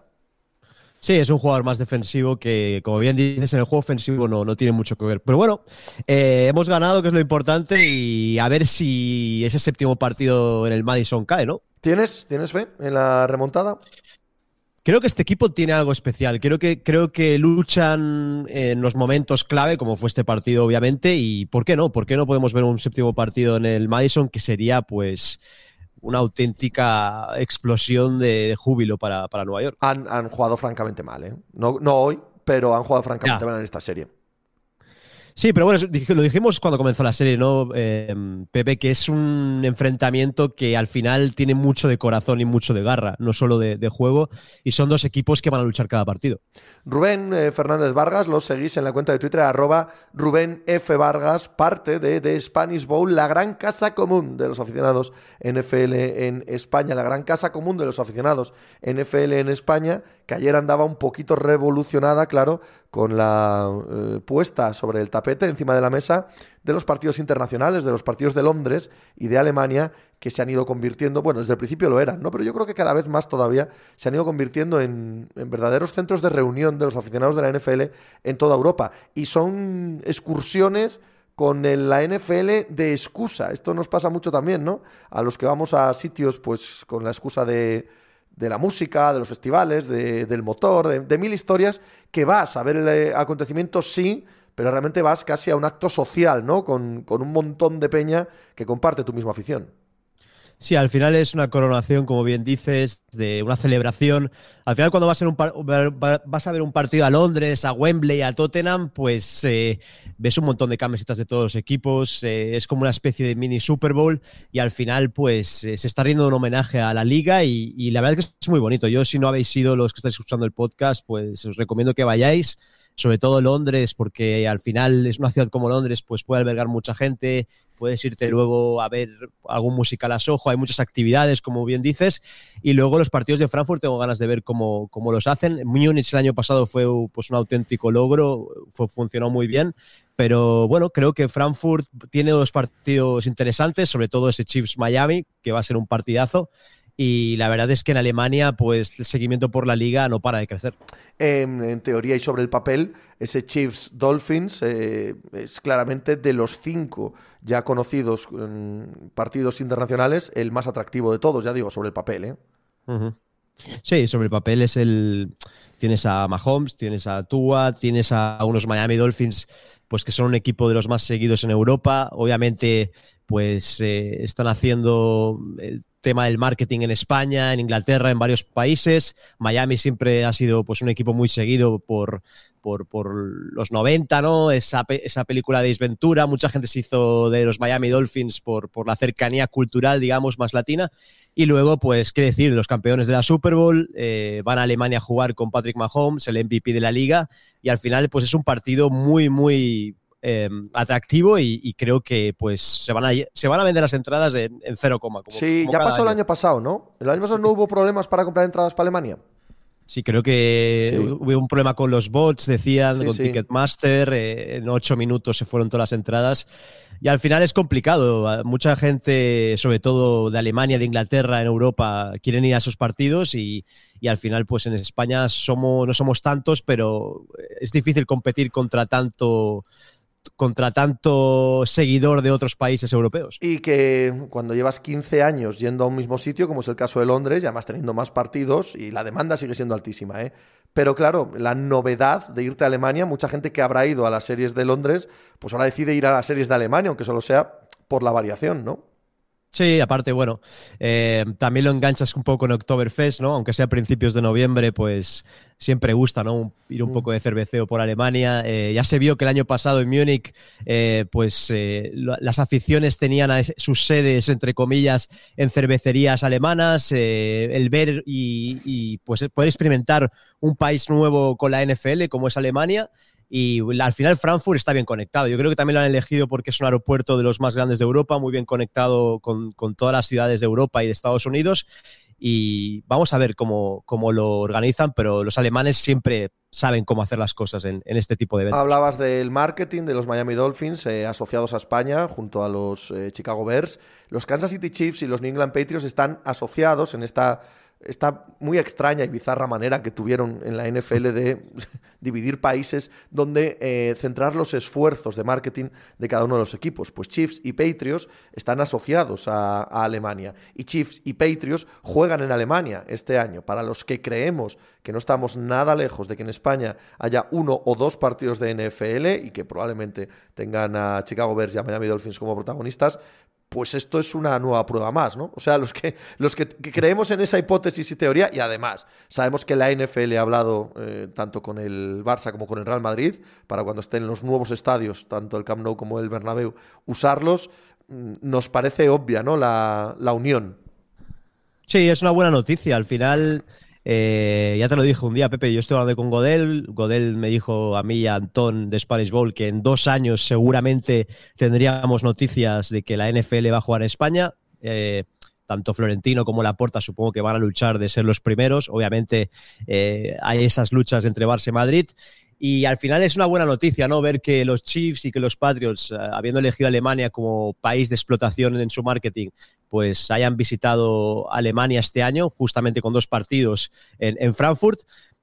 Sí, es un jugador más defensivo que, como bien dices, en el juego ofensivo no, no tiene mucho que ver. Pero bueno, eh, hemos ganado, que es lo importante, y a ver si ese séptimo partido en el Madison cae, ¿no? ¿Tienes, ¿Tienes fe en la remontada? Creo que este equipo tiene algo especial. Creo que, creo que luchan en los momentos clave, como fue este partido, obviamente. Y ¿por qué no? ¿Por qué no podemos ver un séptimo partido en el Madison que sería, pues, una auténtica explosión de, júbilo para, Nueva York? Han, jugado francamente mal, ¿eh? No, no hoy, pero han jugado francamente mal en esta serie. Sí, pero bueno, lo dijimos cuando comenzó la serie, ¿no, eh, Pepe? Que es un enfrentamiento que al final tiene mucho de corazón y mucho de garra, no solo de, juego, y son dos equipos que van a luchar cada partido. Rubén eh, Fernández Vargas, lo seguís en la cuenta de Twitter, arroba Rubén F. Vargas, parte de The Spanish Bowl, la gran casa común de los aficionados NFL en España, la gran casa común de los aficionados NFL en España, que ayer andaba un poquito revolucionada, claro, con la eh, puesta sobre el tapete encima de la mesa de los partidos internacionales, de los partidos de Londres y de Alemania, que se han ido convirtiendo, bueno, desde el principio lo eran, ¿no? Pero yo creo que cada vez más todavía se han ido convirtiendo en, verdaderos centros de reunión de los aficionados de la NFL en toda Europa. Y son excursiones con la NFL de excusa. Esto nos pasa mucho también, ¿no? A los que vamos a sitios, pues, con la excusa de de la música, de los festivales, del motor, de, mil historias, que vas a ver el eh, acontecimiento, sí, pero realmente vas casi a un acto social, ¿no? Con, con un montón de peña que comparte tu misma afición. Sí, al final es una coronación, como bien dices, de una celebración. Al final, cuando vas a, ver un partido a Londres, a Wembley, a Tottenham, pues eh, ves un montón de camisetas de todos los equipos. Eh, es como una especie de mini Super Bowl y al final, pues eh, se está riendo un homenaje a la liga y, y la verdad es que es muy bonito. Yo, si no habéis sido los que estáis escuchando el podcast, pues os recomiendo que vayáis sobre todo Londres, porque al final es una ciudad como Londres, pues puede albergar mucha gente, puedes irte luego a ver algún musical a Soho, hay muchas actividades, como bien dices, y luego los partidos de Frankfurt tengo ganas de ver cómo, cómo los hacen. Múnich el año pasado fue pues, un auténtico logro, fue, funcionó muy bien, pero bueno, creo que Frankfurt tiene dos partidos interesantes, sobre todo ese Chiefs Miami, que va a ser un partidazo. Y la verdad es que en Alemania, pues el seguimiento por la liga no para de crecer. En, teoría y sobre el papel, ese Chiefs Dolphins eh, es claramente de los cinco ya conocidos partidos internacionales el más atractivo de todos, ya digo, sobre el papel. ¿eh? Sí, sobre el papel es el. Tienes a Mahomes, tienes a Tua, tienes a unos Miami Dolphins, pues que son un equipo de los más seguidos en Europa. Obviamente, pues eh, están haciendo el tema del marketing en España, en Inglaterra, en varios países. Miami siempre ha sido pues un equipo muy seguido por, por, por los 90, ¿no? Esa, esa película de Isventura, mucha gente se hizo de los Miami Dolphins por, por la cercanía cultural, digamos, más latina. Y luego, pues, qué decir, los campeones de la Super Bowl eh, van a Alemania a jugar con Patrick Mahomes, el MVP de la liga, y al final, pues es un partido muy, muy eh, atractivo y, creo que pues se van a, se van a vender las entradas en, cero coma. sí, ya pasó el año pasado, ¿no? El año pasado no hubo problemas para comprar entradas para Alemania. Sí, creo que hubo un problema con los bots, decían, con Ticketmaster. Eh, en ocho minutos se fueron todas las entradas. Y al final es complicado. Mucha gente, sobre todo de Alemania, de Inglaterra, en Europa, quieren ir a esos partidos y, y al final, pues en España somos, no somos tantos, pero es difícil competir contra tanto contra tanto seguidor de otros países europeos. Y que cuando llevas 15 años yendo a un mismo sitio, como es el caso de Londres, y además teniendo más partidos, y la demanda sigue siendo altísima, ¿eh? Pero claro, la novedad de irte a Alemania, mucha gente que habrá ido a las series de Londres, pues ahora decide ir a las series de Alemania, aunque solo sea por la variación, ¿no? Sí, aparte, bueno, eh, también lo enganchas un poco en Oktoberfest, ¿no? Aunque sea a principios de noviembre, pues siempre gusta, ¿no? Ir un mm. poco de cerveceo por Alemania. Eh, ya se vio que el año pasado en Múnich, eh, pues las aficiones tenían sus sedes, entre comillas, en cervecerías alemanas. el ver y, y, pues poder experimentar un país nuevo con la NFL como es Alemania y al final Frankfurt está bien conectado. Yo creo que también lo han elegido porque es un aeropuerto de los más grandes de Europa, muy bien conectado con, todas las ciudades de Europa y de Estados Unidos. Y vamos a ver cómo, cómo lo organizan, pero los alemanes siempre saben cómo hacer las cosas en, este tipo de eventos. Hablabas del marketing de los Miami Dolphins eh, asociados a España junto a los eh, Chicago Bears. Los Kansas City Chiefs y los New England Patriots están asociados en esta esta muy extraña y bizarra manera que tuvieron en la NFL de dividir países donde eh, centrar los esfuerzos de marketing de cada uno de los equipos. Pues Chiefs y Patriots están asociados a, Alemania y Chiefs y Patriots juegan en Alemania este año. Para los que creemos que no estamos nada lejos de que en España haya uno o dos partidos de NFL y que probablemente tengan a Chicago Bears y a Miami Dolphins como protagonistas, pues esto es una nueva prueba más, ¿no? O sea, los que, los que, creemos en esa hipótesis y teoría, y además sabemos que la NFL ha hablado eh, tanto con el Barça como con el Real Madrid, para cuando estén en los nuevos estadios, tanto el Camp Nou como el Bernabéu, usarlos, mm, nos parece obvia, ¿no? La, la unión. Sí, es una buena noticia. Al final, eh, ya te lo dije un día, Pepe, yo estoy hablando con Godel. Godel me dijo a mí y a Antón de Spanish Bowl que en dos años seguramente tendríamos noticias de que la NFL va a jugar en España. Eh, tanto Florentino como Laporta supongo que van a luchar de ser los primeros. Obviamente eh, hay esas luchas entre Barça y Madrid. Y al final es una buena noticia, ¿no? Ver que los Chiefs y que los Patriots, habiendo elegido a Alemania como país de explotación en su marketing, pues hayan visitado Alemania este año, justamente con dos partidos en, Frankfurt.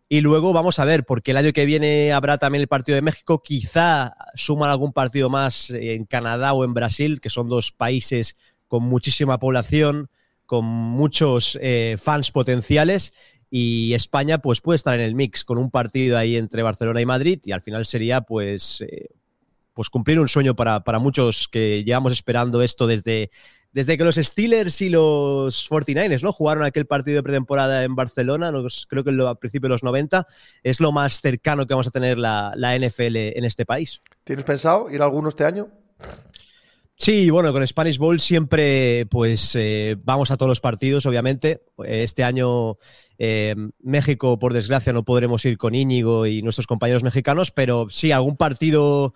Y luego vamos a ver, porque el año que viene habrá también el partido de México, quizá suman algún partido más en Canadá o en Brasil, que son dos países con muchísima población, con muchos eh, fans potenciales. Y España pues puede estar en el mix con un partido ahí entre Barcelona y Madrid y al final sería pues, eh, pues cumplir un sueño para, para muchos que llevamos esperando esto desde desde que los Steelers y los 49ers ¿no? jugaron aquel partido de pretemporada en Barcelona, creo que a principios de los 90, es lo más cercano que vamos a tener la, NFL en este país. ¿Tienes pensado ir a alguno este año? Sí, bueno, con Spanish Bowl siempre pues eh, vamos a todos los partidos, obviamente. Este año eh, México, por desgracia, no podremos ir con Íñigo y nuestros compañeros mexicanos, pero sí, algún partido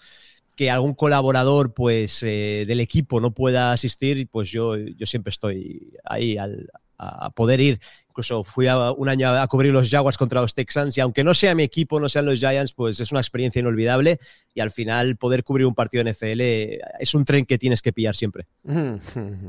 que algún colaborador pues eh, del equipo no pueda asistir, pues yo, yo siempre estoy ahí al, a poder ir. Incluso fui un año a cubrir los Jaguars contra los Texans y aunque no sea mi equipo, no sean los Giants, pues es una experiencia inolvidable y al final poder cubrir un partido NFL es un tren que tienes que pillar siempre.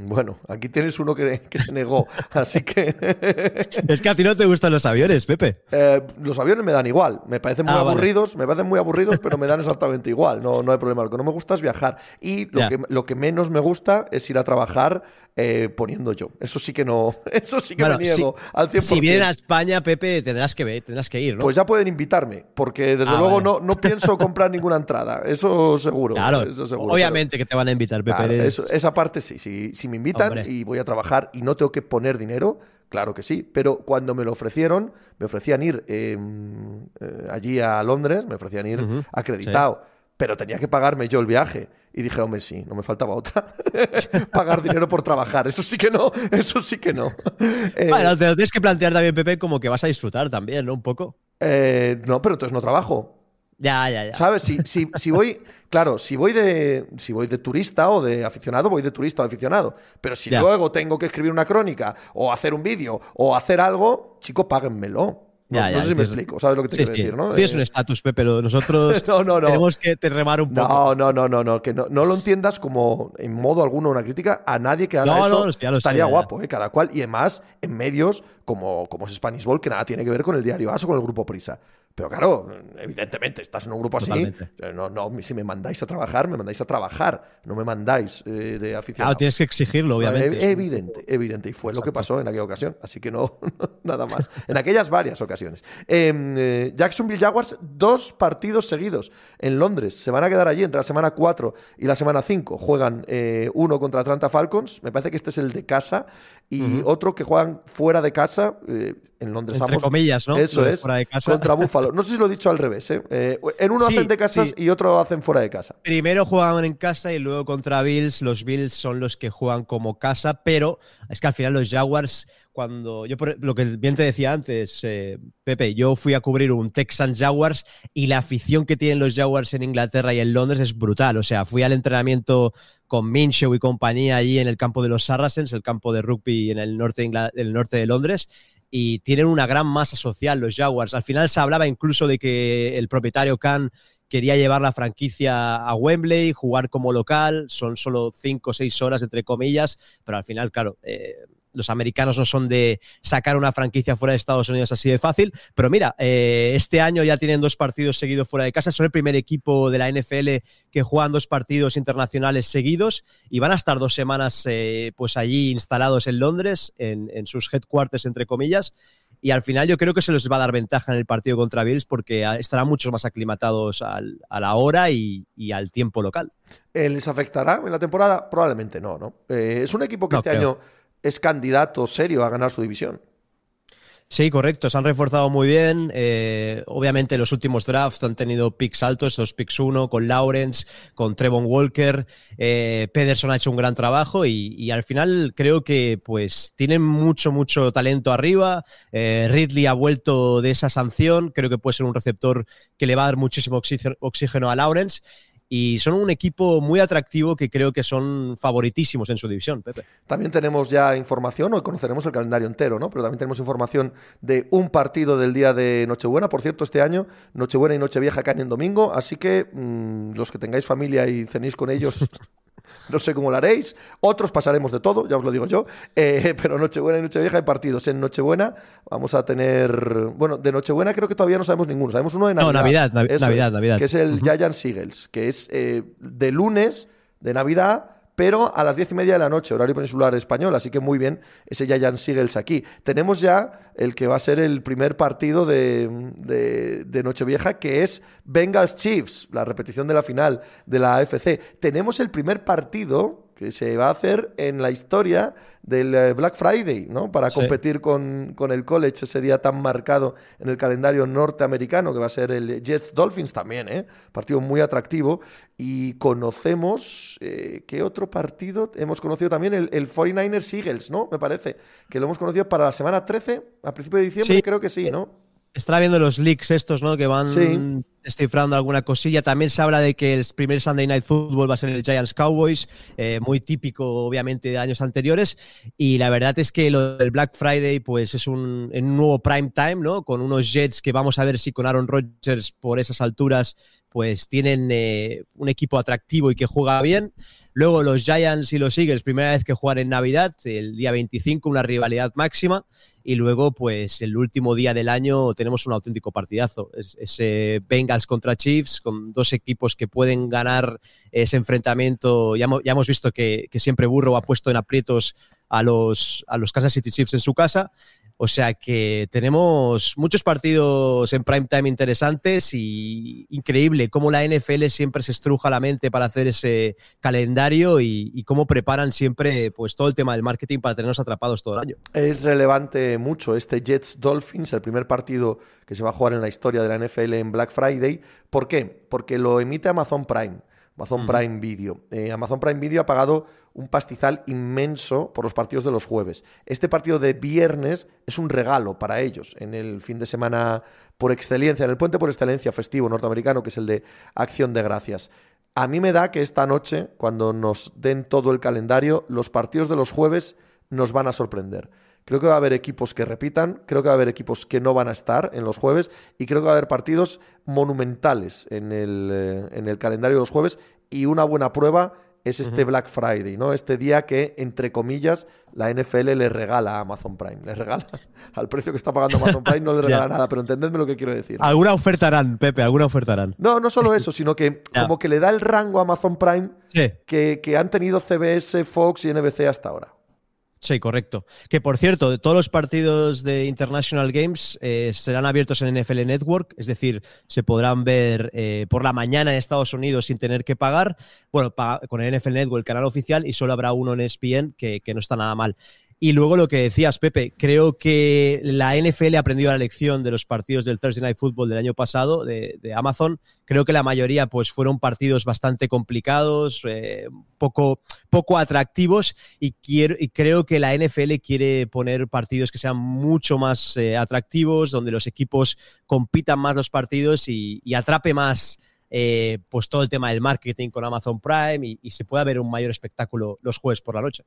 Bueno, aquí tienes uno que, se negó, así que... es que a ti no te gustan los aviones, Pepe. Eh, los aviones me dan igual, me parecen muy ah, aburridos, me parecen muy aburridos, pero me dan exactamente igual, no, no hay problema. Lo que no me gusta es viajar y lo, que, lo que menos me gusta es ir a trabajar eh, poniendo yo. Eso sí que no, eso sí que me niego al 100%. Si vienen a España, Pepe, tendrás que, ver, tendrás que ir, ¿no? Pues ya pueden invitarme, porque desde Ah, luego vale. no, no pienso comprar ninguna entrada. Eso seguro. claro, eso seguro, obviamente que te van a invitar, Pepe. claro, eres- eso- esa parte sí. Si, si me invitan Hombre. y voy a trabajar y no tengo que poner dinero, claro que sí. Pero cuando me lo ofrecieron, me ofrecían ir eh, eh, allí a Londres, me ofrecían ir acreditado. Pero tenía que pagarme yo el viaje. Y dije, hombre, sí, no me faltaba otra. Pagar dinero por trabajar. Eso sí que no, eso sí que no. Eh, Bueno, te lo tienes que plantear también, Pepe, como que vas a disfrutar también, ¿no? Un poco. eh, no, pero entonces no trabajo. Ya, ya, ya. ¿Sabes? Si, si, si voy, claro, si voy de si voy de turista o de aficionado, voy de turista o aficionado. Pero si Ya. luego tengo que escribir una crónica o hacer un vídeo o hacer algo, chico, páguenmelo. No, Ya, no ya, sé si me explico, ¿sabes lo que te Sí, quiero sí. decir? ¿no? Tienes Eh, un estatus, Pepe, lo- nosotros No, no, no. tenemos que te remar un poco. no, no, no, no, no, que no, no lo entiendas como en modo alguno una crítica a nadie que haga eso. sé, estaría guapo, ¿eh? cada cual. Y además, en medios como, como es Spanish Ball, que nada tiene que ver con el diario AS o con el grupo Prisa. Pero claro, evidentemente, estás en un grupo así. Totalmente. No, no, si me mandáis a trabajar, me mandáis a trabajar. No me mandáis eh, de aficionado. Claro, tienes que exigirlo, obviamente. Eh, Evidente, evidente. Y fue lo que pasó en aquella ocasión. Así que no, nada más. En aquellas varias ocasiones. Eh, eh, Jacksonville Jaguars, dos partidos seguidos en Londres. Se van a quedar allí entre la semana 4 y la semana 5. Juegan eh, uno contra Atlanta Falcons. Me parece que este es el de casa. Y otro que juegan fuera de casa. eh, en Londres Entre ambos. comillas, ¿no? Eso es. fuera de casa. Contra Buffalo. No sé si lo he dicho al revés. ¿eh? Eh, en uno Sí, hacen de casas sí. y otro hacen fuera de casa. Primero jugaban en casa y luego contra Bills. Los Bills son los que juegan como casa, pero es que al final los Jaguars, cuando yo por lo que bien te decía antes, eh, Pepe, yo fui a cubrir un Texans Jaguars y la afición que tienen los Jaguars en Inglaterra y en Londres es brutal. O sea, fui al entrenamiento con Minshew y compañía allí en el campo de los Saracens, el campo de rugby en el norte de, el norte de Londres. Y tienen una gran masa social los Jaguars. Al final se hablaba incluso de que el propietario Khan quería llevar la franquicia a Wembley, jugar como local, son solo cinco o seis horas, entre comillas, pero al final, claro, eh, los americanos no son de sacar una franquicia fuera de Estados Unidos así de fácil, pero mira, eh, este año ya tienen dos partidos seguidos fuera de casa, son el primer equipo de la NFL que juegan dos partidos internacionales seguidos y van a estar dos semanas eh, pues allí instalados en Londres, en, en sus headquarters, entre comillas, y al final yo creo que se les va a dar ventaja en el partido contra Bills porque estarán mucho más aclimatados al- a la hora y, y al tiempo local. Eh, ¿Les afectará en la temporada? Probablemente no, ¿no? Eh, es un equipo que No este creo. año es candidato serio a ganar su división. Sí, correcto, se han reforzado muy bien. Eh, obviamente los últimos drafts han tenido picks altos, los picks 1 con Lawrence, con Trevon Walker. Eh, Pederson ha hecho un gran trabajo y, al final creo que pues tienen mucho, mucho talento arriba. Eh, Ridley ha vuelto de esa sanción, creo que puede ser un receptor que le va a dar muchísimo oxígeno a Lawrence. Y son un equipo muy atractivo que creo que son favoritísimos en su división, Pepe. También tenemos ya información, hoy conoceremos el calendario entero, ¿no? Pero también tenemos información de un partido del día de Nochebuena. Por cierto, este año Nochebuena y Nochevieja caen en domingo, así que mmm, los que tengáis familia y cenéis con ellos, no sé cómo lo haréis. Otros pasaremos de todo, ya os lo digo yo. Eh, pero Nochebuena y Nochevieja hay partidos. En Nochebuena vamos a tener. Bueno, de Nochebuena creo que todavía no sabemos ninguno. Sabemos uno de No, Navidad. Navidad, Navidad, es, Navidad. Que es el Giants Eagles, que es eh, de lunes de Navidad. Pero a las diez y media de la noche, horario peninsular español, así que muy bien ese Giants Eagles aquí. Tenemos ya el que va a ser el primer partido de, de, de Nochevieja, que es Bengals Chiefs, la repetición de la final de la AFC. Tenemos el primer partido que se va a hacer en la historia del eh, Black Friday, ¿no? Para Sí. competir con, con el college ese día tan marcado en el calendario norteamericano, que va a ser el Jets Dolphins también, ¿eh? Partido muy atractivo. Y conocemos, eh, ¿qué otro partido? Hemos conocido también el, el 49ers Eagles, ¿no? Me parece, que lo hemos conocido para la semana 13, a principio de diciembre, Sí. creo que sí, ¿no? Estaba viendo los leaks estos, ¿no? Que van Sí. descifrando alguna cosilla. También se habla de que el primer Sunday Night Football va a ser el Giants Cowboys, eh, muy típico, obviamente, de años anteriores. Y la verdad es que lo del Black Friday, pues es un, nuevo prime time, ¿no? Con unos Jets que vamos a ver si con Aaron Rodgers por esas alturas, pues tienen eh, un equipo atractivo y que juega bien. Luego los Giants y los Eagles, primera vez que juegan en Navidad, el día 25, una rivalidad máxima. Y luego, pues el último día del año tenemos un auténtico partidazo. Es- Ese Bengals contra Chiefs, con dos equipos que pueden ganar ese enfrentamiento. Ya hemos, ya hemos visto que, que siempre Burrow ha puesto en aprietos a los, a los Kansas City Chiefs en su casa. O sea que tenemos muchos partidos en prime time interesantes y increíble cómo la NFL siempre se estruja la mente para hacer ese calendario y, cómo preparan siempre pues todo el tema del marketing para tenernos atrapados todo el año. Es relevante mucho este Jets Dolphins, el primer partido que se va a jugar en la historia de la NFL en Black Friday. ¿Por qué? Porque lo emite Amazon Prime. Amazon Prime Video. Eh, Amazon Prime Video ha pagado un pastizal inmenso por los partidos de los jueves. Este partido de viernes es un regalo para ellos en el fin de semana por excelencia, en el puente por excelencia festivo norteamericano, que es el de Acción de Gracias. A mí me da que esta noche, cuando nos den todo el calendario, los partidos de los jueves nos van a sorprender. Creo que va a haber equipos que repitan, creo que va a haber equipos que no van a estar en los jueves y creo que va a haber partidos monumentales en el, eh, en el calendario de los jueves y una buena prueba es este Black Friday, ¿no? Este día que, entre comillas, la NFL le regala a Amazon Prime. Le regala al precio que está pagando Amazon Prime, no le regala nada, pero entendedme lo que quiero decir. Alguna ofertarán, Pepe, alguna ofertarán. No, no solo eso, sino que como que le da el rango a Amazon Prime que, que han tenido CBS, Fox y NBC hasta ahora. Sí, correcto. Que por cierto, todos los partidos de International Games eh, serán abiertos en NFL Network, es decir, se podrán ver eh, por la mañana en Estados Unidos sin tener que pagar. Bueno, con el NFL Network, el canal oficial, y solo habrá uno en ESPN, que, que no está nada mal. Y luego lo que decías, Pepe, creo que la NFL ha aprendido la lección de los partidos del Thursday Night Football del año pasado de, Amazon. Creo que la mayoría pues, fueron partidos bastante complicados, eh, poco, poco atractivos y, quiero, y creo que la NFL quiere poner partidos que sean mucho más eh, atractivos, donde los equipos compitan más los partidos y, atrape más eh, pues todo el tema del marketing con Amazon Prime y, y se pueda ver un mayor espectáculo los jueves por la noche.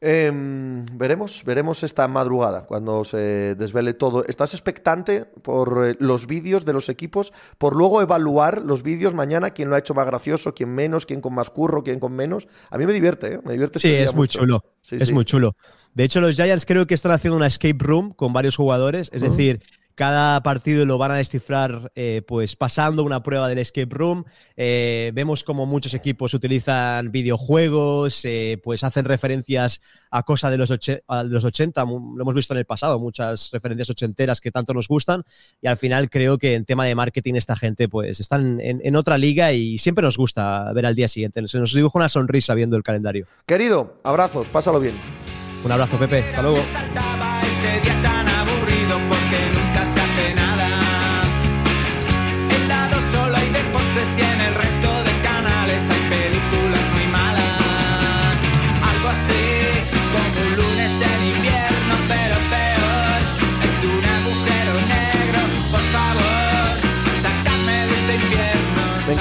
Em, veremos, veremos esta madrugada cuando se desvele todo. ¿Estás expectante por eh, los vídeos de los equipos? Por luego evaluar los vídeos mañana, quién lo ha hecho más gracioso, quién menos, quién con más curro, quién con menos. A mí me divierte, ¿eh? me divierte. Sí, es muy chulo. es muy chulo. De hecho, los Giants creo que están haciendo una escape room con varios jugadores, es decir, cada partido lo van a descifrar eh, pues pasando una prueba del escape room. Eh, vemos como muchos equipos utilizan videojuegos, eh, pues hacen referencias a cosas de los, los 80, lo hemos visto en el pasado, muchas referencias ochenteras que tanto nos gustan y al final creo que en tema de marketing esta gente pues están en, otra liga y siempre nos gusta ver al día siguiente. Se nos dibuja una sonrisa viendo el calendario. Querido, abrazos, pásalo bien. Un abrazo, Pepe. Hasta luego.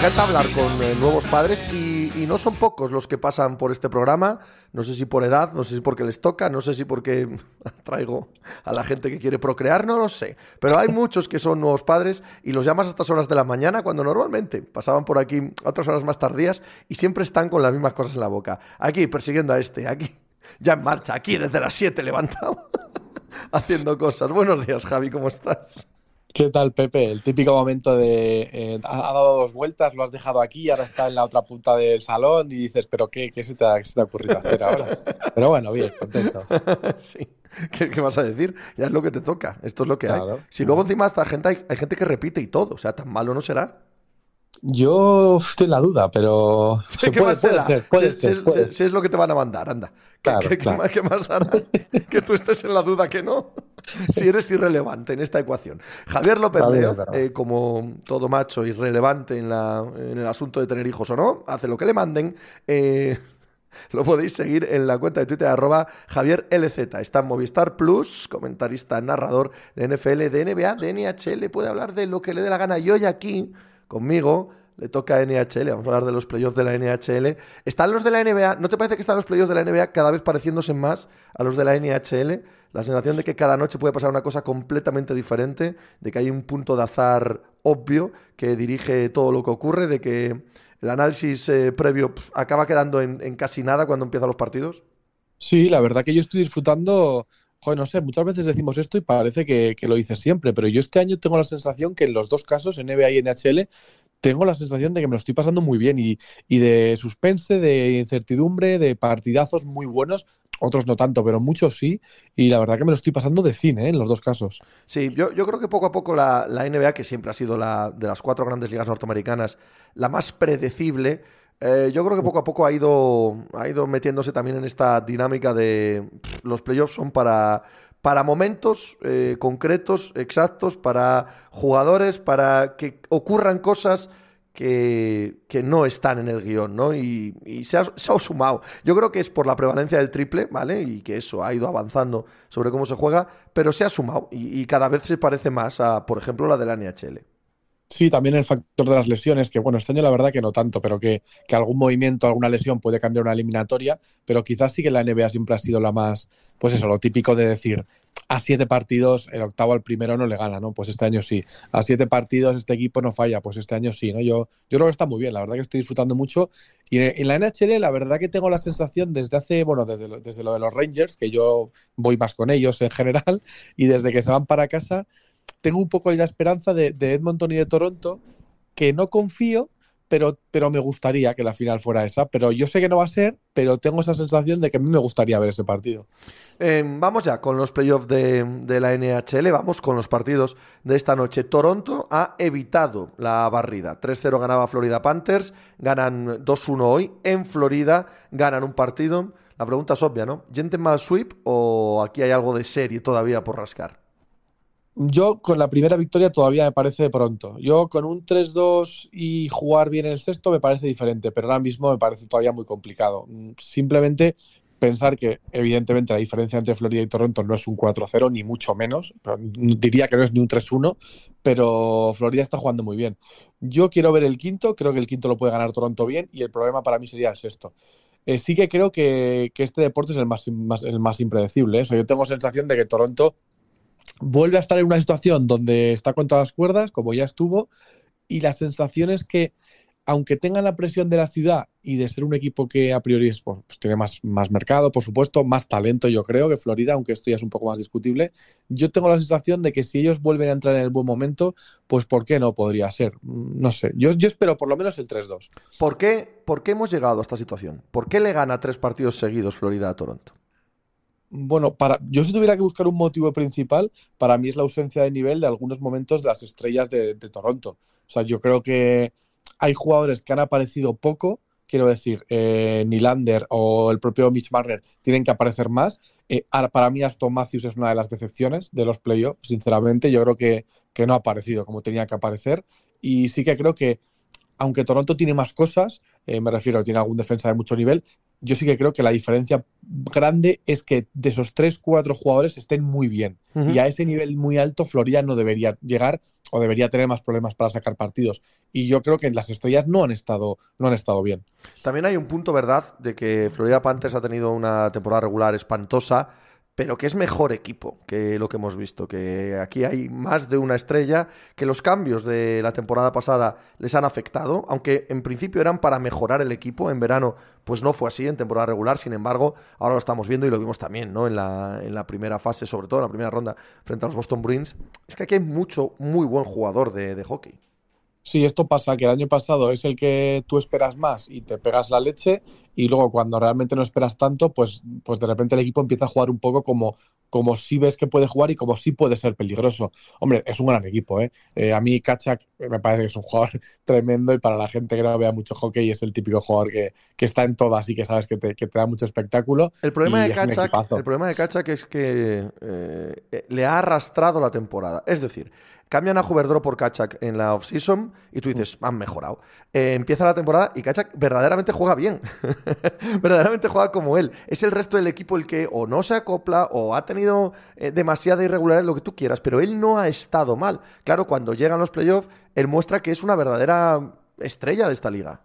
Encanta hablar con eh, nuevos padres y, no son pocos los que pasan por este programa. No sé si por edad, no sé si porque les toca, no sé si porque traigo a la gente que quiere procrear, no lo sé. Pero hay muchos que son nuevos padres y los llamas a estas horas de la mañana cuando normalmente pasaban por aquí a otras horas más tardías y siempre están con las mismas cosas en la boca. Aquí persiguiendo a este, aquí ya en marcha, aquí desde las 7 levantado haciendo cosas. Buenos días, Javi, ¿cómo estás? ¿Qué tal, Pepe? El típico momento de eh, ha, dado dos vueltas, lo has dejado aquí, y ahora está en la otra punta del salón y dices, ¿pero qué, qué, se, te ha, ocurrido hacer ahora? Pero bueno, bien, contento. sí. ¿Qué, vas a decir? Ya es lo que te toca. Esto es lo que hay. Si luego encima esta gente hay, hay gente que repite y todo, o sea, tan malo no será. Yo estoy en la duda, pero. ¿Qué puede, ser, Si, es lo que te van a mandar, anda. ¿Qué, más, hará? que tú estés en la duda que no. si eres irrelevante en esta ecuación. Javier López Leo, eh, como todo macho irrelevante en, la, en, el asunto de tener hijos o no, hace lo que le manden. Eh, lo podéis seguir en la cuenta de Twitter arroba Javier LZ. Está en Movistar Plus, comentarista, narrador de NFL, de NBA, de NHL. Puede hablar de lo que le dé la gana. Y hoy aquí conmigo. Le toca a NHL, vamos a hablar de los playoffs de la NHL. ¿Están los de la NBA? ¿No te parece que están los playoffs de la NBA cada vez pareciéndose más a los de la NHL? La sensación de que cada noche puede pasar una cosa completamente diferente, de que hay un punto de azar obvio que dirige todo lo que ocurre, de que el análisis eh, previo acaba quedando en, casi nada cuando empiezan los partidos. Sí, la verdad que yo estoy disfrutando Joder, no sé, muchas veces decimos esto y parece que, lo dices siempre, pero yo este año tengo la sensación que en los dos casos, NBA y NHL, tengo la sensación de que me lo estoy pasando muy bien y, y de suspense, de incertidumbre, de partidazos muy buenos. Otros no tanto, pero muchos sí. Y la verdad que me lo estoy pasando de cine ¿eh? en los dos casos. Sí, yo, yo creo que poco a poco la, la NBA, que siempre ha sido la de las cuatro grandes ligas norteamericanas, la más predecible, eh, yo creo que poco a poco ha ido, ha ido metiéndose también en esta dinámica de los playoffs son para, para momentos eh, concretos, exactos, para jugadores, para que ocurran cosas que, que no están en el guion, ¿no? Y, se, ha, se, ha, sumado. Yo creo que es por la prevalencia del triple, ¿vale? Y que eso ha ido avanzando sobre cómo se juega, pero se ha sumado y, y cada vez se parece más a, por ejemplo, la de la NHL. Sí, también el factor de las lesiones, que bueno, este año la verdad que no tanto, pero que, algún movimiento, alguna lesión puede cambiar una eliminatoria, pero quizás sí que la NBA siempre ha sido la más, pues eso, lo típico de decir, a siete partidos, el octavo al primero no le gana, ¿no? Pues este año sí. A siete partidos este equipo no falla, pues este año sí, ¿no? Yo, yo creo que está muy bien, la verdad que estoy disfrutando mucho. Y en la NHL, la verdad que tengo la sensación desde hace, bueno, desde desde lo de los Rangers, que yo voy más con ellos en general, y desde que se van para casa, tengo un poco la esperanza de, Edmonton y de Toronto, que no confío, pero, pero me gustaría que la final fuera esa. Pero yo sé que no va a ser, pero tengo esa sensación de que a mí me gustaría ver ese partido. Eh, vamos ya con los playoffs de, de, la NHL, vamos con los partidos de esta noche. Toronto ha evitado la barrida. 3-0 ganaba Florida Panthers, ganan 2-1 hoy. En Florida ganan un partido. La pregunta es obvia, ¿no? ¿Gentleman sweep o aquí hay algo de serie todavía por rascar? Yo con la primera victoria todavía me parece pronto. Yo con un 3-2 y jugar bien el sexto me parece diferente, pero ahora mismo me parece todavía muy complicado. Simplemente pensar que evidentemente la diferencia entre Florida y Toronto no es un 4-0, ni mucho menos. Diría que no es ni un 3-1, pero Florida está jugando muy bien. Yo quiero ver el quinto, creo que el quinto lo puede ganar Toronto bien y el problema para mí sería el sexto. Eh, sí que creo que, este deporte es el más, el más impredecible. ¿eh? Yo tengo sensación de que Toronto vuelve a estar en una situación donde está contra las cuerdas, como ya estuvo, y la sensación es que, aunque tengan la presión de la ciudad y de ser un equipo que a priori es, pues, tiene más, más mercado, por supuesto, más talento, yo creo, que Florida, aunque esto ya es un poco más discutible, yo tengo la sensación de que si ellos vuelven a entrar en el buen momento, pues ¿por qué no podría ser? No sé, yo, espero por lo menos el 3-2. ¿Por qué, ¿Por qué hemos llegado a esta situación? ¿Por qué le gana tres partidos seguidos Florida a Toronto? Bueno, para, yo si tuviera que buscar un motivo principal, para mí es la ausencia de nivel de algunos momentos de las estrellas de, Toronto. O sea, yo creo que hay jugadores que han aparecido poco, quiero decir, eh, Nylander o el propio Mitch Marner tienen que aparecer más. Eh, para mí Aston Matthews es una de las decepciones de los playoffs, sinceramente. Yo creo que, que no ha aparecido como tenía que aparecer. Y sí que creo que, aunque Toronto tiene más cosas, eh, me refiero, tiene algún defensa de mucho nivel, yo sí que creo que la diferencia grande es que de esos tres, cuatro jugadores estén muy bien. Uh -huh. Y a ese nivel muy alto, Florida no debería llegar o debería tener más problemas para sacar partidos. Y yo creo que las estrellas no han estado, no han estado bien. También hay un punto, ¿verdad?, de que Florida Panthers ha tenido una temporada regular espantosa pero que es mejor equipo que lo que hemos visto, que aquí hay más de una estrella, que los cambios de la temporada pasada les han afectado, aunque en principio eran para mejorar el equipo, en verano pues no fue así en temporada regular, sin embargo, ahora lo estamos viendo y lo vimos también, ¿no? En la, en la primera fase, sobre todo en la primera ronda, frente a los Boston Bruins, es que aquí hay mucho, muy buen jugador de, de hockey. Sí, esto pasa, que el año pasado es el que tú esperas más y te pegas la leche y luego cuando realmente no esperas tanto, pues, pues de repente el equipo empieza a jugar un poco como, como si ves que puede jugar y como si puede ser peligroso. Hombre, es un gran equipo, ¿eh? eh a mí Kachak me parece que es un jugador tremendo y para la gente que no vea mucho hockey es el típico jugador que, que está en todas y que sabes que te, que te da mucho espectáculo. El problema, de Kachak, el problema de Kachak es que eh, le ha arrastrado la temporada. Es decir, Cambian a Juverdro por Kachak en la off-season y tú dices, han mejorado. Eh, empieza la temporada y Kachak verdaderamente juega bien. verdaderamente juega como él. Es el resto del equipo el que o no se acopla o ha tenido eh, demasiada irregularidad, lo que tú quieras, pero él no ha estado mal. Claro, cuando llegan los playoffs, él muestra que es una verdadera estrella de esta liga.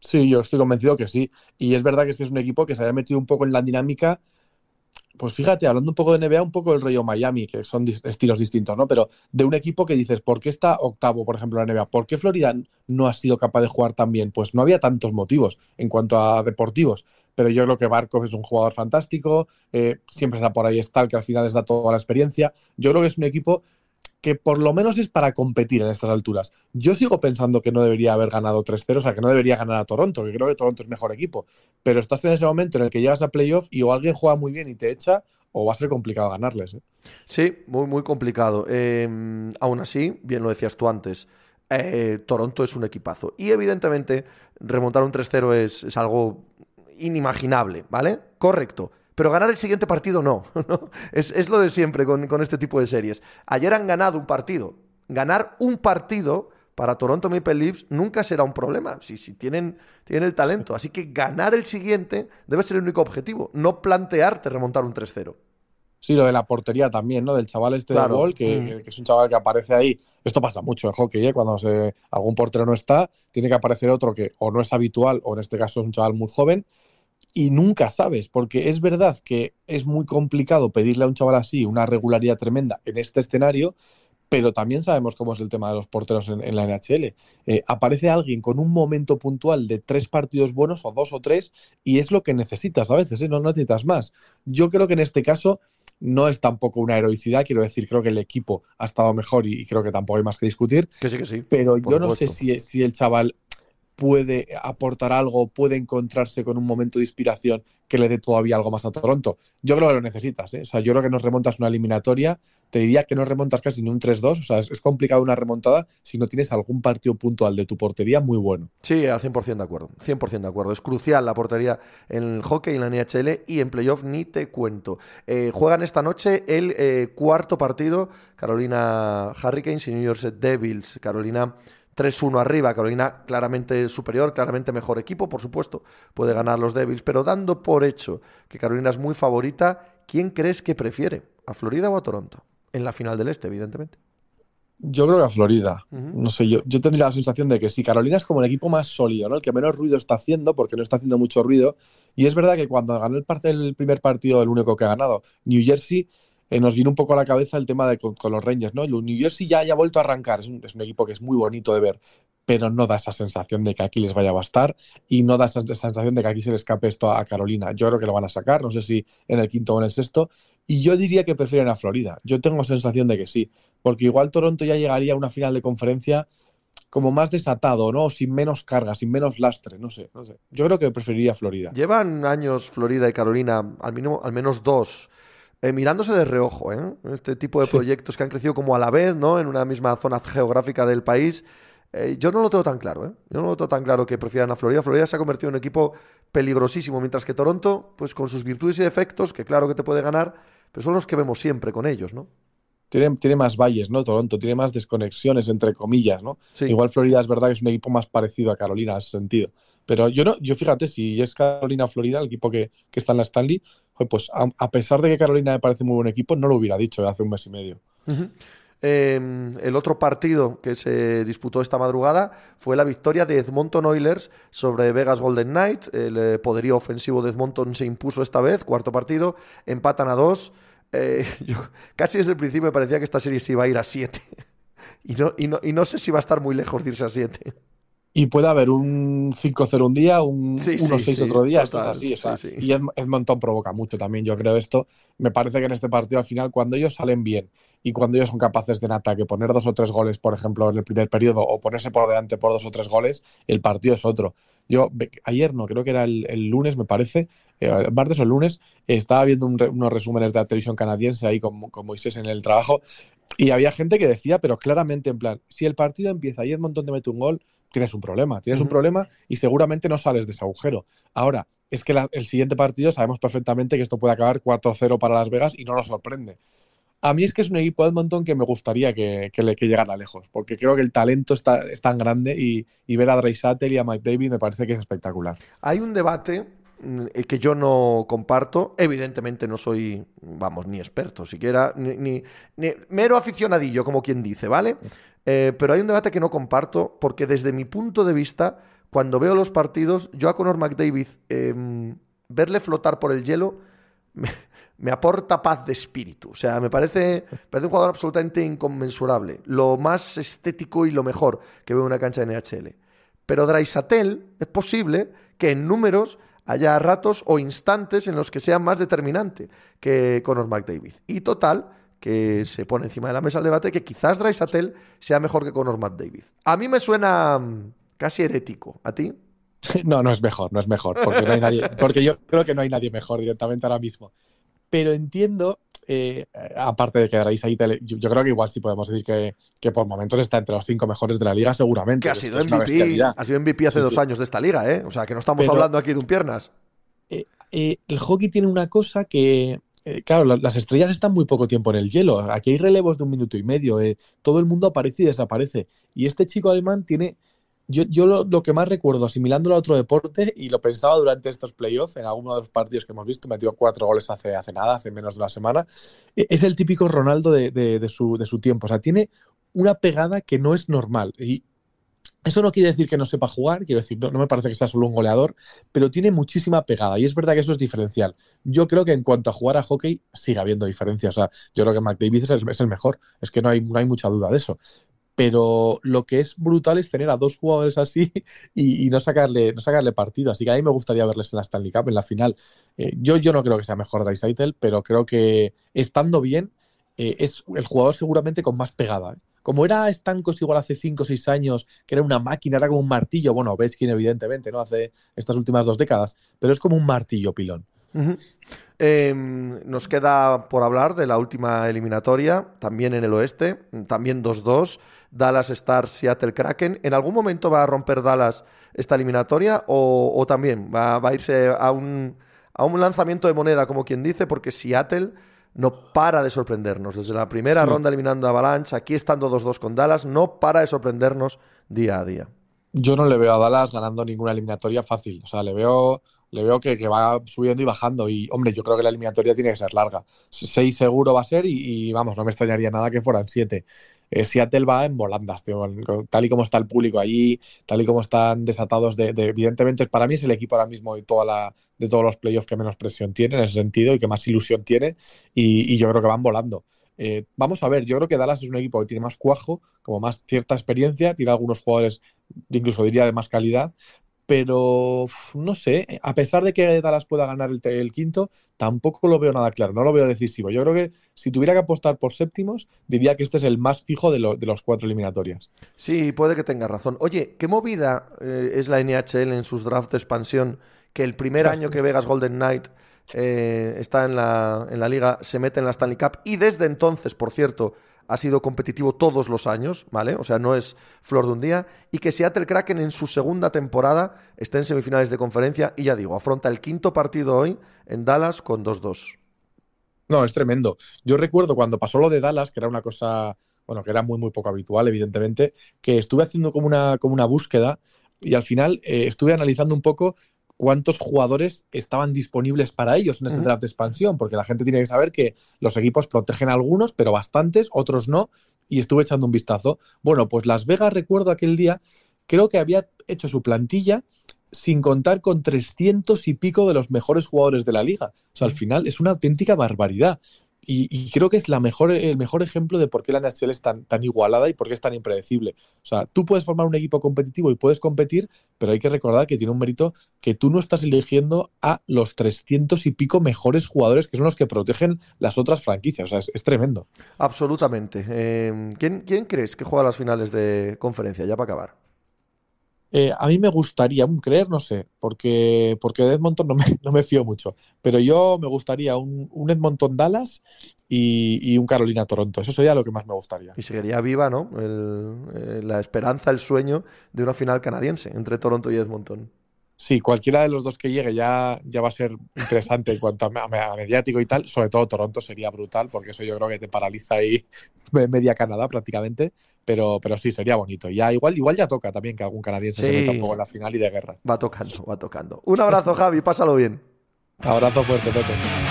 Sí, yo estoy convencido que sí. Y es verdad que es, que es un equipo que se había metido un poco en la dinámica pues fíjate, hablando un poco de NBA, un poco del rollo Miami, que son estilos distintos, ¿no? Pero de un equipo que dices, ¿por qué está octavo, por ejemplo, la NBA? ¿Por qué Florida no ha sido capaz de jugar tan bien? Pues no había tantos motivos en cuanto a deportivos. Pero yo creo que Barkov es un jugador fantástico, eh, siempre está por ahí está, que al final les da toda la experiencia. Yo creo que es un equipo que por lo menos es para competir en estas alturas. Yo sigo pensando que no debería haber ganado 3-0, o sea, que no debería ganar a Toronto, que creo que Toronto es mejor equipo. Pero estás en ese momento en el que llegas a playoff y o alguien juega muy bien y te echa, o va a ser complicado ganarles. ¿eh? Sí, muy, muy complicado. Eh, aún así, bien lo decías tú antes, eh, Toronto es un equipazo. Y evidentemente, remontar un 3-0 es, es algo inimaginable, ¿vale? Correcto. Pero ganar el siguiente partido no. ¿no? Es, es, lo de siempre con, con, este tipo de series. Ayer han ganado un partido. Ganar un partido para Toronto Maple Leafs nunca será un problema. Si, si tienen, tienen el talento. Así que ganar el siguiente debe ser el único objetivo. No plantearte remontar un 3-0. Sí, lo de la portería también, ¿no? Del chaval este claro. de gol, que, mm. que, es un chaval que aparece ahí. Esto pasa mucho en hockey, ¿eh? Cuando se, algún portero no está, tiene que aparecer otro que o no es habitual, o en este caso es un chaval muy joven, y nunca sabes, porque es verdad que es muy complicado pedirle a un chaval así una regularidad tremenda en este escenario, pero también sabemos cómo es el tema de los porteros en, en la NHL. Eh, aparece alguien con un momento puntual de tres partidos buenos, o dos o tres, y es lo que necesitas a veces, ¿eh? no necesitas más. Yo creo que en este caso no es tampoco una heroicidad, quiero decir, creo que el equipo ha estado mejor y, y creo que tampoco hay más que discutir. Que sí, que sí. Pero yo no sé si, si el chaval puede aportar algo, puede encontrarse con un momento de inspiración que le dé todavía algo más a Toronto. Yo creo que lo necesitas. ¿eh? O sea, yo creo que nos remontas una eliminatoria. Te diría que no remontas casi ni un 3-2. O sea, es, complicado una remontada si no tienes algún partido puntual de tu portería muy bueno. Sí, al 100% de acuerdo. 100% de acuerdo. Es crucial la portería en el hockey, en la NHL y en playoff ni te cuento. Eh, juegan esta noche el eh, cuarto partido. Carolina Hurricanes y New York Devils. Carolina 3-1 arriba, Carolina claramente superior, claramente mejor equipo, por supuesto, puede ganar los Devils, pero dando por hecho que Carolina es muy favorita, ¿quién crees que prefiere? ¿A Florida o a Toronto? En la final del Este, evidentemente. Yo creo que a Florida. Uh -huh. No sé, yo, yo tendría la sensación de que sí, Carolina es como el equipo más sólido, ¿no? El que menos ruido está haciendo, porque no está haciendo mucho ruido. Y es verdad que cuando ganó el, el primer partido, el único que ha ganado, New Jersey, eh, nos viene un poco a la cabeza el tema de con, los Rangers, ¿no? El New Jersey ya haya vuelto a arrancar, es un, es un, equipo que es muy bonito de ver, pero no da esa sensación de que aquí les vaya a bastar y no da esa sensación de que aquí se le escape esto a Carolina. Yo creo que lo van a sacar, no sé si en el quinto o en el sexto, y yo diría que prefieren a Florida. Yo tengo sensación de que sí, porque igual Toronto ya llegaría a una final de conferencia como más desatado, ¿no? Sin menos carga, sin menos lastre, no sé, no sé. Yo creo que preferiría Florida. Llevan años Florida y Carolina, al, mínimo, al menos dos, eh, mirándose de reojo, ¿eh? Este tipo de sí. proyectos que han crecido como a la vez, ¿no? En una misma zona geográfica del país. Eh, yo no lo tengo tan claro, ¿eh? Yo no lo tengo tan claro que prefieran a Florida. Florida se ha convertido en un equipo peligrosísimo, mientras que Toronto, pues con sus virtudes y defectos, que claro que te puede ganar, pero son los que vemos siempre con ellos, ¿no? Tiene, tiene, más valles, ¿no? Toronto tiene más desconexiones, entre comillas, ¿no? Sí. Igual Florida es verdad que es un equipo más parecido a Carolina en ese sentido. Pero yo no, yo fíjate, si es Carolina Florida, el equipo que, que está en la Stanley, pues a, pesar de que Carolina me parece muy buen equipo, no lo hubiera dicho hace un mes y medio. Eh, el otro partido que se disputó esta madrugada fue la victoria de Edmonton Oilers sobre Vegas Golden Knight. El eh, poderío ofensivo de Edmonton se impuso esta vez, cuarto partido, empatan a dos. Eh, casi desde el principio me parecía que esta serie se iba a ir a siete. y, no, y, no, y no sé si va a estar muy lejos de irse a siete. Y puede haber un 5-0 un día, un 1-6 sí, sí, sí, otro día, esto es así. O sea, y Edmonton provoca mucho también, yo creo esto. Me parece que en este partido al final, cuando ellos salen bien y cuando ellos son capaces de en ataque poner dos o tres goles, por ejemplo, en el primer periodo, o ponerse por delante por dos o tres goles, el partido es otro. Yo ayer no, creo que era el, el lunes, me parece, eh, el martes o el lunes, estaba viendo un, unos resúmenes de la televisión canadiense ahí con, con Moisés en el trabajo y había gente que decía, pero claramente en plan, si el partido empieza y Edmonton te mete un gol, tienes un problema. Tienes uh -huh. un problema y seguramente no sales de ese agujero. Ahora, es que la, el siguiente partido sabemos perfectamente que esto puede acabar 4-0 para Las Vegas y no nos sorprende. A mí es que es un equipo de Edmonton que me gustaría que, que, le, que llegara lejos, porque creo que el talento está, es tan grande y, y ver a Dre Sattel y a Mike David me parece que es espectacular. Hay un debate mm, que yo no comparto. Evidentemente no soy, vamos, ni experto, siquiera, ni, ni, ni mero aficionadillo, como quien dice, ¿vale? Eh, pero hay un debate que no comparto porque desde mi punto de vista, cuando veo los partidos, yo a Conor McDavid, eh, verle flotar por el hielo me, aporta paz de espíritu. O sea, me parece, parece un jugador absolutamente inconmensurable. Lo más estético y lo mejor que veo en una cancha de NHL. Pero Draisatel es posible que en números haya ratos o instantes en los que sea más determinante que Conor McDavid. Y total, que se pone encima de la mesa el debate que quizás Draisatel sea mejor que Conor McDavid. A mí me suena mm, casi herético. ¿A ti? No, no es mejor, no es mejor, porque, no hay nadie, porque yo creo que no hay nadie mejor directamente ahora mismo. Pero entiendo, eh, aparte de que Draisaitl, yo, yo creo que igual sí podemos decir que, que, por momentos está entre los cinco mejores de la liga, seguramente. Que ha sido MVP, ha sido MVP hace sí, dos años de esta liga, ¿eh? O sea, que no estamos Pero, hablando aquí de un piernas. Eh, eh, el hockey tiene una cosa que, eh, claro, las estrellas están muy poco tiempo en el hielo. Aquí hay relevos de un minuto y medio. Eh, todo el mundo aparece y desaparece. Y este chico alemán tiene. Yo, yo lo, que más recuerdo, asimilándolo a otro deporte, y lo pensaba durante estos playoffs, en alguno de los partidos que hemos visto, metió cuatro goles hace, hace nada, hace menos de una semana. E, es el típico Ronaldo de, de, de, su, de su tiempo. O sea, tiene una pegada que no es normal. Y eso no quiere decir que no sepa jugar, quiero decir, no, me parece que sea solo un goleador, pero tiene muchísima pegada y es verdad que eso es diferencial. Yo creo que en cuanto a jugar a hockey sigue habiendo diferencias. O sea, yo creo que McDavid es el, es el mejor, es que no hay, no hay mucha duda de eso. Pero lo que es brutal es tener a dos jugadores así y, y no, sacarle, no sacarle partido. Así que a mí me gustaría verles en la Stanley Cup, en la final. Eh, yo, yo no creo que sea mejor Dreisaitl, pero creo que estando bien, eh, es el jugador seguramente con más pegada. ¿eh? Como era Stancos igual hace 5 o 6 años, que era una máquina, era como un martillo, bueno, Ovechkin evidentemente, ¿no? Hace estas últimas dos décadas, pero es como un martillo pilón. Eh, nos queda por hablar de la última eliminatoria, también en el oeste, también 2-2, Dallas Stars, Seattle Kraken. ¿En algún momento va a romper Dallas esta eliminatoria o, o también va, va, a irse a un, a un lanzamiento de moneda, como quien dice, porque Seattle no para de sorprendernos. Desde la primera sí. ronda eliminando a Avalanche, aquí estando 2-2 con Dallas, no para de sorprendernos día a día. Yo no le veo a Dallas ganando ninguna eliminatoria fácil. O sea, le veo, le veo que, que va subiendo y bajando. Y, hombre, yo creo que la eliminatoria tiene que ser larga. Seis seguro va a ser y, vamos, no me extrañaría nada que fueran siete. Eh, Seattle va en volandas, tío, tal y como está el público allí, tal y como están desatados de, de, evidentemente para mí es el equipo ahora mismo de toda la de todos los playoffs que menos presión tiene en ese sentido y que más ilusión tiene y, y yo creo que van volando. Eh, vamos a ver, yo creo que Dallas es un equipo que tiene más cuajo, como más cierta experiencia, tiene algunos jugadores, incluso diría de más calidad, pero no sé, a pesar de que Dallas pueda ganar el, el, quinto, tampoco lo veo nada claro, no lo veo decisivo. Yo creo que si tuviera que apostar por séptimos, diría que este es el más fijo de, lo, de los cuatro eliminatorias. Sí, puede que tenga razón. Oye, ¿qué movida eh, es la NHL en sus drafts de expansión? Que el primer año que Vegas Golden Knight eh, está en la, en la liga se mete en la Stanley Cup y desde entonces, por cierto, ha sido competitivo todos los años, ¿vale? O sea, no es flor de un día. Y que Seattle Kraken en su segunda temporada está en semifinales de conferencia y ya digo, afronta el quinto partido hoy en Dallas con 2-2. No, es tremendo. Yo recuerdo cuando pasó lo de Dallas, que era una cosa, bueno, que era muy, muy poco habitual, evidentemente, que estuve haciendo como una, como una búsqueda y al final eh, estuve analizando un poco cuántos jugadores estaban disponibles para ellos en este draft de expansión, porque la gente tiene que saber que los equipos protegen a algunos, pero bastantes, otros no, y estuve echando un vistazo. Bueno, pues Las Vegas, recuerdo aquel día, creo que había hecho su plantilla sin contar con 300 y pico de los mejores jugadores de la liga. O sea, al final es una auténtica barbaridad. Y, creo que es el mejor ejemplo de por qué la NHL es tan, tan, igualada y por qué es tan impredecible. O sea, tú puedes formar un equipo competitivo y puedes competir, pero hay que recordar que tiene un mérito que tú no estás eligiendo a los 300 y pico mejores jugadores que son los que protegen las otras franquicias. O sea, es, es tremendo. Absolutamente. Eh, ¿quién, ¿quién, crees que juega las finales de conferencia? Ya para acabar. Eh, a mí me gustaría, un creer, no sé, porque, porque de Edmonton no me, no me fío mucho, pero yo me gustaría un, un Edmonton Dallas y, y, un Carolina Toronto. Eso sería lo que más me gustaría. Y seguiría viva, ¿no? Eh, la esperanza, el sueño de una final canadiense entre Toronto y Edmonton. Sí, cualquiera de los dos que llegue ya, ya va a ser interesante en cuanto a, a, a, mediático y tal. Sobre todo Toronto sería brutal, porque eso yo creo que te paraliza ahí media Canadá prácticamente. Pero, pero sí, sería bonito. Ya igual, igual ya toca también que algún canadiense sí. se meta un poco en la final y de guerra. Va tocando, va tocando. Un abrazo, Javi, pásalo bien. Abrazo fuerte, Pepe.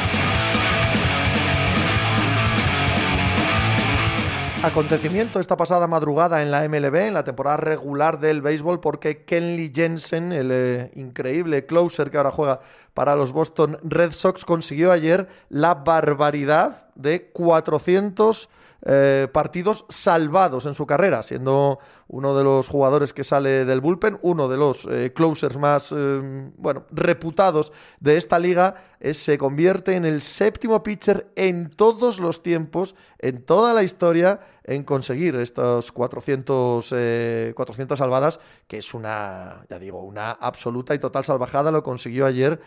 Acontecimiento esta pasada madrugada en la MLB, en la temporada regular del béisbol, porque Kenley Jensen, el eh, increíble closer que ahora juega para los Boston Red Sox, consiguió ayer la barbaridad de 400 eh, partidos salvados en su carrera, siendo uno de los jugadores que sale del bullpen, uno de los eh, closers más, eh, bueno, reputados de esta liga se convierte en el séptimo pitcher en todos los tiempos, en toda la historia, en conseguir estos 400, 400 salvadas, que es una, ya digo, una absoluta y total salvajada. Lo consiguió ayer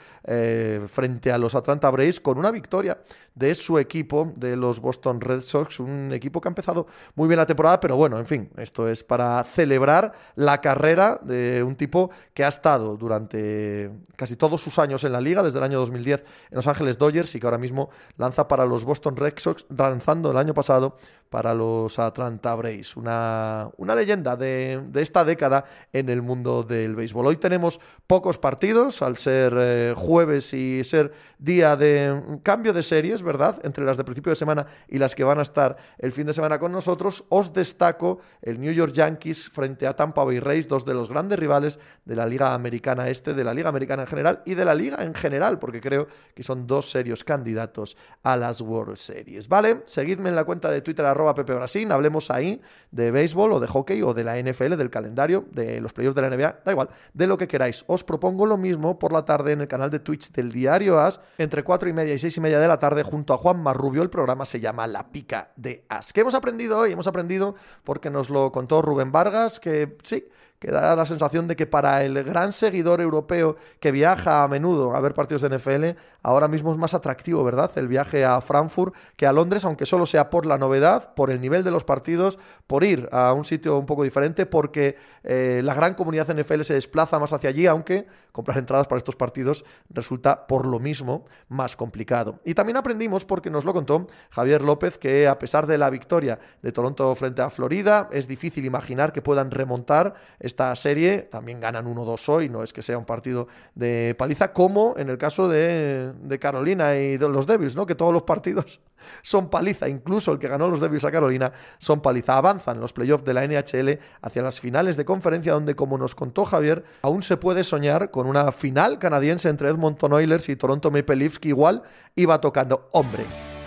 frente a los Atlanta Braves con una victoria de su equipo, de los Boston Red Sox, un equipo que ha empezado muy bien la temporada, pero bueno, en fin, esto es para celebrar la carrera de un tipo que ha estado durante casi todos sus años en la liga, desde el año 2010 en Los Ángeles Dodgers y que ahora mismo lanza para los Boston Red Sox, lanzando el año pasado para los Atlanta Braves. Una, una leyenda de, esta década en el mundo del béisbol. Hoy tenemos pocos partidos, al ser eh, jueves y ser día de cambio de series, ¿verdad? Entre las de principio de semana y las que van a estar el fin de semana con nosotros. Os destaco el New York Yankees frente a Tampa Bay Rays, dos de los grandes rivales de la Liga Americana Este, de la Liga Americana en general y de la Liga en general, porque creo que son dos serios candidatos a las World Series. ¿Vale? Seguidme en la cuenta de Twitter arroba Pepe Brasil, hablemos ahí de béisbol o de hockey o de la NFL, del calendario, de los playoffs de la NBA, da igual, de lo que queráis. Os propongo lo mismo por la tarde en el canal de Twitch del Diario As, entre 4 y media y 6 y media de la tarde, junto a Juan Marrubio. El programa se llama La Pica de As. ¿Qué hemos aprendido hoy? Hemos aprendido porque nos lo contó Rubén Vargas, que sí, que da la sensación de que para el gran seguidor europeo que viaja a menudo a ver partidos de NFL, ahora mismo es más atractivo, ¿verdad? El viaje a Frankfurt que a Londres, aunque solo sea por la novedad, por el nivel de los partidos, por ir a un sitio un poco diferente, porque eh, la gran comunidad NFL se desplaza más hacia allí, aunque comprar entradas para estos partidos resulta por lo mismo más complicado. Y también aprendimos, porque nos lo contó Javier López, que a pesar de la victoria de Toronto frente a Florida, es difícil imaginar que puedan remontar esta serie. También ganan 1-2 hoy, no es que sea un partido de paliza, como en el caso de, Carolina y de los Devils, ¿no? que todos los partidos son paliza, incluso el que ganó los Devils a Carolina son paliza. Avanzan los playoffs de la NHL hacia las finales de conferencia donde, como nos contó Javier, aún se puede soñar con una final canadiense entre Edmonton Oilers y Toronto Maple Leafs que igual iba tocando. Hombre,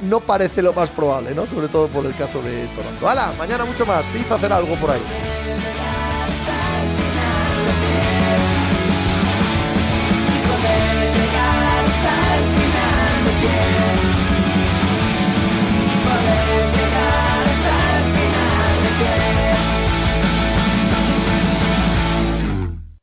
no parece lo más probable, ¿no? Sobre todo por el caso de Toronto. ¡Hala! Mañana mucho más. Sí, hacer algo por ahí.